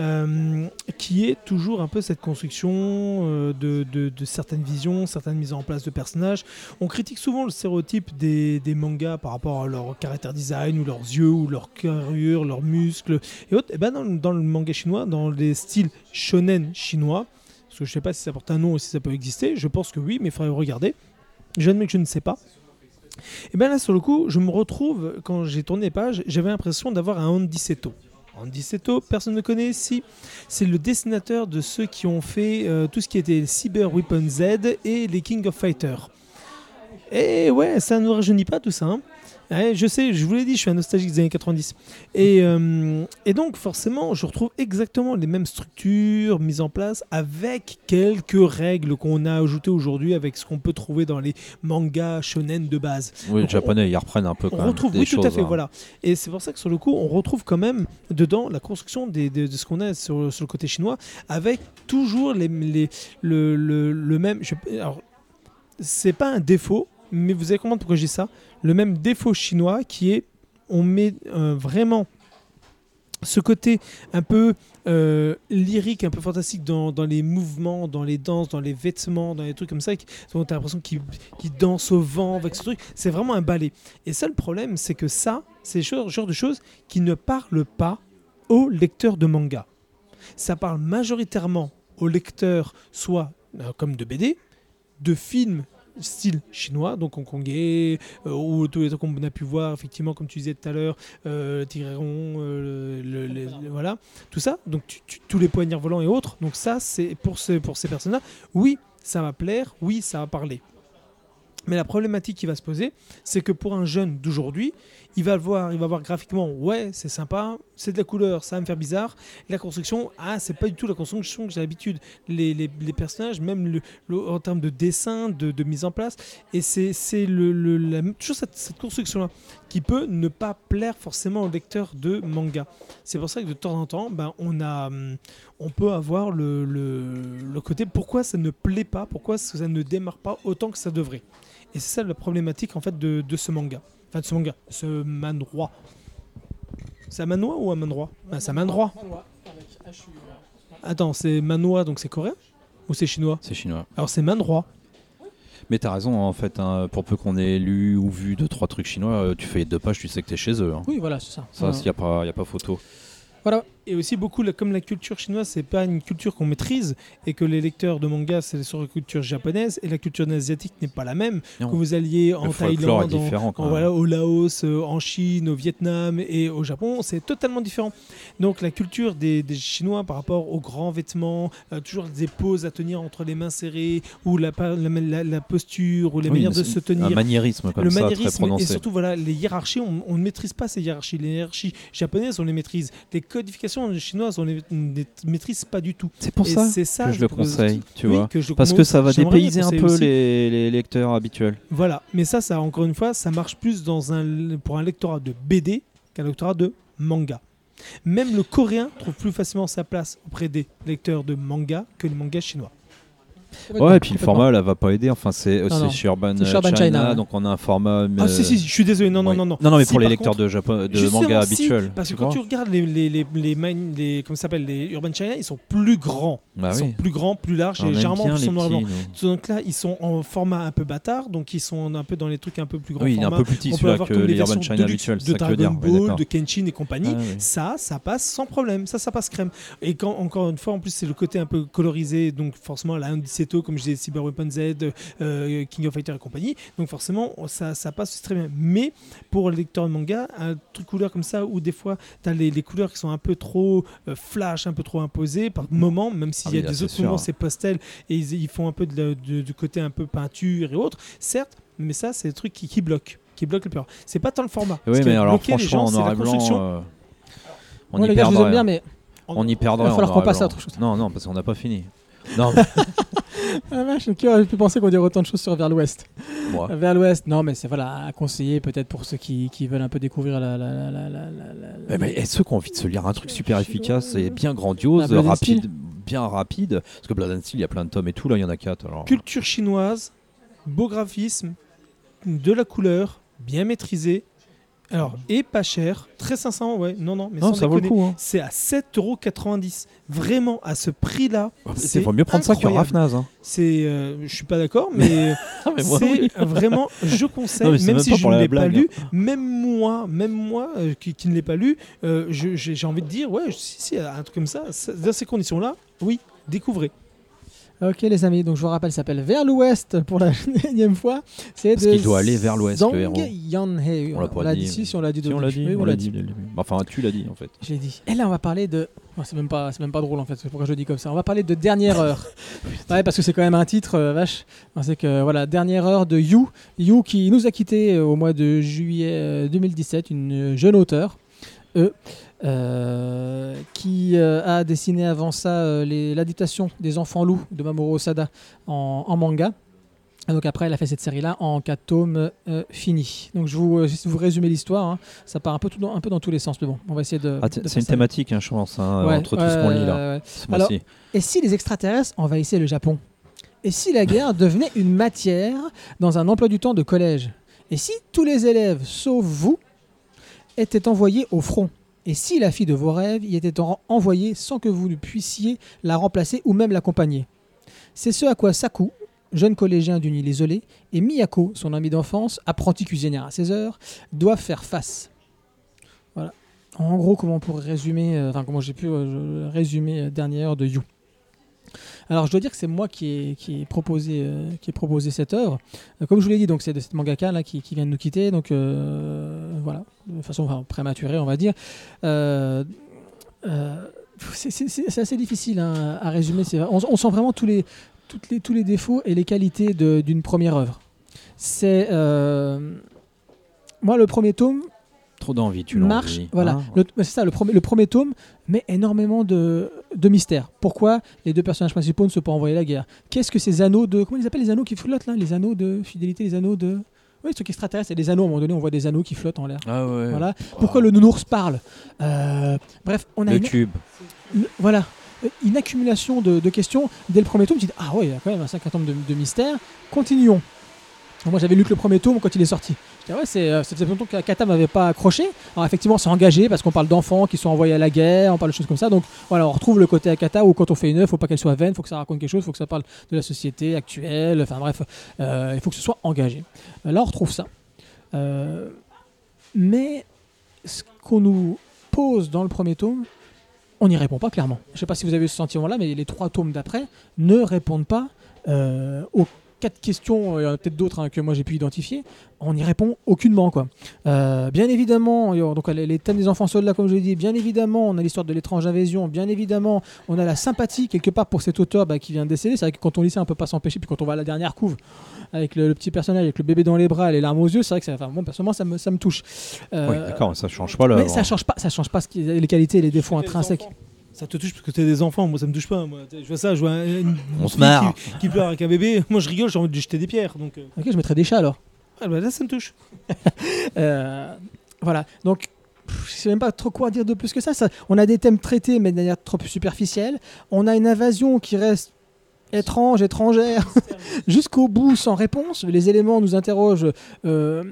Euh, qui est toujours un peu cette construction euh, de, certaines visions, certaines mises en place de personnages. On critique souvent le stéréotype des, mangas par rapport à leur caractère design, ou leurs yeux, ou leur carrure, leurs muscles, et autres, et ben dans, le- manga chinois, dans les styles shonen chinois, parce que je sais pas si ça porte un nom ou si ça peut exister, je pense que oui, mais il faudrait regarder. J'admets que je ne sais pas. Et bien là, sur le coup, je me retrouve, quand j'ai tourné les pages, j'avais l'impression d'avoir un Andy Seto. Personne ne connaît, si. C'est le dessinateur de ceux qui ont fait euh, tout ce qui était Cyber Weapon Z et les King of Fighters. Et ouais, ça ne rajeunit pas tout ça. hein. Ouais, je sais, je vous l'ai dit, je suis un nostalgique des années 90. Et, euh, et donc, forcément, je retrouve exactement les mêmes structures mises en place avec quelques règles qu'on a ajoutées aujourd'hui avec ce qu'on peut trouver dans les mangas shonen de base. Oui, les japonais, ils reprennent un peu quand On même retrouve, des oui, tout à fait, hein. voilà. Et c'est pour ça que sur le coup, on retrouve quand même dedans la construction des- de, de ce qu'on a sur, sur le côté chinois, avec toujours les, les- le, le- le même. Je, alors, c'est pas un défaut, mais vous allez comprendre pourquoi dis ça. Le même défaut chinois qui est, on met euh, vraiment ce côté un peu euh, lyrique, un peu fantastique dans, les mouvements, dans les danses, dans les vêtements, dans les trucs comme ça, qui, dont t'as l'impression qu'ils dansent au vent avec ce truc. C'est vraiment un ballet. Et ça, le problème, c'est que ça, c'est le genre de choses qui ne parlent pas aux lecteurs de manga. Ça parle majoritairement aux lecteurs, soit euh, comme de BD, de films style chinois, donc hongkongais, euh, ou tous les trucs qu'on a pu voir, effectivement, comme tu disais tout à l'heure, euh, euh, le- le- voilà, tout ça, donc tu- tous les poignards volants et autres. Donc ça, c'est pour, ce, pour ces personnes-là, oui, ça va plaire, oui, ça va parler. Mais la problématique qui va se poser, c'est que pour un jeune d'aujourd'hui, il va voir, il va voir graphiquement, ouais, c'est sympa, c'est de la couleur, ça va me faire bizarre. La construction, ah, c'est pas du tout la construction que j'ai l'habitude. Les, les- personnages, même le, en termes de dessin, de, de mise en place, et c'est le, la, toujours cette, cette construction-là qui peut ne pas plaire forcément au lecteur de manga. C'est pour ça que de temps en temps, ben, on, a, hum, on peut avoir le- le côté pourquoi ça ne plaît pas, pourquoi ça ne démarre pas autant que ça devrait. Et c'est ça la problématique en fait de, de ce manga. Enfin de ce manga, ce manroi. C'est un manois ou un manroi Ah, C'est un manroi. Attends, c'est manhwa, donc c'est coréen? Ou c'est chinois? C'est chinois. Alors c'est manhwa. Mais t'as raison, en fait, hein, pour peu qu'on ait lu ou vu deux, trois trucs chinois, euh, tu fais deux pages, tu sais que t'es chez eux. hein. Oui, voilà, c'est ça. Ça, Voilà. il n'y a, pas- y a pas photo. Voilà. Et aussi beaucoup, comme la culture chinoise, c'est pas une culture qu'on maîtrise et que les lecteurs de manga, c'est sur la culture japonaise et la culture asiatique n'est pas la même. Non. Que vous alliez en Thaïlande, en- en- voilà, au Laos, euh, en Chine, au Vietnam et au Japon, c'est totalement différent. Donc la culture des, des Chinois par rapport aux grands vêtements, euh, toujours des poses à tenir entre les mains serrées, ou la, pa- la, la- la posture, ou les Oui, manières de se tenir. Un maniérisme comme le ça, très maniérisme prononcé. et surtout voilà les hiérarchies on, on ne maîtrise pas ces hiérarchies les hiérarchies japonaises on les maîtrise les codifications chinoises on les maîtrise pas du tout. C'est pour et ça. c'est ça que je le conseille, tu oui, vois. que je- Parce que ça va dépayser un peu les, les lecteurs habituels. voilà. Mais ça ça encore une fois ça marche plus dans un pour un lectorat de BD qu'un lectorat de manga. Même le coréen trouve plus facilement sa place auprès des lecteurs de manga que les mangas chinois Ouais, et puis le format là va pas aider. Enfin, c'est euh, chez Urban, China, China, ouais. donc on a un format. ah euh, si si je suis désolé non non oui. non non Non, non, mais Si, pour les lecteurs contre, de, Japon, de manga si, habituels. parce que quand tu regardes les, les, les, les, main- les- comment ça s'appelle les Urban China, ils sont plus grands. Bah ils oui. sont plus grands, plus larges et généralement plus les en noir et blanc. petits, nous. Donc là, ils sont en format un peu bâtard, donc ils sont un peu dans les trucs un peu plus grands Oui, il est un peu plus petit On peut celui-là avoir que les Urban versions China habituels, de. Dragon Ball, de Kenshin et compagnie. Ah. Ça, ça passe sans problème. Ça, ça passe crème. Et quand, encore une fois, en plus, c'est le côté un peu colorisé. Donc, forcément, la Seto, comme je disais, Cyber Weapon Z, euh, King of Fighter et compagnie. Donc, forcément, ça, ça passe très bien. Mais pour les lecteurs de manga, un truc couleur comme ça, où des fois, tu as les, les couleurs qui sont un peu trop euh, flash, un peu trop imposées par moment, même s'il Ah y a là, des autres sûr. moments, c'est pastel et ils, ils font un peu de du côté un peu peinture et autres. Certes, mais ça, c'est des trucs qui, qui bloquent. Qui bloquent le peur. C'est pas tant le format. Oui, mais alors les franchement, gens, en noir la et blanc, euh, on Moi, y les gars, je vous perdrait. aime bien, mais On y perdrait. Il va en falloir qu'on passe à autre chose. Non, non, parce qu'on n'a pas fini. Non, mais- ah, vache, qui aurait pu penser qu'on dirait autant de choses sur Vers l'Ouest moi. Vers l'Ouest, non, mais c'est voilà, à conseiller peut-être pour ceux qui, qui veulent un peu découvrir la. la, la, la, la, la- la- Eh ben, et ceux qui ont envie de se lire un truc super efficace et bien grandiose, Ah, rapide, bien rapide, parce que Blood and Steel, il y a plein de tomes et tout, là il y en a quatre. Alors... Culture chinoise, beau graphisme, de la couleur, bien maîtrisé. Alors, et pas cher. Très sincèrement, ouais. Non, non, mais non, sans ça vaut le déconner. coup. Hein. C'est à 7,90€. Vraiment, à ce prix-là. Il c'est vaut mieux prendre ça que. Rafnaz. Hein. C'est, euh, je suis pas d'accord, mais Ah, c'est oui. vraiment, je conseille, Non, même si je ne la l'ai pas lu, même moi, même moi euh, qui, qui ne l'ai pas lu, euh, j'ai j'ai envie de dire, ouais, si, si, un truc comme ça, ça- dans ces conditions-là, oui, découvrez. Ok, les amis, donc je vous rappelle, il s'appelle Vers l'Ouest pour la énième fois. C'est Parce de qu'il doit aller vers l'ouest, Zhang le héros. Yanhei. On l'a pas dit. si, si, on l'a dit. Si, on l'a dit, on l'a dit. Enfin, tu l'as dit en fait. J'ai dit. Et là, on va parler de. Oh, c'est même pas, c'est même pas drôle en fait. C'est pourquoi je le dis comme ça. On va parler de dernière heure. ouais, parce que c'est quand même un titre euh, vache. C'est que voilà, dernière heure de You, You qui nous a quitté au mois de juillet euh, 2017, une jeune auteure, E, euh, qui euh, a dessiné avant ça euh, l'adaptation des Enfants loups de Mamoru Osada en, en manga. Et donc après, elle a fait cette série-là en 4 tomes finis. Donc je vous, je vous résumer l'histoire. hein. Ça part un peu, tout dans, un peu dans tous les sens, mais bon, on va essayer de. Ah, de c'est une ça. thématique, hein, je pense, hein, Ouais, entre tout ce qu'on lit là. ouais, Alors-. Et si les extraterrestres envahissaient le Japon? Et si la guerre devenait une matière dans un emploi du temps de collège? Et si tous les élèves, sauf vous, étaient envoyés au front? Et si la fille de vos rêves y était en- envoyée sans que vous ne puissiez la remplacer ou même l'accompagner C'est ce à quoi Saku, jeune collégien d'une île isolée, et Miyako, son ami d'enfance, apprenti cuisinière à 16 heures, doivent faire face. Voilà. En gros, comment on pourrait résumer, euh, enfin comment j'ai pu euh, résumer euh, dernière heure de You. Alors je dois dire que c'est moi qui ai, proposé, euh, qui proposé cette œuvre. Euh, comme je vous l'ai dit, donc c'est de cette mangaka là qui, vient de nous quitter, donc euh, voilà, de façon prématurée on va dire. C'est- assez difficile hein, à résumer. On, sent vraiment tous les, les, tous les défauts et les qualités d'une première œuvre. C'est moi le premier tome Trop d'envie, tu marche. Voilà. Le- c'est ça. Le premier, le premier tome met énormément de, de mystère. Pourquoi les deux personnages principaux ne se sont pas envoyés la guerre? Qu'est-ce que ces anneaux de comment ils appellent les anneaux qui flottent là? Les anneaux de fidélité, les anneaux de oui, ce truc extraterrestre. Et des anneaux. À un moment donné, on voit des anneaux qui flottent en l'air. Ah ouais. Voilà. Pourquoi le nounours parle? Euh, Bref, on a Le une, une- voilà une accumulation de, de questions dès le premier tome. Tu dis ah ouais, il y a quand même un certain nombre de, de mystères. Continuons. Moi j'avais lu que le premier tome quand il est sorti. Je dis, ouais, c'est, euh, faisait que Kata m'avait pas accroché. Alors effectivement, c'est engagé parce qu'on parle d'enfants qui sont envoyés à la guerre, on parle de choses comme ça. Donc voilà, on retrouve le côté Akata où quand on fait une œuvre, faut pas qu'elle soit vaine, faut que ça raconte quelque chose, faut que ça parle de la société actuelle. Enfin bref, euh, il faut que ce soit engagé. Euh, Là, on retrouve ça. Mais ce qu'on nous pose dans le premier tome, on n'y répond pas clairement. Je sais pas si vous avez ce sentiment-là, mais les trois tomes d'après ne répondent pas euh, aux quatre questions, il y en a peut-être d'autres hein, que moi j'ai pu identifier, on n'y répond aucunement. Quoi. Euh, bien évidemment, donc, les les thèmes des enfants soldats, comme je l'ai dit, bien évidemment, on a l'histoire de l'étrange invasion, bien évidemment, on a la sympathie quelque part pour cet auteur bah, qui vient de décéder. C'est vrai que quand on lit ça, on peut pas s'empêcher, puis quand on voit la dernière couve, avec le, le petit personnage, avec le bébé dans les bras, les larmes aux yeux, c'est vrai que ça, enfin, moi, personnellement, ça me, ça me touche. Euh, Oui, d'accord, ça change pas là. mais ça change pas, ça change pas ce qui, les qualités et les défauts intrinsèques. enfants. Ça te touche parce que t'es des enfants, moi ça me touche pas. Moi. Je vois ça, je vois une, On se marre. Qui, qui pleure avec un bébé, moi je rigole, j'ai envie de lui jeter des pierres. Donc, euh, Ok, je mettrais des chats alors. ah, bah, là ça me touche. Euh, voilà, donc je sais même pas trop quoi dire de plus que ça. ça. On a des thèmes traités, mais de manière trop superficielle. On a une invasion qui reste étrange, étrangère, jusqu'au bout sans réponse. Les éléments nous interrogent. euh,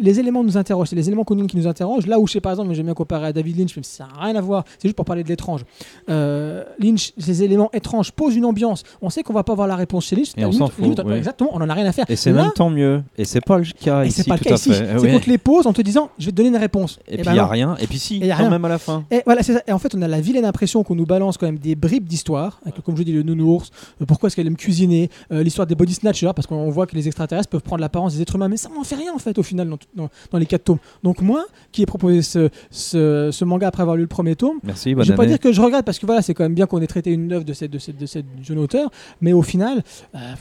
les éléments nous interrogent. C'est les éléments communs qui nous interrogent. Là où je sais par exemple, j'aime bien comparer à David Lynch, même si ça n'a rien à voir. C'est juste pour parler de l'étrange. Euh, Lynch, ces éléments étranges posent une ambiance. On sait qu'on va pas avoir la réponse chez Lynch. Et on s'en fout. Exactement, on en a rien à faire. Et c'est même tant mieux. Et c'est pas le cas et ici, c'est pas le tout cas à ici. fait. C'est Ouais. qu'on te les pose en te disant, je vais te donner une réponse. Et, ben puis il y a non. rien. Et puis si, Et y a quand rien. même à la fin. Et voilà, ça. Et en fait, on a la vilaine impression qu'on nous balance quand même des bribes d'histoire, comme je dis, le nounours, pourquoi est-ce qu'elle aime cuisiner, euh, l'histoire des body snatchers, parce qu'on voit que les extraterrestres peuvent prendre l'apparence des êtres humains, mais ça n'en fait rien en fait au final dans, dans- dans les quatre tomes. Donc moi, qui ai proposé ce, ce, ce manga après avoir lu le premier tome, Merci, je bonne vais pas dire que je regrette, parce que voilà, c'est quand même bien qu'on ait traité une œuvre de cette, de cette, de cette jeune auteur, mais au final, euh,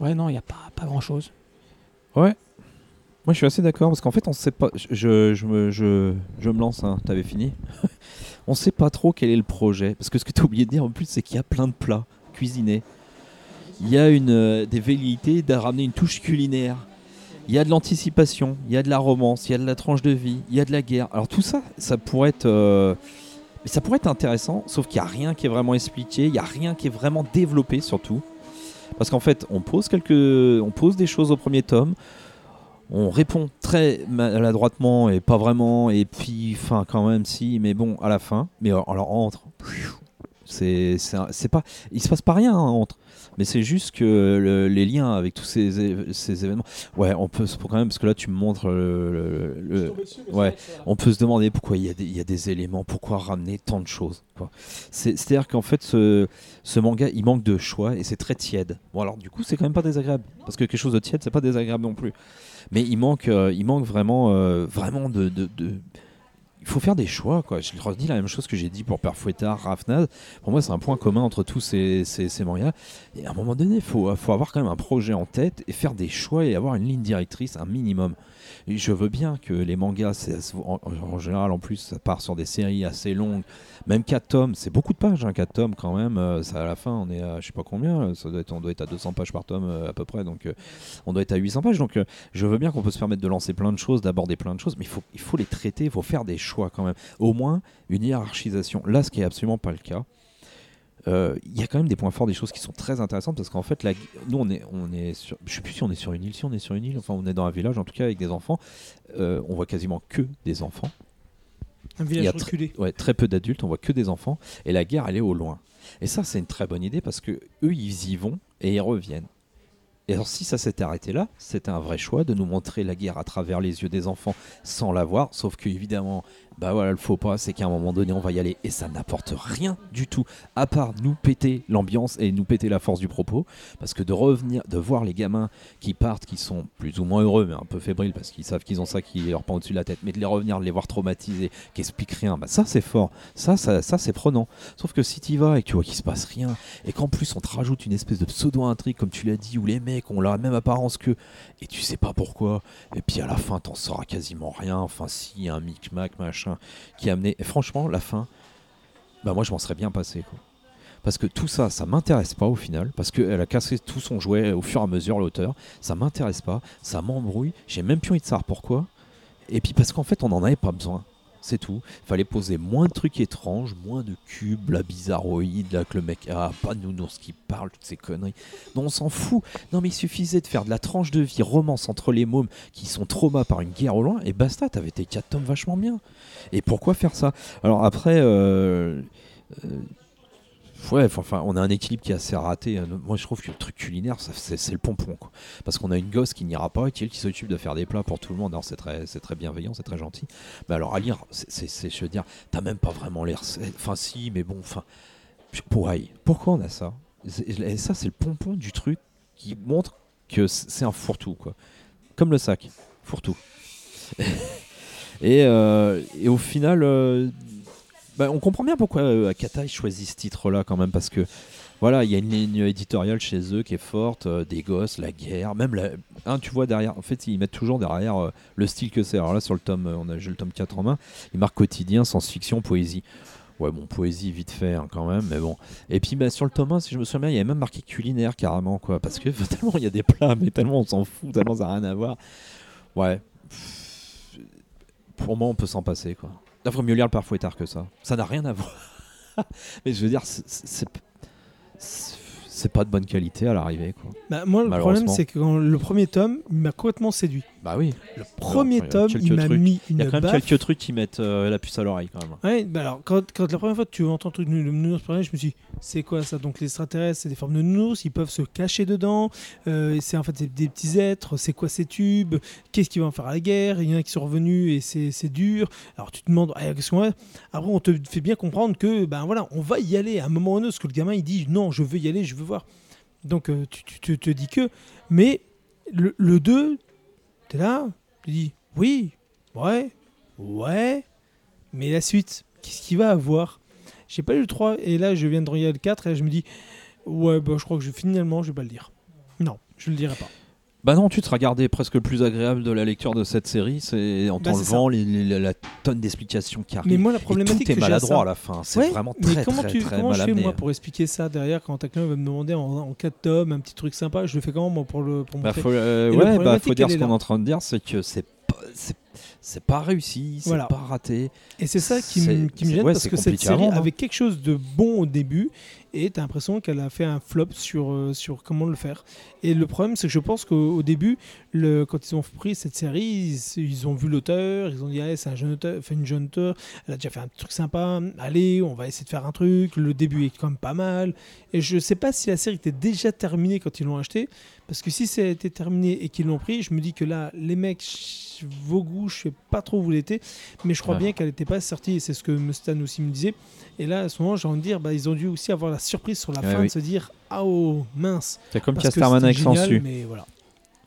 ouais, non, il n'y a pas, pas grand-chose. Moi, je suis assez d'accord parce qu'en fait, on sait pas. Je, je, je me, je, je me lance, hein. t'avais fini. on sait pas trop quel est le projet. Parce que ce que tu as oublié de dire en plus, c'est qu'il y a plein de plats cuisinés. Il y a une, euh, des velléités de ramener une touche culinaire. Il y a de l'anticipation, il y a de la romance, il y a de la tranche de vie, il y a de la guerre. Alors tout ça, ça pourrait être. euh, mais ça pourrait être intéressant, sauf qu'il n'y a rien qui est vraiment expliqué, il n'y a rien qui est vraiment développé surtout. Parce qu'en fait, on pose, quelques, on pose des choses au premier tome, on répond très maladroitement et pas vraiment, et puis, enfin, quand même, si, mais bon, à la fin. Mais alors, alors, entre, c'est pas, il se passe pas rien hein, entre. Mais c'est juste que le- les liens avec tous ces, ces événements, ouais, on peut se quand même parce que là tu me montres le, le- le- ouais, on peut se demander pourquoi il y, a des- il y a des éléments, pourquoi ramener tant de choses. C'est-à-dire qu'en fait, ce, ce manga, il manque de choix et c'est très tiède. Bon, alors du coup, c'est quand même pas désagréable parce que quelque chose de tiède, c'est pas désagréable non plus. Mais il manque, euh, il manque vraiment, euh, vraiment de, de- de- Il faut faire des choix, quoi. Je redis la même chose que j'ai dit pour Père Fouettard. Pour moi, c'est un point commun entre tous ces, ces. Et à un moment donné, il faut, faut avoir quand même un projet en tête et faire des choix et avoir une ligne directrice, un minimum. Je veux bien que les mangas, en, général, en plus, ça part sur des séries assez longues. Même 4 tomes, c'est beaucoup de pages, hein, 4 tomes quand même. Euh, ça, à la fin, on est à je sais pas combien, euh, on doit être à 200 pages par tome euh, à peu près. Donc, on doit être à 800 pages. Donc, je veux bien qu'on peut se permettre de lancer plein de choses, d'aborder plein de choses, mais il faut, il faut les traiter, il faut faire des choix quand même. Au moins, une hiérarchisation. Là, ce qui est absolument pas le cas. Euh, Il y a quand même des points forts, des choses qui sont très intéressantes parce qu'en fait, la- nous on est, on est sur, je sais plus si on est sur une île, si on est sur une île, enfin on est dans un village en tout cas avec des enfants, Euh, on voit quasiment que des enfants, Un Il y village tr- reculé. ouais, très peu d'adultes, on voit que des enfants et la guerre elle est au loin. Et ça c'est une très bonne idée parce que eux ils y vont et ils reviennent. Et alors si ça s'était arrêté là, c'était un vrai choix de nous montrer la guerre à travers les yeux des enfants sans la voir, sauf que évidemment, bah voilà, le faux pas, c'est qu'à un moment donné on va y aller. Et ça n'apporte rien du tout, à part nous péter l'ambiance et nous péter la force du propos, parce que de revenir, de voir les gamins qui partent, qui sont plus ou moins heureux, mais un peu fébriles parce qu'ils savent qu'ils ont ça qui leur pend au-dessus de la tête, mais de les revenir, de les voir traumatisés, qui expliquent rien, bah ça c'est fort, ça, ça, ça c'est prenant. Sauf que si tu vas et que tu vois qu'il se passe rien, et qu'en plus on te rajoute une espèce de pseudo-intrigue, comme tu l'as dit, où les mecs ont la même apparence qu'eux, et tu sais pas pourquoi, et puis à la fin t'en sauras quasiment rien, enfin si, un micmac, machin, qui a amené, et franchement, la fin, bah moi je m'en serais bien passé. Parce que tout ça, ça m'intéresse pas au final, parce qu'elle a cassé tout son jouet au fur et à mesure, l'auteur, ça m'intéresse pas, ça m'embrouille, j'ai même plus envie de savoir pourquoi, et puis parce qu'en fait on n'en avait pas besoin. C'est tout. Fallait poser moins de trucs étranges, moins de cubes, la bizarroïde, là que le mec ah pas de nounours qui parle, toutes ces conneries. Non, on s'en fout. Non, mais il suffisait de faire de la tranche de vie romance entre les mômes qui sont traumas par une guerre au loin et basta, t'avais tes 4 tomes vachement bien. Et pourquoi faire ça? Alors après. euh, euh, Ouais, enfin, on a un équilibre qui est assez raté. Euh, Moi, je trouve que le truc culinaire, c'est, le pompon. Parce qu'on a une gosse qui n'ira pas, qui elle qui s'occupe de faire des plats pour tout le monde. Alors, c'est très, très bienveillant, c'est très gentil. Mais alors, à lire, c'est, je veux dire, t'as même pas vraiment l'air. Enfin, si, mais bon, enfin. Pareil. Pourquoi on a ça? Et ça, c'est le pompon du truc qui montre que c'est un fourre-tout, quoi. Comme le sac, fourre-tout. et, euh, et au final, euh, bah, on comprend bien pourquoi euh, Akata il choisit ce titre-là quand même parce que voilà, il y a une ligne éditoriale chez eux qui est forte, euh, des gosses, la guerre, même la, hein, tu vois derrière. En fait, ils mettent toujours derrière euh, le style que c'est. Alors là, sur le tome, on a j'ai le tome 4 en main. Ils marquent quotidien, science-fiction, poésie. Ouais, bon, poésie vite fait hein, quand même, mais bon. Et puis bah, sur le tome 1, si je me souviens bien, il y avait même marqué culinaire carrément, quoi. Parce que tellement il y a des plats, mais tellement on s'en fout, tellement ça n'a rien à voir. Ouais. Pour moi, on peut s'en passer, quoi. Il vaut mieux lire le père Fouettard que ça. Ça n'a rien à voir. mais je veux dire, c'est- c'est pas de bonne qualité à l'arrivée, quoi. Bah, moi, le problème, c'est que quand le premier tome, il m'a complètement séduit. Bah oui. Le premier il tome, il m'a mis Il une y a quand même quelques trucs qui mettent euh, la puce à l'oreille, quand même. Ouais, bah alors, quand, quand la première fois que tu entends le truc de nounours parler, je me suis dit, c'est quoi ça? Donc, les extraterrestres, c'est des formes de nounours, ils peuvent se cacher dedans. euh, c'est en fait des, des petits êtres. C'est quoi ces tubes? Qu'est-ce qu'ils vont faire à la guerre? Il y en a qui sont revenus et c'est c'est dur. Alors, tu te demandes, ah, qu'est-ce qu'on va Après, on te fait bien comprendre que, ben voilà, on va y aller à un moment ou un autre. Parce que le gamin, il dit, non, je veux y aller, je veux Donc, euh, tu, tu- tu te dis que. Mais le, le 2, t'es là, tu dis, oui, ouais, ouais. Mais la suite, qu'est-ce qu'il va avoir? J'ai pas lu le 3 et là je viens de regarder le 4 et là, je me dis ouais bah je crois que je, finalement je vais pas le lire. Non, je le dirai pas. Bah non, tu te seras gardé presque le plus agréable de la lecture de cette série, c'est en Bah, c'est t'enlevant la tonne d'explications qui arrivent. Mais moi la problématique tout est que j'ai à maladroit à la fin, c'est Ouais, vraiment mais très comment très tu très comment mal je fais amené. moi pour expliquer ça derrière quand quelqu'un va me demander en, en 4 tomes un petit truc sympa, je le fais comment moi pour le pour Bah, faut, euh, ouais, bah, faut dire ce qu'on est en train de dire, c'est que c'est pas, c'est, c'est pas réussi, c'est Voilà. pas raté. Et c'est ça qui, C'est- me, c'est- gêne ouais, parce c'est que cette série hein. avait quelque chose de bon au début et t'as l'impression qu'elle a fait un flop sur, euh, sur comment le faire. Et le problème, c'est que je pense qu'au au début, le, quand ils ont pris cette série, ils, ils ont vu l'auteur, ils ont dit ah, c'est un jeune auteur, fait une jeune auteur, elle a déjà fait un truc sympa, allez, on va essayer de faire un truc, le début est quand même pas mal. Et je sais pas si la série était déjà terminée quand ils l'ont acheté, parce que si ça a été terminé et qu'ils l'ont pris, je me dis que là, les mecs, vos goûts, je sais pas trop où vous l'étiez, mais je crois Ouais. bien qu'elle n'était pas sortie, et c'est ce que Mustan aussi me disait. Et là, à ce moment, j'ai envie de dire, bah, ils ont dû aussi avoir la surprise sur la Ouais, fin oui. de se dire, ah oh, mince. C'est comme Casterman avec Sansu. Mais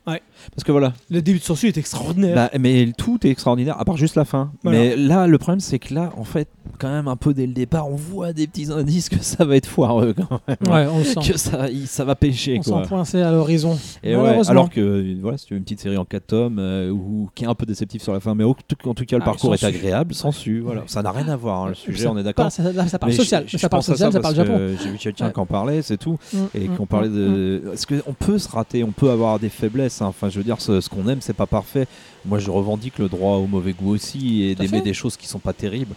Parce que voilà, Le début de Sansu est extraordinaire. Bah, mais tout est extraordinaire, à part juste la fin. Voilà. Mais là, le problème, c'est que là, en fait, quand même, un peu dès le départ, on voit des petits indices que ça va être foireux quand même. Ouais, on sent. Que ça, va pêcher, On quoi. sent poincer à l'horizon. Et ouais, Malheureusement. alors que voilà, si tu veux une petite série en 4 tomes euh, ou qui est un peu déceptif sur la fin, mais en tout cas le Ah, parcours est su. agréable, sans su, voilà. Ça n'a rien à voir, hein, le sujet, Ça on est d'accord. Ça, parle Mais social. je- je ça parle social, ça parle Japon. J'ai vu quelqu'un qui en parlait, c'est tout. Mm, Et mm, qu'on parlait mm. de. Est-ce qu'on peut se rater, on peut avoir des faiblesses? Hein. Enfin, je veux dire, ce, ce qu'on aime, c'est pas parfait. Moi, je revendique le droit au mauvais goût aussi et d'aimer des choses qui sont pas terribles.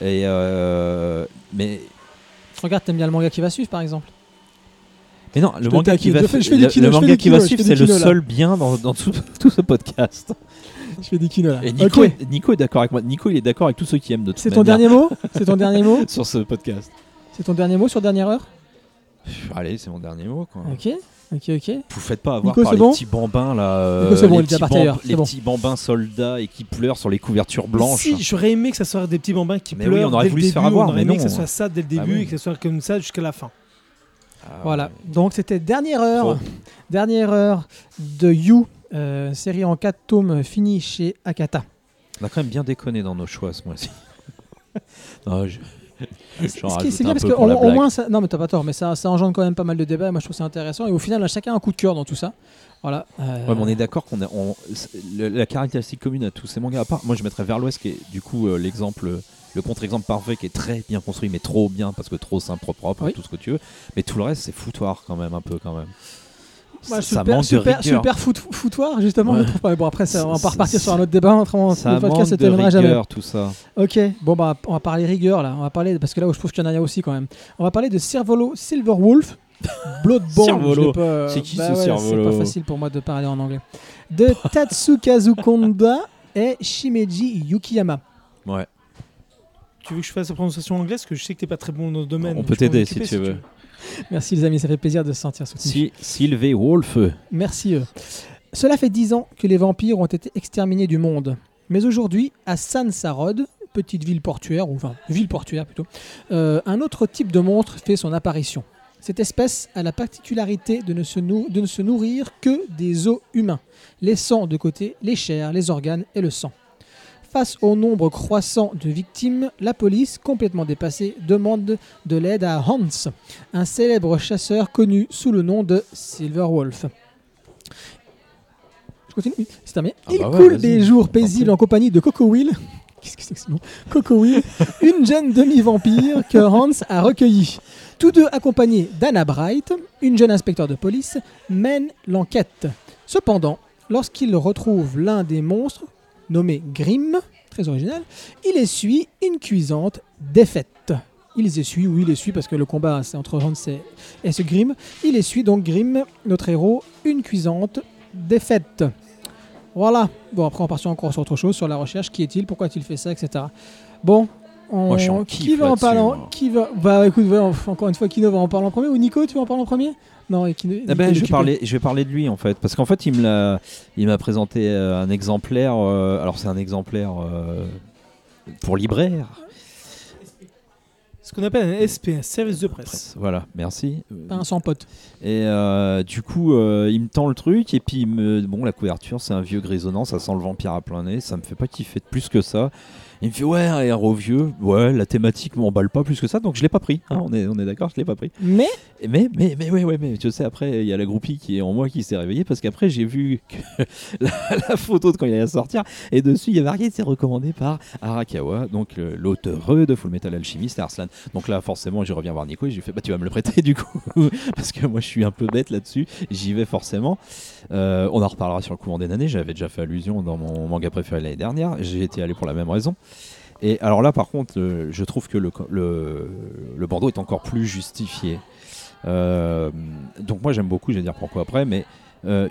Et euh, mais Regarde, t'aimes bien le manga qui va suivre, par exemple. mais non, le manga qui va je fais- je fais le- des kilos, le je fais manga qui va suivre, c'est le seul bien dans, dans tout, tout ce podcast. Je fais des kilos là. Et Nico, Ok. est, Nico est d'accord avec moi. Nico, il est d'accord avec tous ceux qui aiment de C'est ton dernier mot C'est ton dernier mot sur ce podcast. C'est ton dernier mot sur dernière heure Allez, c'est mon dernier mot. Quoi. Ok, ok, ok. Vous faites pas avoir Nico, par les bon petits bambins là, euh, Nico, c'est bon, les, petits les bon. bambins soldats et qui pleurent sur les couvertures blanches. Si, j'aurais aimé que ça soit des petits bambins qui Mais oui, pleurent on aurait dès voulu le se faire avoir, on aurait mais aimé non. que ça soit ça dès le Bah début oui. et que ça soit comme ça jusqu'à la fin. Ah, Voilà. ouais. Donc c'était dernière heure. Trop. Dernière heure de You, euh, série en 4 tomes finie chez Akata. On a quand même bien déconné dans nos choix ce mois-ci. non, je... Ce qui est- bien parce peu que pour au, la au blague. moins, ça, non mais t'as pas tort, mais ça, ça engendre quand même pas mal de débats. et Moi je trouve ça intéressant et au final, on a chacun un coup de cœur dans tout ça. Voilà. euh, Ouais, mais on est d'accord qu'on a on- c'est- le- la caractéristique commune à tous ces mangas. À part, moi je mettrais vers l'Ouest qui est du coup euh, l'exemple, le contre-exemple parfait qui est très bien construit, mais trop bien parce que trop simple, propre, propre, Oui. tout ce que tu veux. Mais tout le reste, c'est foutoir quand même, un peu quand même. Bah, ça super, manque super, de rigueur. super foot- foutoir, justement, Ouais. je trouve pas. Bon, après, ça, on va pas repartir sur un autre débat. Autrement, Ça le podcast manque se de terminera jamais. rigueur, tout ça. Ok, bon, bah, on va parler rigueur là. On va parler, parce que là où je trouve qu'il y en a aussi quand même. On va parler de Cervolo Silverwolf. Bloodborne. Pas- C'est qui bah ce ouais, Cervolo C'est pas facile pour moi de parler en anglais. De Tatsukazu Konda et Shimeji Yukiyama. Ouais. Tu veux que je fasse la prononciation anglaise Parce que je sais que t'es pas très bon dans le domaine. On peut t'aider si tu veux. Merci les amis, ça fait plaisir de se sentir soutenu. Si, Sylvie Wolf. Merci eux. Cela fait dix ans que les vampires ont été exterminés du monde. Mais aujourd'hui, à San Sarod, petite ville portuaire, ou enfin ville portuaire plutôt, euh, un autre type de monstre fait son apparition. Cette espèce a la particularité de ne, se nou- de ne se nourrir que des os humains, laissant de côté les chairs, les organes et le sang. Face au nombre croissant de victimes, la police, complètement dépassée, demande de l'aide à Hans, un célèbre chasseur connu sous le nom de Silverwolf. Je continue C'est terminé. Ah Il bah ouais, coule des jours paisibles en compagnie de Coco Will. Qu'est-ce que c'est que ce nom Coco Will, une jeune demi-vampire que Hans a recueillie. Tous deux accompagnés d'Anna Bright, une jeune inspecteur de police, mènent l'enquête. Cependant, lorsqu'ils retrouvent l'un des monstres, nommé Grimm, très original, il essuie une cuisante défaite. Il les essuie, oui, il essuie parce que le combat c'est entre Hans et, ce Grimm. Il essuie donc Grimm, notre héros, une cuisante défaite. Voilà. Bon, après on part sur encore sur autre chose, sur la recherche. Qui est-il? Pourquoi a-t-il fait ça? Etc. Bon. On... Moi, je suis en qui va en parler. Qui va Bah écoute, ouais, encore une fois, Kino va en parler en premier. Ou Nico, tu vas en parler en premier? Non, et Kino, Ah Nico ben, je, vais parler, je vais parler de lui en fait, parce qu'en fait il me l'a, il m'a présenté euh, un exemplaire. euh, alors c'est un exemplaire euh, pour libraire. Ce qu'on appelle un SPS, service de presse. Voilà, merci. Pas un sans pote. Et euh, du coup, euh, il me tend le truc et puis il me, bon, la couverture c'est un vieux grisonnant, ça sent le vampire à plein nez, ça me fait pas kiffer de plus que ça. Il me fait ouais héros vieux, ouais la thématique m'emballe pas plus que ça, donc je l'ai pas pris. hein, on est, on est d'accord, je l'ai pas pris. Mais? Mais, mais, mais, ouais, ouais, mais tu sais, après, il y a la groupie qui est en moi qui s'est réveillée parce qu'après, j'ai vu que la, la photo de quand il allait sortir et dessus, il y a marqué c'est recommandé par Arakawa, donc l'auteur de Full Metal Alchemist, Arslan. Donc là, forcément, je reviens voir Nico et j'ai fait bah, tu vas me le prêter du coup, parce que moi, je suis un peu bête là-dessus, j'y vais forcément. Euh, on en reparlera sur le courant des années, j'avais déjà fait allusion dans mon manga préféré l'année dernière, j'ai été allé pour la même raison. Et alors là, par contre, le- je trouve que le Bordeaux est encore plus justifié. Euh, donc moi j'aime beaucoup, je vais dire pourquoi après, mais euh,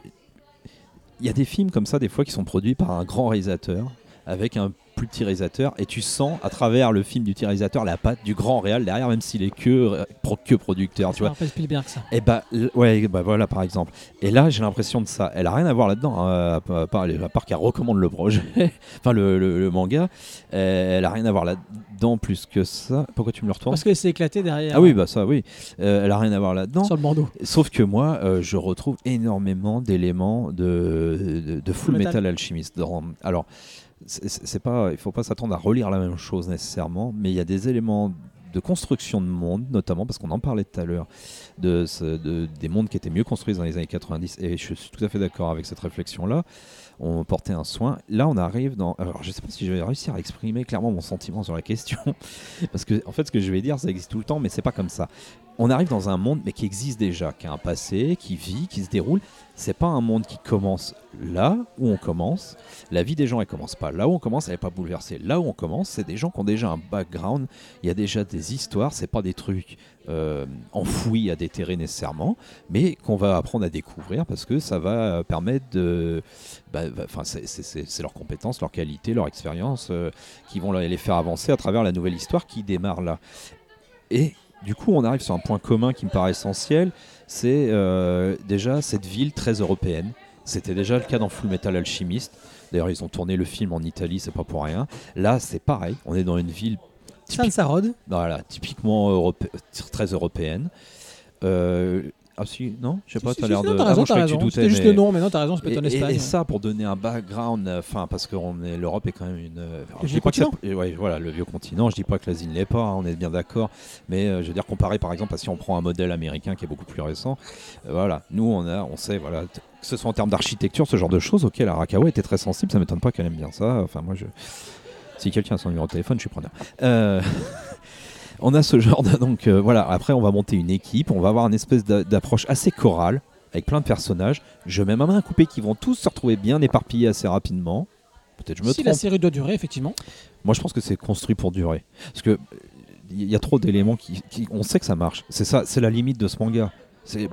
il y a des films comme ça des fois qui sont produits par un grand réalisateur avec un plus petit réalisateur et tu sens à travers le film du petit réalisateur la patte du grand réal derrière même s'il est que, pro- que producteur tu vois Spielberg ça. et bah l- ouais bah voilà par exemple et là j'ai l'impression de ça elle a rien à voir là-dedans hein, à part- part, qu'elle recommande le projet enfin le, le- le manga Euh, elle a rien à voir là-dedans plus que ça pourquoi tu me le retournes? Parce qu'il s'est éclaté derrière. ah oui bah ça oui Euh, elle a rien à voir là-dedans Sur le bandeau. Sauf que moi, euh, je retrouve énormément d'éléments de, de, de Full Metal. Metal Alchemist. Dans- alors, c'est pas, il faut pas s'attendre à relire la même chose nécessairement, mais il y a des éléments de construction de monde, notamment parce qu'on en parlait tout à l'heure, de, des mondes qui étaient mieux construits dans les années 90, et je suis tout à fait d'accord avec cette réflexion-là. On portait un soin. Là, on arrive dans. Alors, je sais pas si je vais réussir à exprimer clairement mon sentiment sur la question, parce que en fait, ce que je vais dire, ça existe tout le temps, mais c'est pas comme ça on arrive dans un monde mais qui existe déjà, qui a un passé, qui vit, qui se déroule. C'est pas un monde qui commence là où on commence. La vie des gens, elle commence pas là où on commence, elle est pas bouleversée. Là où on commence, c'est des gens qui ont déjà un background. Il y a déjà des histoires. C'est pas des trucs euh, enfouis à déterrer nécessairement, mais qu'on va apprendre à découvrir parce que ça va permettre de. bah, c'est- leurs compétences, leur qualité, leur expérience euh, qui vont les faire avancer à travers la nouvelle histoire qui démarre là. Et du coup, on arrive sur un point commun qui me paraît essentiel, c'est euh, déjà cette ville très européenne. C'était déjà le cas dans Full Metal Alchemist. D'ailleurs, ils ont tourné le film en Italie, c'est pas pour rien. Là, c'est pareil. On est dans une ville San Sarod. voilà, typiquement europé- très européenne. Euh, ah si, non Je sais pas, Si, t'as si, l'air de... non, T'as Ah, raison, t'as que tu raison. C'était juste mais- le nom, mais non, t'as raison, c'est et, peut-être en et- Espagne. et ça pour donner un background, euh, enfin parce est l'Europe est quand même une. euh, alors, Le je vieux dis pas que ça- ouais, voilà, le vieux continent. Je dis pas que l'Asie ne l'est pas, hein, on est bien d'accord. Mais euh, je veux dire comparé par exemple à si on prend un modèle américain qui est beaucoup plus récent, euh, voilà, nous on a, on sait voilà, t- que ce soit en termes d'architecture, ce genre de choses auxquelles Arakawa était très sensible. Ça m'étonne pas qu'elle aime bien ça. Enfin moi je, si quelqu'un a son numéro de téléphone, je suis preneur. Euh, On a ce genre de donc euh, voilà. Après, on va monter une équipe. On va avoir une espèce d'a- d'approche assez chorale, avec plein de personnages. Je mets ma main à couper qui vont tous se retrouver bien éparpillés assez rapidement. Peut-être je me si la série doit durer, effectivement. Moi, je pense que c'est construit pour durer. Parce que il y a trop d'éléments qui, qui- on sait que ça marche. C'est ça, c'est la limite de ce manga.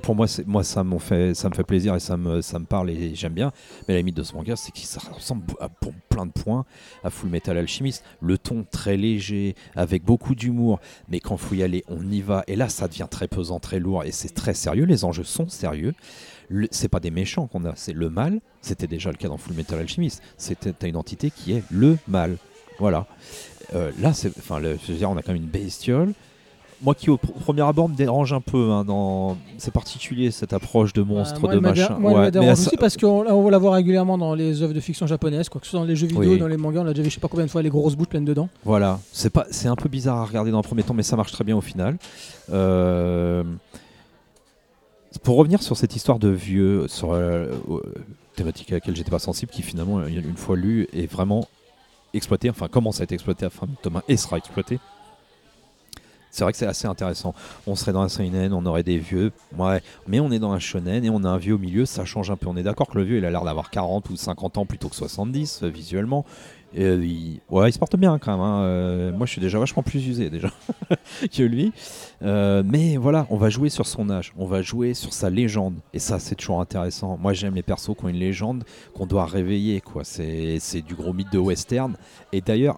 Pour moi, ça me fait, plaisir et ça me, parle et j'aime bien. Mais la limite de ce manga, c'est ça ressemble à, plein de points à Full Metal Alchemist. Le ton très léger, avec beaucoup d'humour, mais quand faut y aller, on y va. Et là, ça devient très pesant, très lourd et c'est très sérieux. Les enjeux sont sérieux. C'est pas des méchants qu'on a, c'est le mal. C'était déjà le cas dans Full Metal Alchemist. C'était une entité qui est le mal. Voilà. Euh, là, c'est, enfin, on a quand même une bestiole. Moi, qui au pr- premier abord me dérange un peu. hein, dans, c'est particulier cette approche de monstre, Euh, moi, de elle machin. Moi, elle Ouais, me mais dérange ça- aussi parce qu'on on la voit régulièrement dans les œuvres de fiction japonaises, quoi que ce soit dans les jeux vidéo, Oui. dans les mangas, on l'a déjà vu je sais pas combien de fois, les grosses bouches pleines dedans. Voilà, c'est pas, c'est un peu bizarre à regarder dans le premier temps, mais ça marche très bien au final. Euh, Pour revenir sur cette histoire de vieux, sur euh, thématique à laquelle j'étais pas sensible, qui finalement, une fois lue, est vraiment exploitée, enfin commence à être exploitée à fin de tome 1 et sera exploitée. C'est vrai que c'est assez intéressant. On serait dans un seinen, on aurait des vieux, ouais, mais on est dans un shonen et on a un vieux au milieu, ça change un peu. On est d'accord que le vieux, il a l'air d'avoir 40 ou 50 ans plutôt que 70 euh, visuellement. Euh, il... Ouais, il se porte bien quand même. hein. Euh, moi, je suis déjà vachement plus usé déjà que lui. Mais voilà, on va jouer sur son âge, on va jouer sur sa légende. Et ça, c'est toujours intéressant. Moi, j'aime les persos qui ont une légende qu'on doit réveiller. quoi. C'est du gros mythe de western. Et d'ailleurs,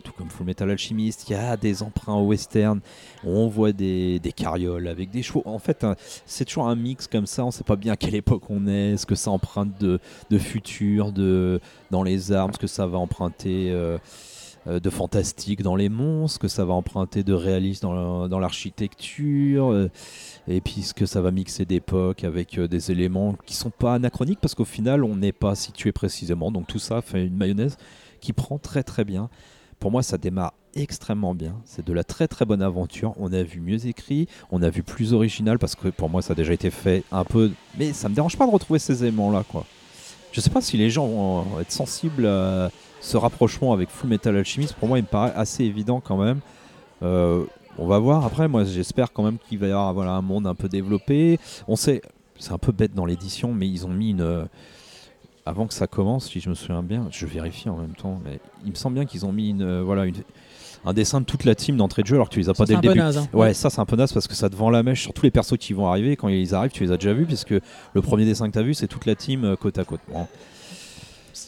tout comme Full Metal Alchemist, il y a des emprunts au western. On voit des, carrioles avec des chevaux. En fait, hein, c'est toujours un mix comme ça. On sait pas bien à quelle époque on est. Est-ce que ça emprunte de, futur, de, dans les armes, ce que ça va emprunter euh, euh, de fantastique dans les monstres, que ça va emprunter de réalisme dans la- dans l'architecture, euh, et puis ce que ça va mixer d'époque avec des éléments qui sont pas anachroniques parce qu'au final on n'est pas situé précisément. Donc tout ça fait une mayonnaise qui prend très très bien. Pour moi, ça démarre extrêmement bien. C'est de la très très bonne aventure. On a vu mieux écrit, on a vu plus original parce que pour moi ça a déjà été fait un peu. Mais ça me dérange pas de retrouver ces éléments-là, quoi. Je sais pas si les gens vont être sensibles à ce rapprochement avec Full Metal Alchemist. Pour moi, il me paraît assez évident quand même. Euh, on va voir. Après, moi, j'espère quand même qu'il va y avoir un monde un peu développé. On sait, c'est un peu bête dans l'édition, mais ils ont mis une. Avant que ça commence, si je me souviens bien, je vérifie en même temps, mais il me semble bien qu'ils ont mis une, euh, voilà, une- un dessin de toute la team d'entrée de jeu alors que tu les as pas dès le début. naze. hein. Ouais, ça c'est un peu naze parce que ça te vend la mèche sur tous les persos qui vont arriver. Quand ils arrivent, tu les as déjà vus, puisque le premier dessin que tu as vu, c'est toute la team euh, côte à côte. Bon.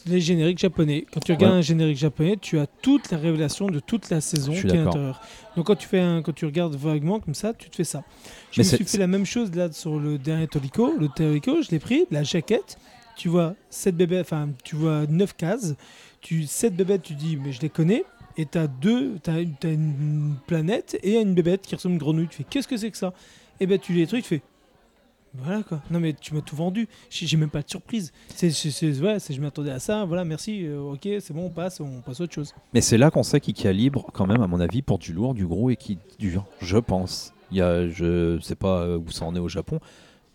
Les génériques japonais. Quand tu regardes Ouais. un générique japonais, tu as toute la révélation de toute la saison qui est à l'intérieur. Donc quand tu fais un, quand tu regardes vaguement comme ça, tu te fais ça. Je Mais me suis fait la même chose là sur le dernier Toriko. Le Toriko, je l'ai pris, la jaquette. Tu vois 7 bébés, enfin tu vois 9 cases. Tu 7 bébêtes, tu dis mais je les connais. Et t'as deux, t'as une, une planète et une bébête qui ressemble à une grenouille. Tu fais qu'est-ce que c'est que ça? Et ben tu les trucs, tu fais voilà quoi. Non mais tu m'as tout vendu. J'ai même pas de surprise. C'est, ouais, je m'attendais à ça. Voilà, merci. euh, ok, c'est bon, on passe, on passe à autre chose. Mais c'est là qu'on sait qu'il calibre quand même, à mon avis, pour du lourd, du gros et qui dure, je pense. Il y a, je sais pas euh, où ça en est au Japon,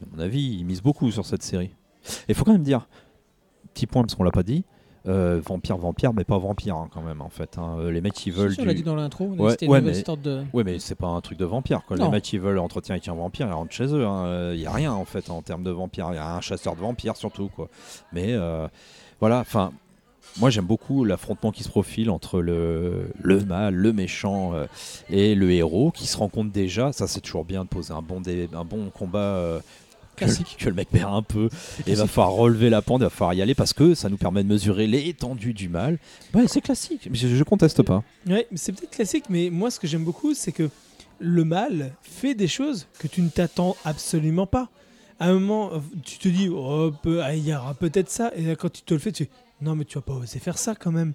mais à mon avis, ils misent beaucoup sur cette série. Et il faut quand même dire, petit point parce qu'on l'a pas dit, euh, vampire, vampire, mais pas vampire hein, quand même en fait. hein. Euh, Les mecs qui Si, veulent on l'a dit dans l'intro, Ouais, ouais, mais- de. Ouais, mais c'est pas un truc de vampire. Quoi. Les mecs qui veulent entretien avec un vampire, ils rentrent chez eux. Il n'y a rien en fait en termes de vampire. Il y a un chasseur de vampires surtout. Quoi. Mais euh, voilà, enfin, moi j'aime beaucoup l'affrontement qui se profile entre le, le mal, le méchant euh, et le héros qui se rencontrent déjà. Ça, c'est toujours bien de poser un bon, dé- un bon combat. euh, Classique. que le mec perd un peu et il va falloir relever la pente, il va falloir y aller parce que ça nous permet de mesurer l'étendue du mal. Ouais, c'est classique, mais je, je conteste pas. Ouais, c'est peut-être classique, mais moi ce que j'aime beaucoup, c'est que le mal fait des choses que tu ne t'attends absolument pas. À un moment, tu te dis, oh, ah, il y aura peut-être ça, et quand tu te le fais, tu fais, non, mais tu vas pas oser faire ça quand même.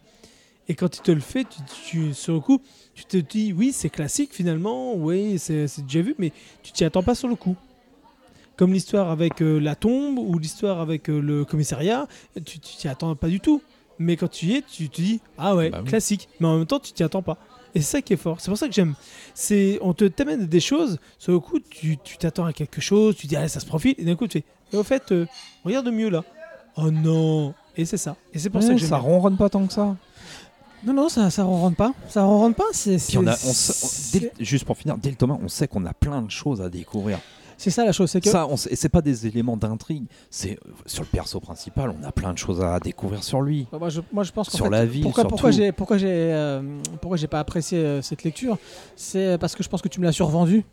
Et quand tu te le fais, tu, tu- sur le coup, tu te dis, oui, c'est classique finalement, oui, c'est c'est déjà vu, mais tu t'y attends pas sur le coup. Comme l'histoire avec euh, la tombe ou l'histoire avec euh, le commissariat, tu t'y attends pas du tout. Mais quand tu y es, tu te dis, ah ouais, Bah oui. classique. Mais en même temps, tu t'y attends pas. Et c'est ça qui est fort. C'est pour ça que j'aime. C'est, on te t'amène des choses. Sur le coup, tu t'attends à quelque chose. Tu dis, ah, ça se profile. Et d'un coup, tu fais, et au fait, euh, regarde mieux là. Oh non. Et c'est ça. Et c'est pour ça que j'aime. ça ronronne pas tant que ça. Non, non, ça, ça ronronne pas. Ça ronronne pas. C'est. Juste pour finir, dès le un, on sait qu'on a plein de choses à découvrir. C'est ça la chose, c'est que Ça, on c'est pas des éléments d'intrigue. C'est euh, sur le perso principal, on a plein de choses à découvrir sur lui. Bah, moi, je, moi, je pense qu'en Sur fait, la ville, pourquoi, sur pourquoi tout. j'ai pourquoi j'ai euh, pourquoi j'ai pas apprécié euh, cette lecture, c'est parce que je pense que tu me l'as survendu.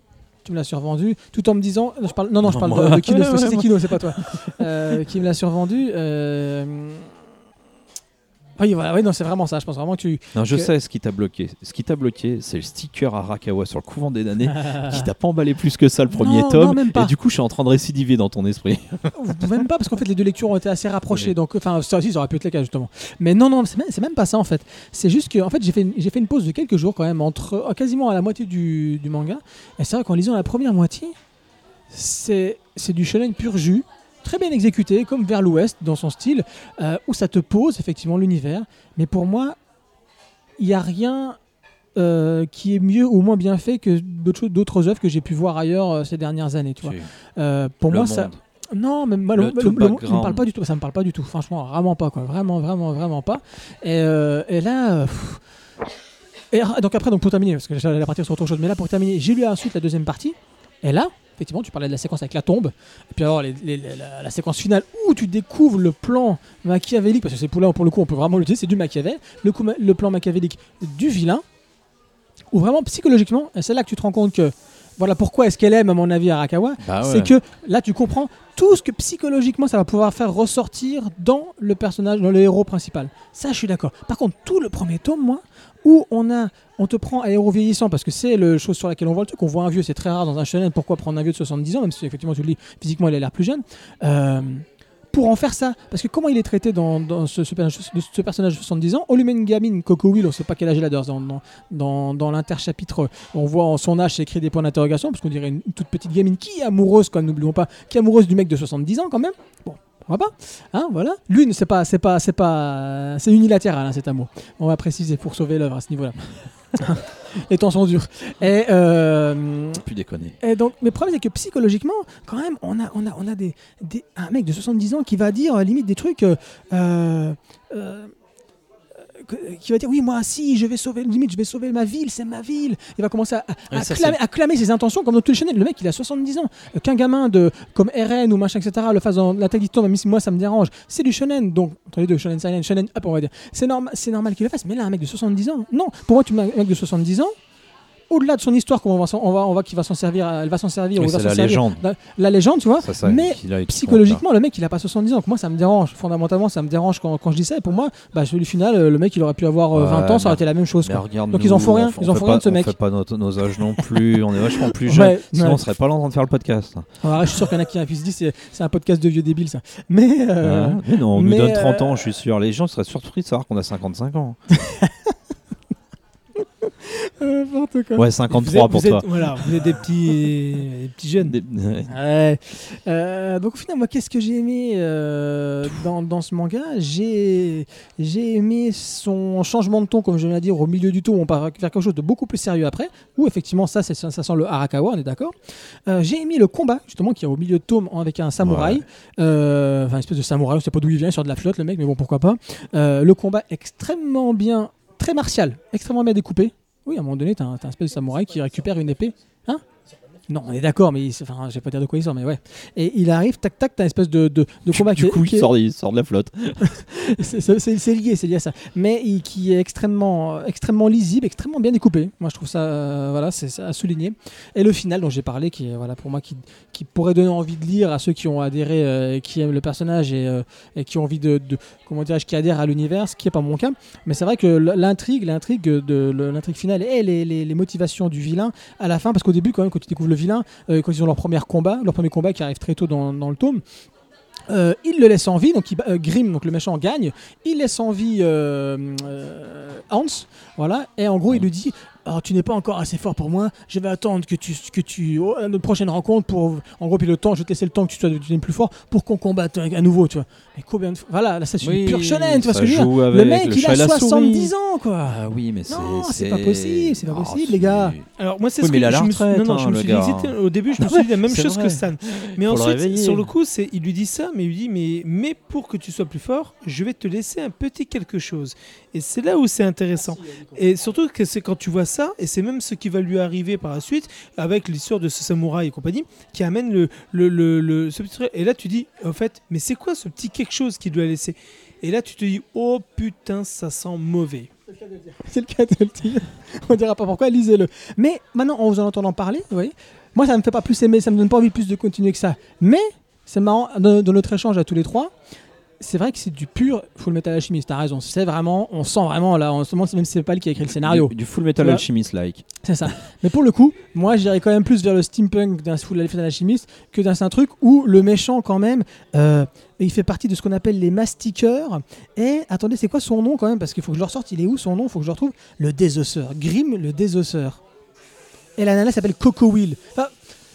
Tu me l'as survendu, tout en me disant, non, je parle, non, non, je parle de, de Kino, c'est-. Kino, c'est pas toi, Euh, qui me l'a survendu. Euh, Oui, voilà, oui, non, c'est vraiment ça. Je pense vraiment que tu. Non, je Que- sais ce qui t'a bloqué. Ce qui t'a bloqué, c'est le sticker Arakawa sur le couvent des damnés qui t'a pas emballé plus que ça le premier Non, tome. non, même pas. Et du coup, je suis en train de récidiver dans ton esprit. Pouvez même pas parce qu'en fait les deux lectures ont été assez rapprochées Oui. donc enfin ça aussi ça aurait pu être le cas justement mais non non c'est même, même pas ça en fait c'est juste que en fait j'ai fait une, fait une pause de quelques jours quand même entre oh, quasiment à la moitié du, du manga et c'est vrai qu'en lisant la première moitié c'est c'est du shonen pur jus très bien exécuté comme vers l'ouest dans son style euh, où ça te pose effectivement l'univers mais pour moi il y a rien euh, qui est mieux ou moins bien fait que d'autres œuvres que j'ai pu voir ailleurs euh, ces dernières années tu vois pour le moi monde. ça non, mais moi, Le le, il me parle pas du tout. Ça me parle pas du tout. Franchement, vraiment pas quoi. Vraiment, vraiment, vraiment pas. Et, et là. pff. et ra- donc après, donc pour terminer, parce que j'allais partir sur autre chose, mais là pour terminer, j'ai lu ensuite la deuxième partie. Et là, effectivement, tu parlais de la séquence avec la tombe. Et puis alors la, séquence finale où tu découvres le plan machiavélique, parce que c'est pour là pour le coup, on peut vraiment l'utiliser, c'est du Machiavel, le, coup le plan machiavélique du vilain, où vraiment psychologiquement, c'est là que tu te rends compte que voilà pourquoi est-ce qu'elle aime à mon avis Arakawa, Bah ouais. c'est que là tu comprends tout ce que psychologiquement ça va pouvoir faire ressortir dans le personnage, dans le héros principal. Ça je suis d'accord. Par contre tout le premier tome, moi, où on a, on te prend un héros vieillissant parce que c'est le chose sur laquelle on voit le truc. On voit un vieux, c'est très rare dans un shonen. Pourquoi prendre un vieux de 70 ans, même si effectivement tu le lis physiquement il a l'air plus jeune. Euh, pour en faire ça, parce que comment il est traité dans, ce, personnage- de 70 ans On lui met une gamine, Coco Will, on sait pas quel âge elle a dans, dans, l'interchapitre, on voit en son âge, écrit des points d'interrogation, parce qu'on dirait une, toute petite gamine qui est amoureuse, quand n'oublions pas, qui est amoureuse du mec de 70 ans quand même. On va pas, hein, voilà. Lui, c'est pas, c'est pas, c'est pas, c'est unilatéral hein, cet amour. On va préciser pour sauver l'œuvre à ce niveau-là. Les temps sont durs. Et euh, Plus déconner. et donc, mais le problème, c'est que psychologiquement, quand même, on a, on a, on a des, des- un mec de 70 ans qui va dire euh, limite des trucs. euh, euh, qui va dire oui moi si je vais sauver limite je vais sauver ma ville c'est ma ville. Il va commencer à, à, Ouais, ça, clamer, c'est- à clamer ses intentions comme dans tous les le mec il a 70 ans. Euh, qu'un gamin de comme RN ou machin etc le fasse dans la tête du temps même si moi ça me dérange. C'est du shonen donc entre les deux shonen silent shonen up on va dire. C'est normal c'est normal qu'il le fasse. Mais là un mec de 70 ans non. Pour moi tu mets un mec de 70 ans au-delà de son histoire va s'en- on va on va qu'il va s'en servir elle va s'en servir Oui, va la servir. légende. la, la légende tu vois Ça, ça, mais psychologiquement le mec il a pas 70 ans moi ça me dérange fondamentalement ça me dérange quand, quand je dis ça et pour moi bah du final le mec il aurait pu avoir euh, Ouais, 20 ans ça aurait été la même chose quoi. Donc ils en font rien, ils en font rien de ce mec. On fait pas notre- nos âges non plus, on est vachement plus jeunes. Ouais, Sinon, ouais. on serait pas là en train de faire le podcast. Alors, je suis sûr qu'il y en a qui, qui se disent c'est c'est un podcast de vieux débiles ça mais euh, mais non, on mais, nous donne 30 ans, euh, je suis sûr. Les gens seraient surpris de savoir qu'on a 55 ans. euh, n'importe quoi Ouais, Vous 53 êtes- pour êtes- toi. Voilà, vous êtes des petits, des petits jeunes. Des- ouais. Ouais. Euh, donc au final, moi, qu'est-ce que j'ai aimé euh, dans, dans ce manga? J'ai j'ai aimé son changement de ton, comme je viens de dire, au milieu du ton, on part vers quelque chose de beaucoup plus sérieux après, où effectivement ça, ça sent le Arakawa, on est d'accord. Euh, j'ai aimé le combat, justement, qui est au milieu de tome avec un samouraï, Ouais. enfin une espèce de samouraï, on sait pas d'où il vient, sur de la flotte, le mec, mais bon, pourquoi pas. Le combat extrêmement bien, très martial, extrêmement bien découpé. Oui, à un moment donné, t'as un, t'as un espèce de samouraï qui récupère une épée. Hein? Non, on est d'accord, mais il- enfin, je vais pas dire de quoi il sort, mais ouais. Et il arrive, tac tac, t'as une espèce de, de, de combat qui Du est- coup, qui il est- sort, il sort de la flotte. c'est- lié, c'est lié à ça. Mais il- qui est extrêmement, extrêmement lisible, extrêmement bien découpé. Moi, je trouve ça, euh, voilà, c'est à souligner. Et le final dont j'ai parlé, qui est, voilà, pour moi, qui, qui pourrait donner envie de lire à ceux qui ont adhéré, euh, qui aiment le personnage et, euh, et qui ont envie de, de- comment dirais-je, qui adhèrent à l'univers, ce qui n'est pas mon cas. Mais c'est vrai que l'intrigue, l'intrigue de l'intrigue finale et les, motivations du vilain à la fin, parce qu'au début, quand même, quand tu découvres le vilain, euh, quand ils ont leur premier combat, leur premier combat qui arrive très tôt dans, le tome. euh, il le laisse en vie, donc il, euh, Grim, donc le méchant, gagne. Il laisse en vie Hans, voilà, et en gros il lui dit Oh, tu n'es pas encore assez fort pour moi. Je vais attendre que tu, que tu, oh, à notre prochaine rencontre pour, en gros, puis le temps, je vais te laisser le temps que tu sois devenu plus fort pour qu'on combatte à nouveau, tu vois. Mais combien de fois Voilà, là, ça c'est Oui, une pure shonen, tu vois ce que je veux dire Le mec, le il a et la souris. 70 ans, quoi. Ah oui, mais c'est. Non, c'est pas possible, c'est pas Ah, possible, les gars. Alors moi c'est Oui, ce mais que il a la je me suis... non non je hein, me suis au début je me Ah suis dit la même chose vrai. que Stan. Mais Faut ensuite sur le coup c'est il lui dit ça mais il lui dit mais mais pour que tu sois plus fort je vais te laisser un petit quelque chose et c'est là où c'est intéressant et surtout que c'est quand tu vois ça et c'est même ce qui va lui arriver par la suite avec l'histoire de ce samouraï et compagnie qui amène le le, le, le- ce petit truc et là tu dis en fait mais c'est quoi ce petit quelque chose qu'il lui a laissé et là tu te dis oh putain ça sent mauvais C'est le cas de le dire. On dira pas pourquoi, lisez-le. Mais maintenant, en vous en entendant parler, vous voyez, moi ça me fait pas plus aimer, ça me donne pas envie plus de continuer que ça. Mais c'est marrant, dans notre échange à tous les trois, c'est vrai que c'est du pur Full Metal Alchemist, t'as raison. C'est vraiment, on sent vraiment là, en ce moment, même si c'est pas lui qui a écrit le scénario. Du, du Full Metal Alchemist like. C'est ça. Mais pour le coup, moi j'irais quand même plus vers le steampunk d'un Full Metal Alchemist que d'un un truc où le méchant, quand même, euh, il fait partie de ce qu'on appelle les mastiqueurs. Et attendez, c'est quoi son nom quand même? Parce qu'il faut que je le ressorte. Il est où son nom? Il faut que je le retrouve. Le désosseur. Grim le désosseur. Et la nana s'appelle Coco Will. Enfin,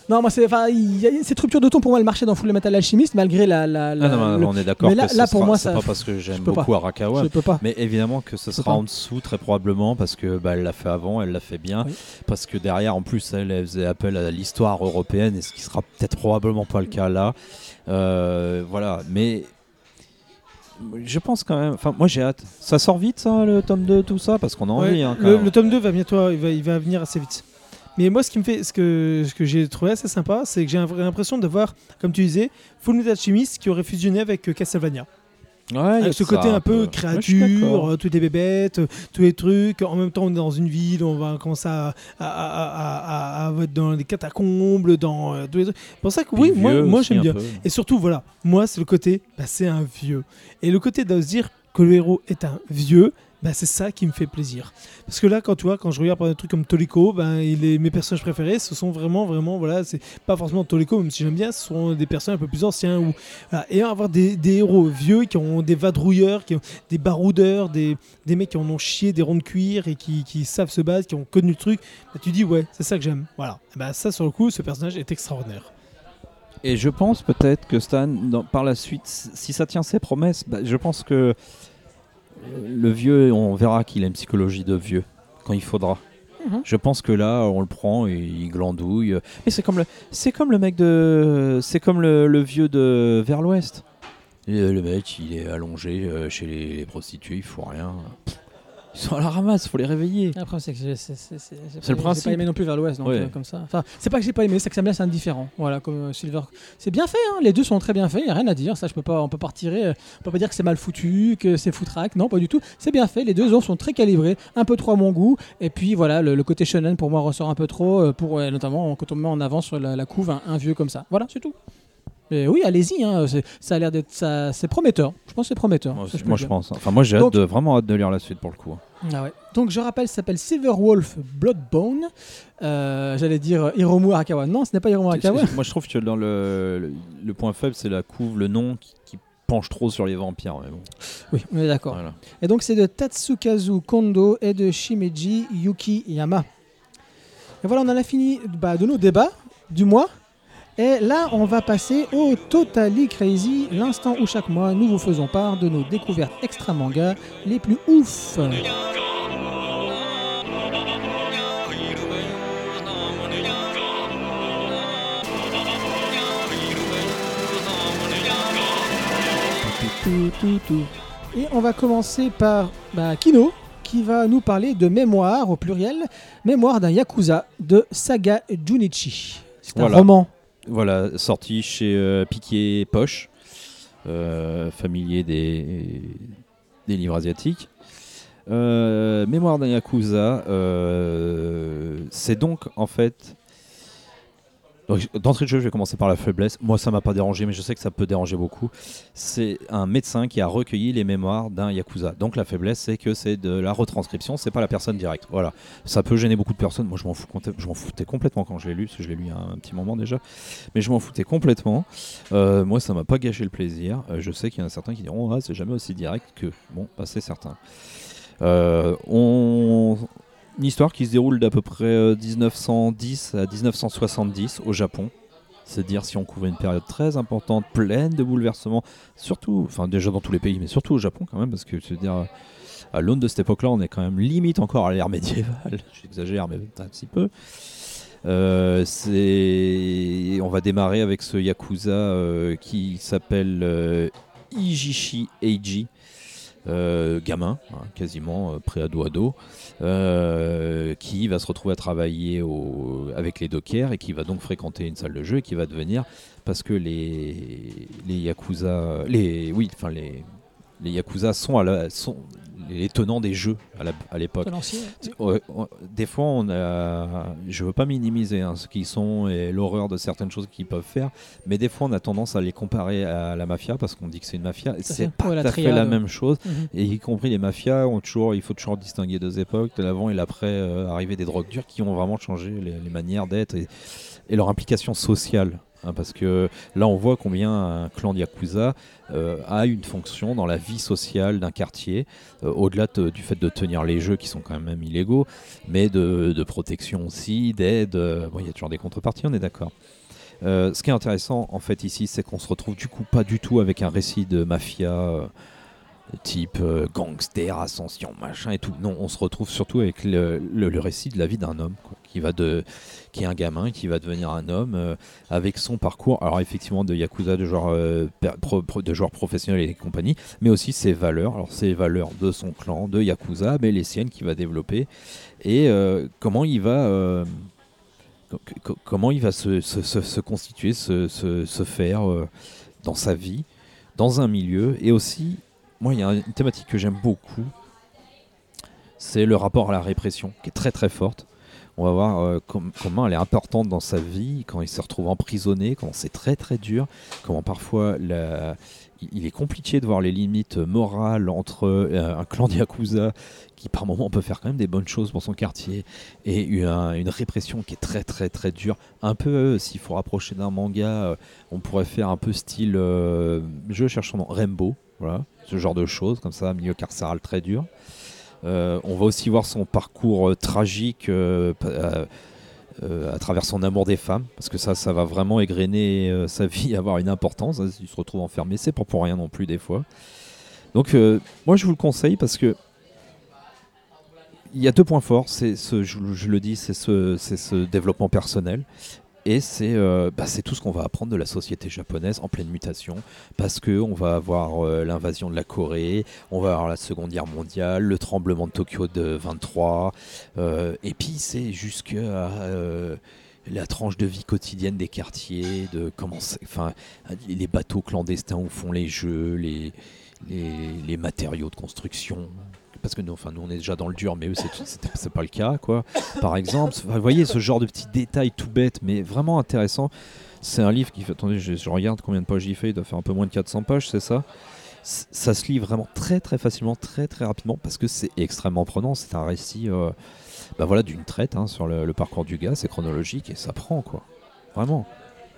non, moi, c'est, enfin, il y a- cette rupture de ton pour moi, elle marchait dans Full Metal Alchemist, malgré la. la, la- Ah non, mais le- on est d'accord. mais là- que ce là, pour sera- moi, c'est ça- pas parce que j'aime pas. beaucoup Arakawa. Je peux pas. Mais évidemment que ce sera pas. en dessous très probablement parce que bah, elle l'a fait avant, elle l'a fait bien. Oui. Parce que derrière, en plus, elle, elle faisait appel à l'histoire européenne et ce qui sera peut-être probablement pas le cas là. Euh, voilà, mais je pense quand même. Enfin, moi j'ai hâte. Ça sort vite ça, le tome 2, tout ça, parce qu'on a Ouais, envie. hein, le, le tome 2 va bientôt, il va, il va venir assez vite. Mais moi, ce qui me fait, ce que, ce que j'ai trouvé assez sympa, c'est que j'ai l'impression de voir, comme tu disais, Full Metal Alchemist qui aurait fusionné avec euh, Castlevania. Ouais, Avec ce côté un peu Ouais, créature, d'accord. euh, toutes les bébêtes, euh, tous les trucs. En même temps, on est dans une ville, on va commencer à, à, à- à- à- à être dans les catacombes, dans euh, tous les trucs. C'est pour ça que Puis oui, moi, moi j'aime bien. peu. Et surtout, voilà, moi, c'est le côté, bah, c'est un vieux. Et le côté de se dire que le héros est un vieux, bah, c'est ça qui me fait plaisir. Parce que là, quand tu vois, quand je regarde par des trucs comme Toliko, ben, mes personnages préférés, ce sont vraiment, vraiment, voilà, c'est pas forcément Toliko, même si j'aime bien, ce sont des personnages un peu plus anciens. Ou. Et avoir des, héros vieux qui ont des vadrouilleurs, qui ont des baroudeurs, des, des mecs qui en ont chié des ronds de cuir et qui, savent se battre, qui ont connu le truc, bah, tu dis, ouais, c'est ça que j'aime. Voilà. Bah, ça, sur le coup, ce personnage est extraordinaire. Et je pense peut-être que Stan, par la suite, si ça tient ses promesses, je pense que le vieux, on verra qu'il a une psychologie de vieux quand il faudra. Mhm. Je pense que là, on le prend et il glandouille. Mais c'est comme le, c'est comme le mec de, c'est comme le, le vieux de vers l'Ouest. Le mec, il est allongé euh, chez les, les prostituées, il faut rien. Ils sont à la ramasse, faut les réveiller. Après, c'est que c'est- le pas- principe. J'ai pas aimé non plus vers l'ouest, donc Ouais. euh, comme ça. Enfin, c'est pas que j'ai pas aimé, c'est que ça me laisse indifférent. Voilà, comme euh, Silver. C'est bien fait, hein, les deux sont très bien faits, y a rien à dire. Ça, je peux pas, on peut pas retirer. euh, On peut pas dire que c'est mal foutu, que c'est foutraque. Non, pas du tout. C'est bien fait. Les deux os sont très calibrés, un peu trop à mon goût. Et puis voilà, le, le côté shonen pour moi ressort un peu trop, pour notamment quand on met en avant sur la, la couve un, un vieux comme ça. Voilà, c'est tout. Mais oui, allez-y, hein, c'est- ça a l'air d'être, ça, c'est prometteur. Je pense que c'est prometteur. Moi, ça, je moi, pense. Enfin, moi, j'ai hâte Donc- de, vraiment hâte de lire la suite pour le coup. Ah ouais. Donc je rappelle, ça s'appelle Silverwolf Bloodbone. Euh, J'allais dire Hiromu Arakawa. Non, ce n'est pas Hiromu Arakawa. Moi, je trouve que dans le, le, le point faible, c'est la couve, le nom qui, qui penche trop sur les vampires. Mais bon, Oui, on est d'accord. voilà. Et donc c'est de Tatsukazu Kondo et de Shimeji Yukiyama. Et voilà, on en a fini bah, de nos débats du mois. Et là, on va passer au Totally Crazy, l'instant où chaque mois nous vous faisons part de nos découvertes extra manga les plus ouf. Et on va commencer par bah, Kino, qui va nous parler de mémoire au pluriel, mémoire d'un yakuza de Saga Junichi. C'est un Voilà. roman. Voilà, sorti chez euh, Piquet Poche, euh, familier des, des livres asiatiques. Euh, Mémoire d'un Yakuza, c'est donc en fait. Donc, D'entrée de jeu, je vais commencer par la faiblesse. Moi, ça m'a pas dérangé, mais je sais que ça peut déranger beaucoup. C'est un médecin qui a recueilli les mémoires d'un yakuza. Donc la faiblesse, c'est que c'est de la retranscription, c'est pas la personne directe. Voilà, ça peut gêner beaucoup de personnes. Moi, je m'en foutais complètement quand je l'ai lu, parce que je l'ai lu il y a un, petit moment déjà. Mais je m'en foutais complètement. Euh, moi, ça m'a pas gâché le plaisir. Euh, je sais qu'il y en a certains qui diront, ah, c'est jamais aussi direct que. Bon, bah, c'est certain. Euh, on... Une histoire qui se déroule d'à peu près euh, 1910 à 1970 au Japon. C'est dire si on couvrait une période très importante, pleine de bouleversements, surtout, enfin déjà dans tous les pays, mais surtout au Japon quand même, parce que je veux dire, à l'aune de cette époque-là, on est quand même limite encore à l'ère médiévale. J'exagère, mais un petit peu. Euh, c'est- on va démarrer avec ce yakuza euh, qui s'appelle euh, Ijishi Eiji, euh, gamin, hein, quasiment euh, pré-ado-ado, euh, qui va se retrouver à travailler avec les dockers et qui va donc fréquenter une salle de jeu et qui va devenir, parce que les, les yakuza, les, oui, enfin les, yakuza sont, à la- les tenants des jeux à l'époque. Des fois, on a, je veux pas minimiser hein, ce qu'ils sont et l'horreur de certaines choses qu'ils peuvent faire, mais des fois, on a tendance à les comparer à la mafia parce qu'on dit que c'est une mafia. C'est pas Ouais, tout à fait la même chose. Mhm. Et y compris les mafias, ont toujours, il faut toujours distinguer deux époques, de l'avant et l'après euh, arrivée des drogues dures qui ont vraiment changé les, les manières d'être et, et leur implication sociale. Hein, parce que là, on voit combien un clan de euh, a une fonction dans la vie sociale d'un quartier, euh, au-delà de- du fait de tenir les jeux qui sont quand même illégaux, mais de, de protection aussi, d'aide. euh, bon, il y a toujours des contreparties, on est d'accord. Ce qui est intéressant en fait ici, c'est qu'on se retrouve du coup pas du tout avec un récit de mafia type euh, gangster, ascension, machin et tout. Non, on se retrouve surtout avec le, récit de la vie d'un homme, qui va de, qui est un gamin, qui va devenir un homme euh, avec son parcours. Alors effectivement de yakuza, de joueur, euh, de joueur professionnel et compagnie, mais aussi ses valeurs. Alors ses valeurs de son clan, de yakuza, mais les siennes qu'il va développer et comment il va. co- co- comment il va se, constituer, se, faire dans sa vie, dans un milieu, et aussi, moi, il y a une thématique que j'aime beaucoup, c'est le rapport à la répression, qui est très très forte. On va voir euh, com- comment elle est importante dans sa vie, quand il se retrouve emprisonné, comment c'est très très dur, comment parfois il est compliqué de voir les limites morales entre euh, un clan de Yakuza qui par moments peut faire quand même des bonnes choses pour son quartier et une, répression qui est très très très dure. Un peu, euh, s'il faut rapprocher d'un manga, on pourrait faire un peu style, je cherche son nom, Rainbow, voilà, ce genre de choses comme ça, milieu carcéral très dur. Euh, on va aussi voir son parcours euh, tragique euh, à travers son amour des femmes, parce que ça, ça va vraiment égrener sa vie, avoir une importance. hein, Il se retrouve enfermé, c'est pas pour rien non plus des fois. Donc, moi, je vous le conseille parce que il y a deux points forts. C'est ce, je, le dis, c'est ce, c'est ce développement personnel. Et c'est euh, bah, c'est tout ce qu'on va apprendre de la société japonaise en pleine mutation, parce que on va avoir euh, l'invasion de la Corée, on va avoir la Seconde Guerre mondiale, le tremblement de Tokyo de 23, euh, et puis c'est jusque à euh, la tranche de vie quotidienne des quartiers, de comment, enfin, les bateaux clandestins où font les jeux, les matériaux de construction. Parce que nous, enfin, nous, on est déjà dans le dur, mais eux, c'est pas le cas, quoi. Par exemple, vous voyez ce genre de petits détails tout bêtes, mais vraiment intéressant. C'est un livre qui fait. Attendez, je, regarde combien de pages il fait. Il doit faire un peu moins de 400 pages, c'est ça? Ça se lit vraiment très très facilement, très très rapidement, parce que c'est extrêmement prenant. C'est un récit euh, bah voilà, d'une traite hein, sur le parcours du gars, c'est chronologique et ça prend, quoi. Vraiment.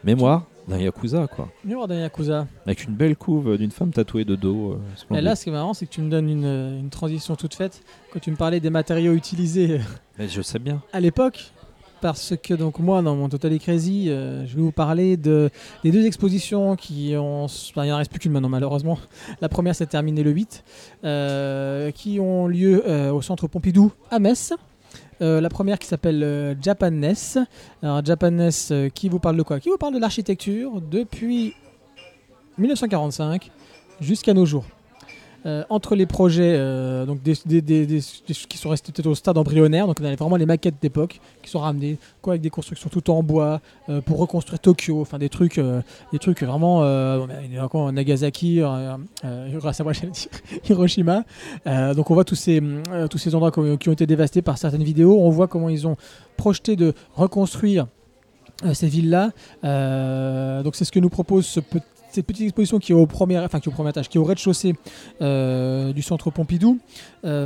Mémoire? D'un Yakuza, quoi. Numéro d'un Yakuza. Avec une belle couve d'une femme tatouée de dos. euh, Et là, ce qui est marrant, c'est que tu me donnes une, une transition toute faite quand tu me parlais des matériaux utilisés Mais je sais bien. à l'époque. Parce que donc moi, dans mon Totally Crazy, euh, je vais vous parler de, des deux expositions qui ont... enfin, il n'en reste plus qu'une maintenant, malheureusement. La première s'est terminée le 8, euh, qui ont lieu euh, au Centre Pompidou à Metz. Euh, la première qui s'appelle euh. Alors Japanness euh, qui vous parle de quoi? Qui vous parle de l'architecture depuis 1945 jusqu'à nos jours? Euh, entre les projets euh, donc des, qui sont restés peut-être au stade embryonnaire, donc on a vraiment les maquettes d'époque qui sont ramenées, quoi avec des constructions tout en bois euh, pour reconstruire Tokyo, enfin des trucs, des trucs vraiment, encore Nagasaki, Hiroshima. Donc on voit tous ces tous ces endroits qui ont- été dévastés par certaines vidéos. On voit comment ils ont projeté de reconstruire ces villes-là. Donc c'est ce que nous propose ce petit- cette petite exposition qui est au premier, enfin qui est au premier étage, qui est au rez-de-chaussée euh, du centre Pompidou. Euh,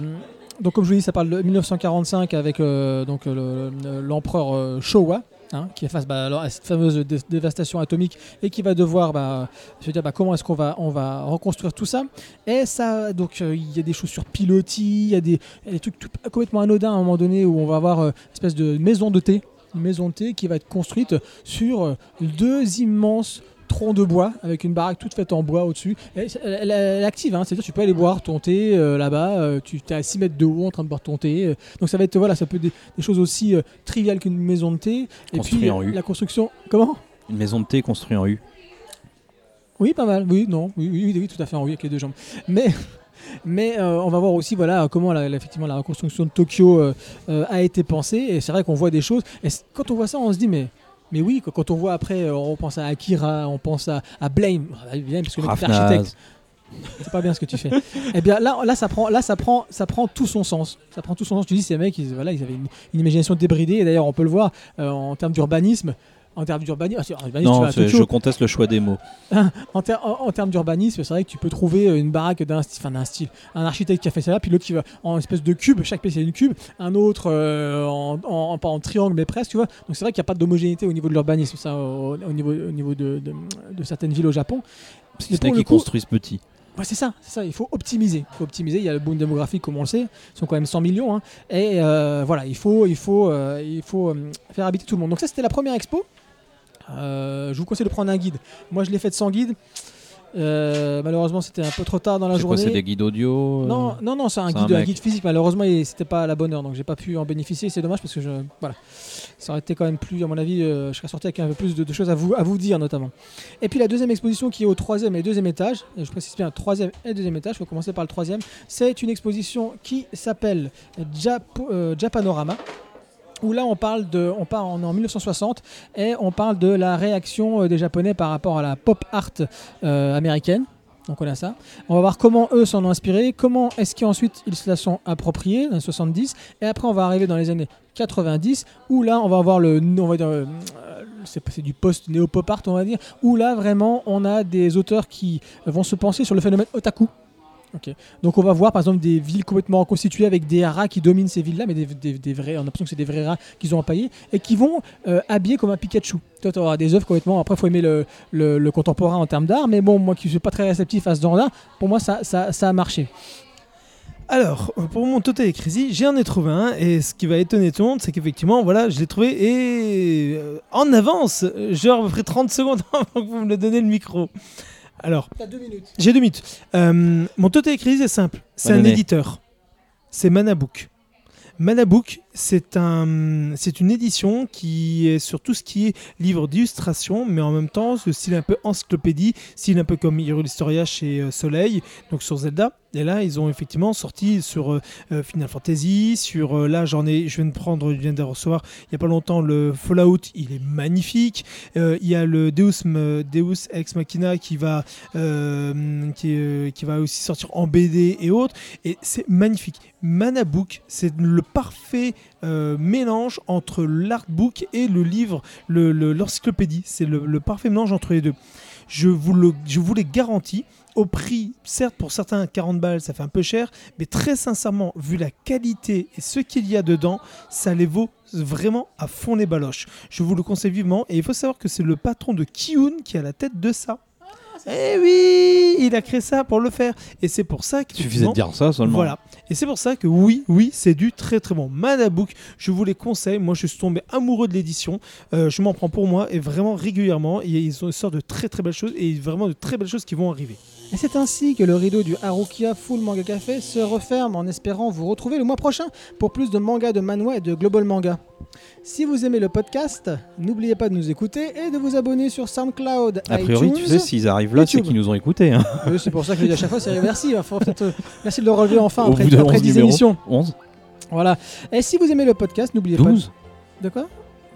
donc comme je vous dis, ça parle de 1945 avec euh, donc le- le- l'empereur Showa. hein, qui est face à cette fameuse dé- dévastation atomique et qui va devoir bah, se dire bah, comment est-ce qu'on va, on va reconstruire tout ça. Et ça, donc il y a des choses sur pilotis, il y a des, trucs complètement anodins à un moment donné où on va avoir une espèce de maison de thé une maison de thé qui va être construite sur deux immenses troncs de bois avec une baraque toute faite en bois au-dessus. Elle, active, hein, c'est-à-dire tu peux aller boire ton thé euh, là-bas, euh, tu es à 6 mètres de haut en train de boire ton thé. euh, donc ça va être voilà, ça peut être des, des choses aussi triviales qu'une maison de thé. Et Construit puis en U. la construction, comment? Une maison de thé construite en U. Oui, pas mal. Oui, non, oui, oui, oui, oui, tout à fait en oui avec les deux jambes. Mais, mais euh, on va voir aussi voilà comment la, effectivement la reconstruction de Tokyo euh, euh, a été pensée. Et c'est vrai qu'on voit des choses. Et quand on voit ça, on se dit mais. Mais oui, quand- on voit après, euh, on pense à Akira, on pense à, à Blame, Ah, bien parce que est architecte, c'est pas bien ce que tu fais. Eh bien là, là ça prend, là ça prend, ça prend tout son sens. Ça prend tout son sens. Tu dis ces mecs, ils, voilà, ils avaient une, une imagination débridée. Et d'ailleurs, on peut le voir euh, en termes d'urbanisme. En termes d'urbanisme, ah, tu Non, je conteste le choix des mots. en, ter- en- en termes d'urbanisme, c'est vrai que tu peux trouver euh, une baraque d'un style, enfin d'un style, un architecte qui a fait ça puis l'autre qui va en espèce de cube, chaque pièce est une cube, un autre euh, en, en- pas en triangle mais presque, tu vois. Donc c'est vrai qu'il n'y a pas d'homogénéité au niveau de l'urbanisme, ça, au, au niveau, au niveau de, de- de certaines villes au Japon. C'est pour le qui coup- construisent petit. Ouais, c'est ça, c'est ça. Il faut optimiser. Il faut optimiser. Il y a le boom démographique, comme on le sait. Ils sont quand même 100 millions. hein. Et euh, voilà, il faut, il faut, euh, il faut faire habiter tout le monde. Donc ça, c'était la première expo. Euh, je vous conseille de prendre un guide. Moi, je l'ai faite sans guide. Euh, malheureusement, c'était un peu trop tard dans la journée. c'est des guides audio euh, Non, non, non, c'est un guide, un un mec. guide physique. Malheureusement, c'était pas à la bonne heure, donc j'ai pas pu en bénéficier. C'est dommage parce que je, voilà, ça aurait été quand même plus, à mon avis, euh, je serais sorti avec un peu plus de, de choses à vous, à vous dire notamment. Et puis la deuxième exposition qui est au troisième et deuxième étage, et je précise bien troisième et deuxième étage. Il faut commencer par le troisième. C'est une exposition qui s'appelle Japanorama. Où là on parle de, on part en, en 1960 et on parle de la réaction euh, des Japonais par rapport à la pop art euh, américaine. Donc on a ça. On va voir comment eux s'en ont inspiré, comment est-ce qu'ensuite ils se la sont appropriés dans les 70, et après on va arriver dans les années 90, où là on va avoir le, on va dire, euh, c'est du post-néo-pop art on va dire, où là vraiment on a des auteurs qui vont se penser sur le phénomène otaku. Donc on va voir par exemple des villes complètement reconstituées avec des rats qui dominent ces villes-là, mais on a l'impression que c'est des vrais rats qu'ils ont empaillés et qui vont euh, habiller comme un Pikachu. Toi, tu auras des œuvres complètement. Après, il faut aimer le, le- le contemporain en termes d'art, mais bon, moi qui ne suis pas très réceptif à ce genre d'art, pour moi ça, a marché. Alors, euh, pour mon Total Crazy, j'en ai trouvé un, et ce qui va étonner tout le monde, c'est qu'effectivement, voilà, je l'ai trouvé, et euh, en avance, genre, à peu près 30 secondes avant que vous me donniez le micro. Alors, j'ai deux minutes. Euh, mon Total Crazy est simple, c'est un éditeur. C'est Manabook. Manabook, c'est un, c'est une édition qui est sur tout ce qui est livre d'illustration, mais en même temps, ce style un peu encyclopédie, style un peu comme Hero Historia chez euh, Soleil, donc sur Zelda. Et là, ils ont effectivement sorti sur euh, euh, Final Fantasy, sur là, j'en ai, je viens de prendre, je viens de recevoir il y a pas longtemps le Fallout, il est magnifique. Il y a le Deus, Deus Ex Machina qui va, qui va aussi sortir en BD et autres, et c'est magnifique. Manabook, c'est le parfait euh, mélange entre l'artbook et le livre, le- le- l'encyclopédie. C'est le, parfait mélange entre les deux. Je vous, le, les garantis. Au prix, certes pour certains 40 balles ça fait un peu cher, mais très sincèrement, vu la qualité et ce qu'il y a dedans, ça les vaut vraiment à fond les baloches. Je vous le conseille vivement et il faut savoir que c'est le patron de Kiun qui est à la tête de ça. Eh oui, il a créé ça pour le faire et c'est pour ça que Il suffisait de dire ça seulement. voilà. Et c'est pour ça que oui, oui, c'est du très très bon. Manabook, je vous les conseille. Moi, je suis tombé amoureux de l'édition. Euh, je m'en prends pour moi et vraiment régulièrement. Et ils sortent de très très belles choses et vraiment de très belles choses qui vont arriver. Et c'est ainsi que le rideau du Harukia Full Manga Café se referme en espérant vous retrouver le mois prochain pour plus de manga, de manhwa et de global manga. Si vous aimez le podcast, n'oubliez pas de nous écouter et de vous abonner sur SoundCloud, A priori, iTunes. tu sais, s'ils arrivent là, c'est qu'ils nous ont écoutés. hein. Oui, c'est pour ça que je dis à chaque fois, c'est merci. Euh, merci de le relever enfin Au après, après 11 10 numéros. émissions. 11 Voilà. Et si vous aimez le podcast, n'oubliez pas. 12 De quoi?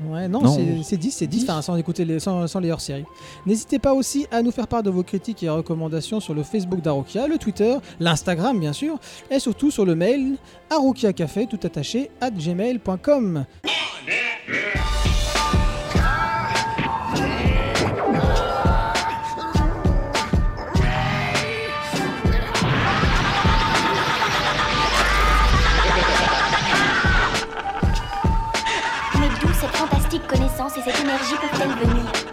Ouais, non, Non, c'est- onze. c'est 10, c'est 10, enfin, sans écouter les, sans, sans les hors-séries. N'hésitez pas aussi à nous faire part de vos critiques et recommandations sur le Facebook d'Arokia, le Twitter, l'Instagram bien sûr, et surtout sur le mail arokiacafé tout attaché at gmail.com. C'est cette énergie peuvent-elles venir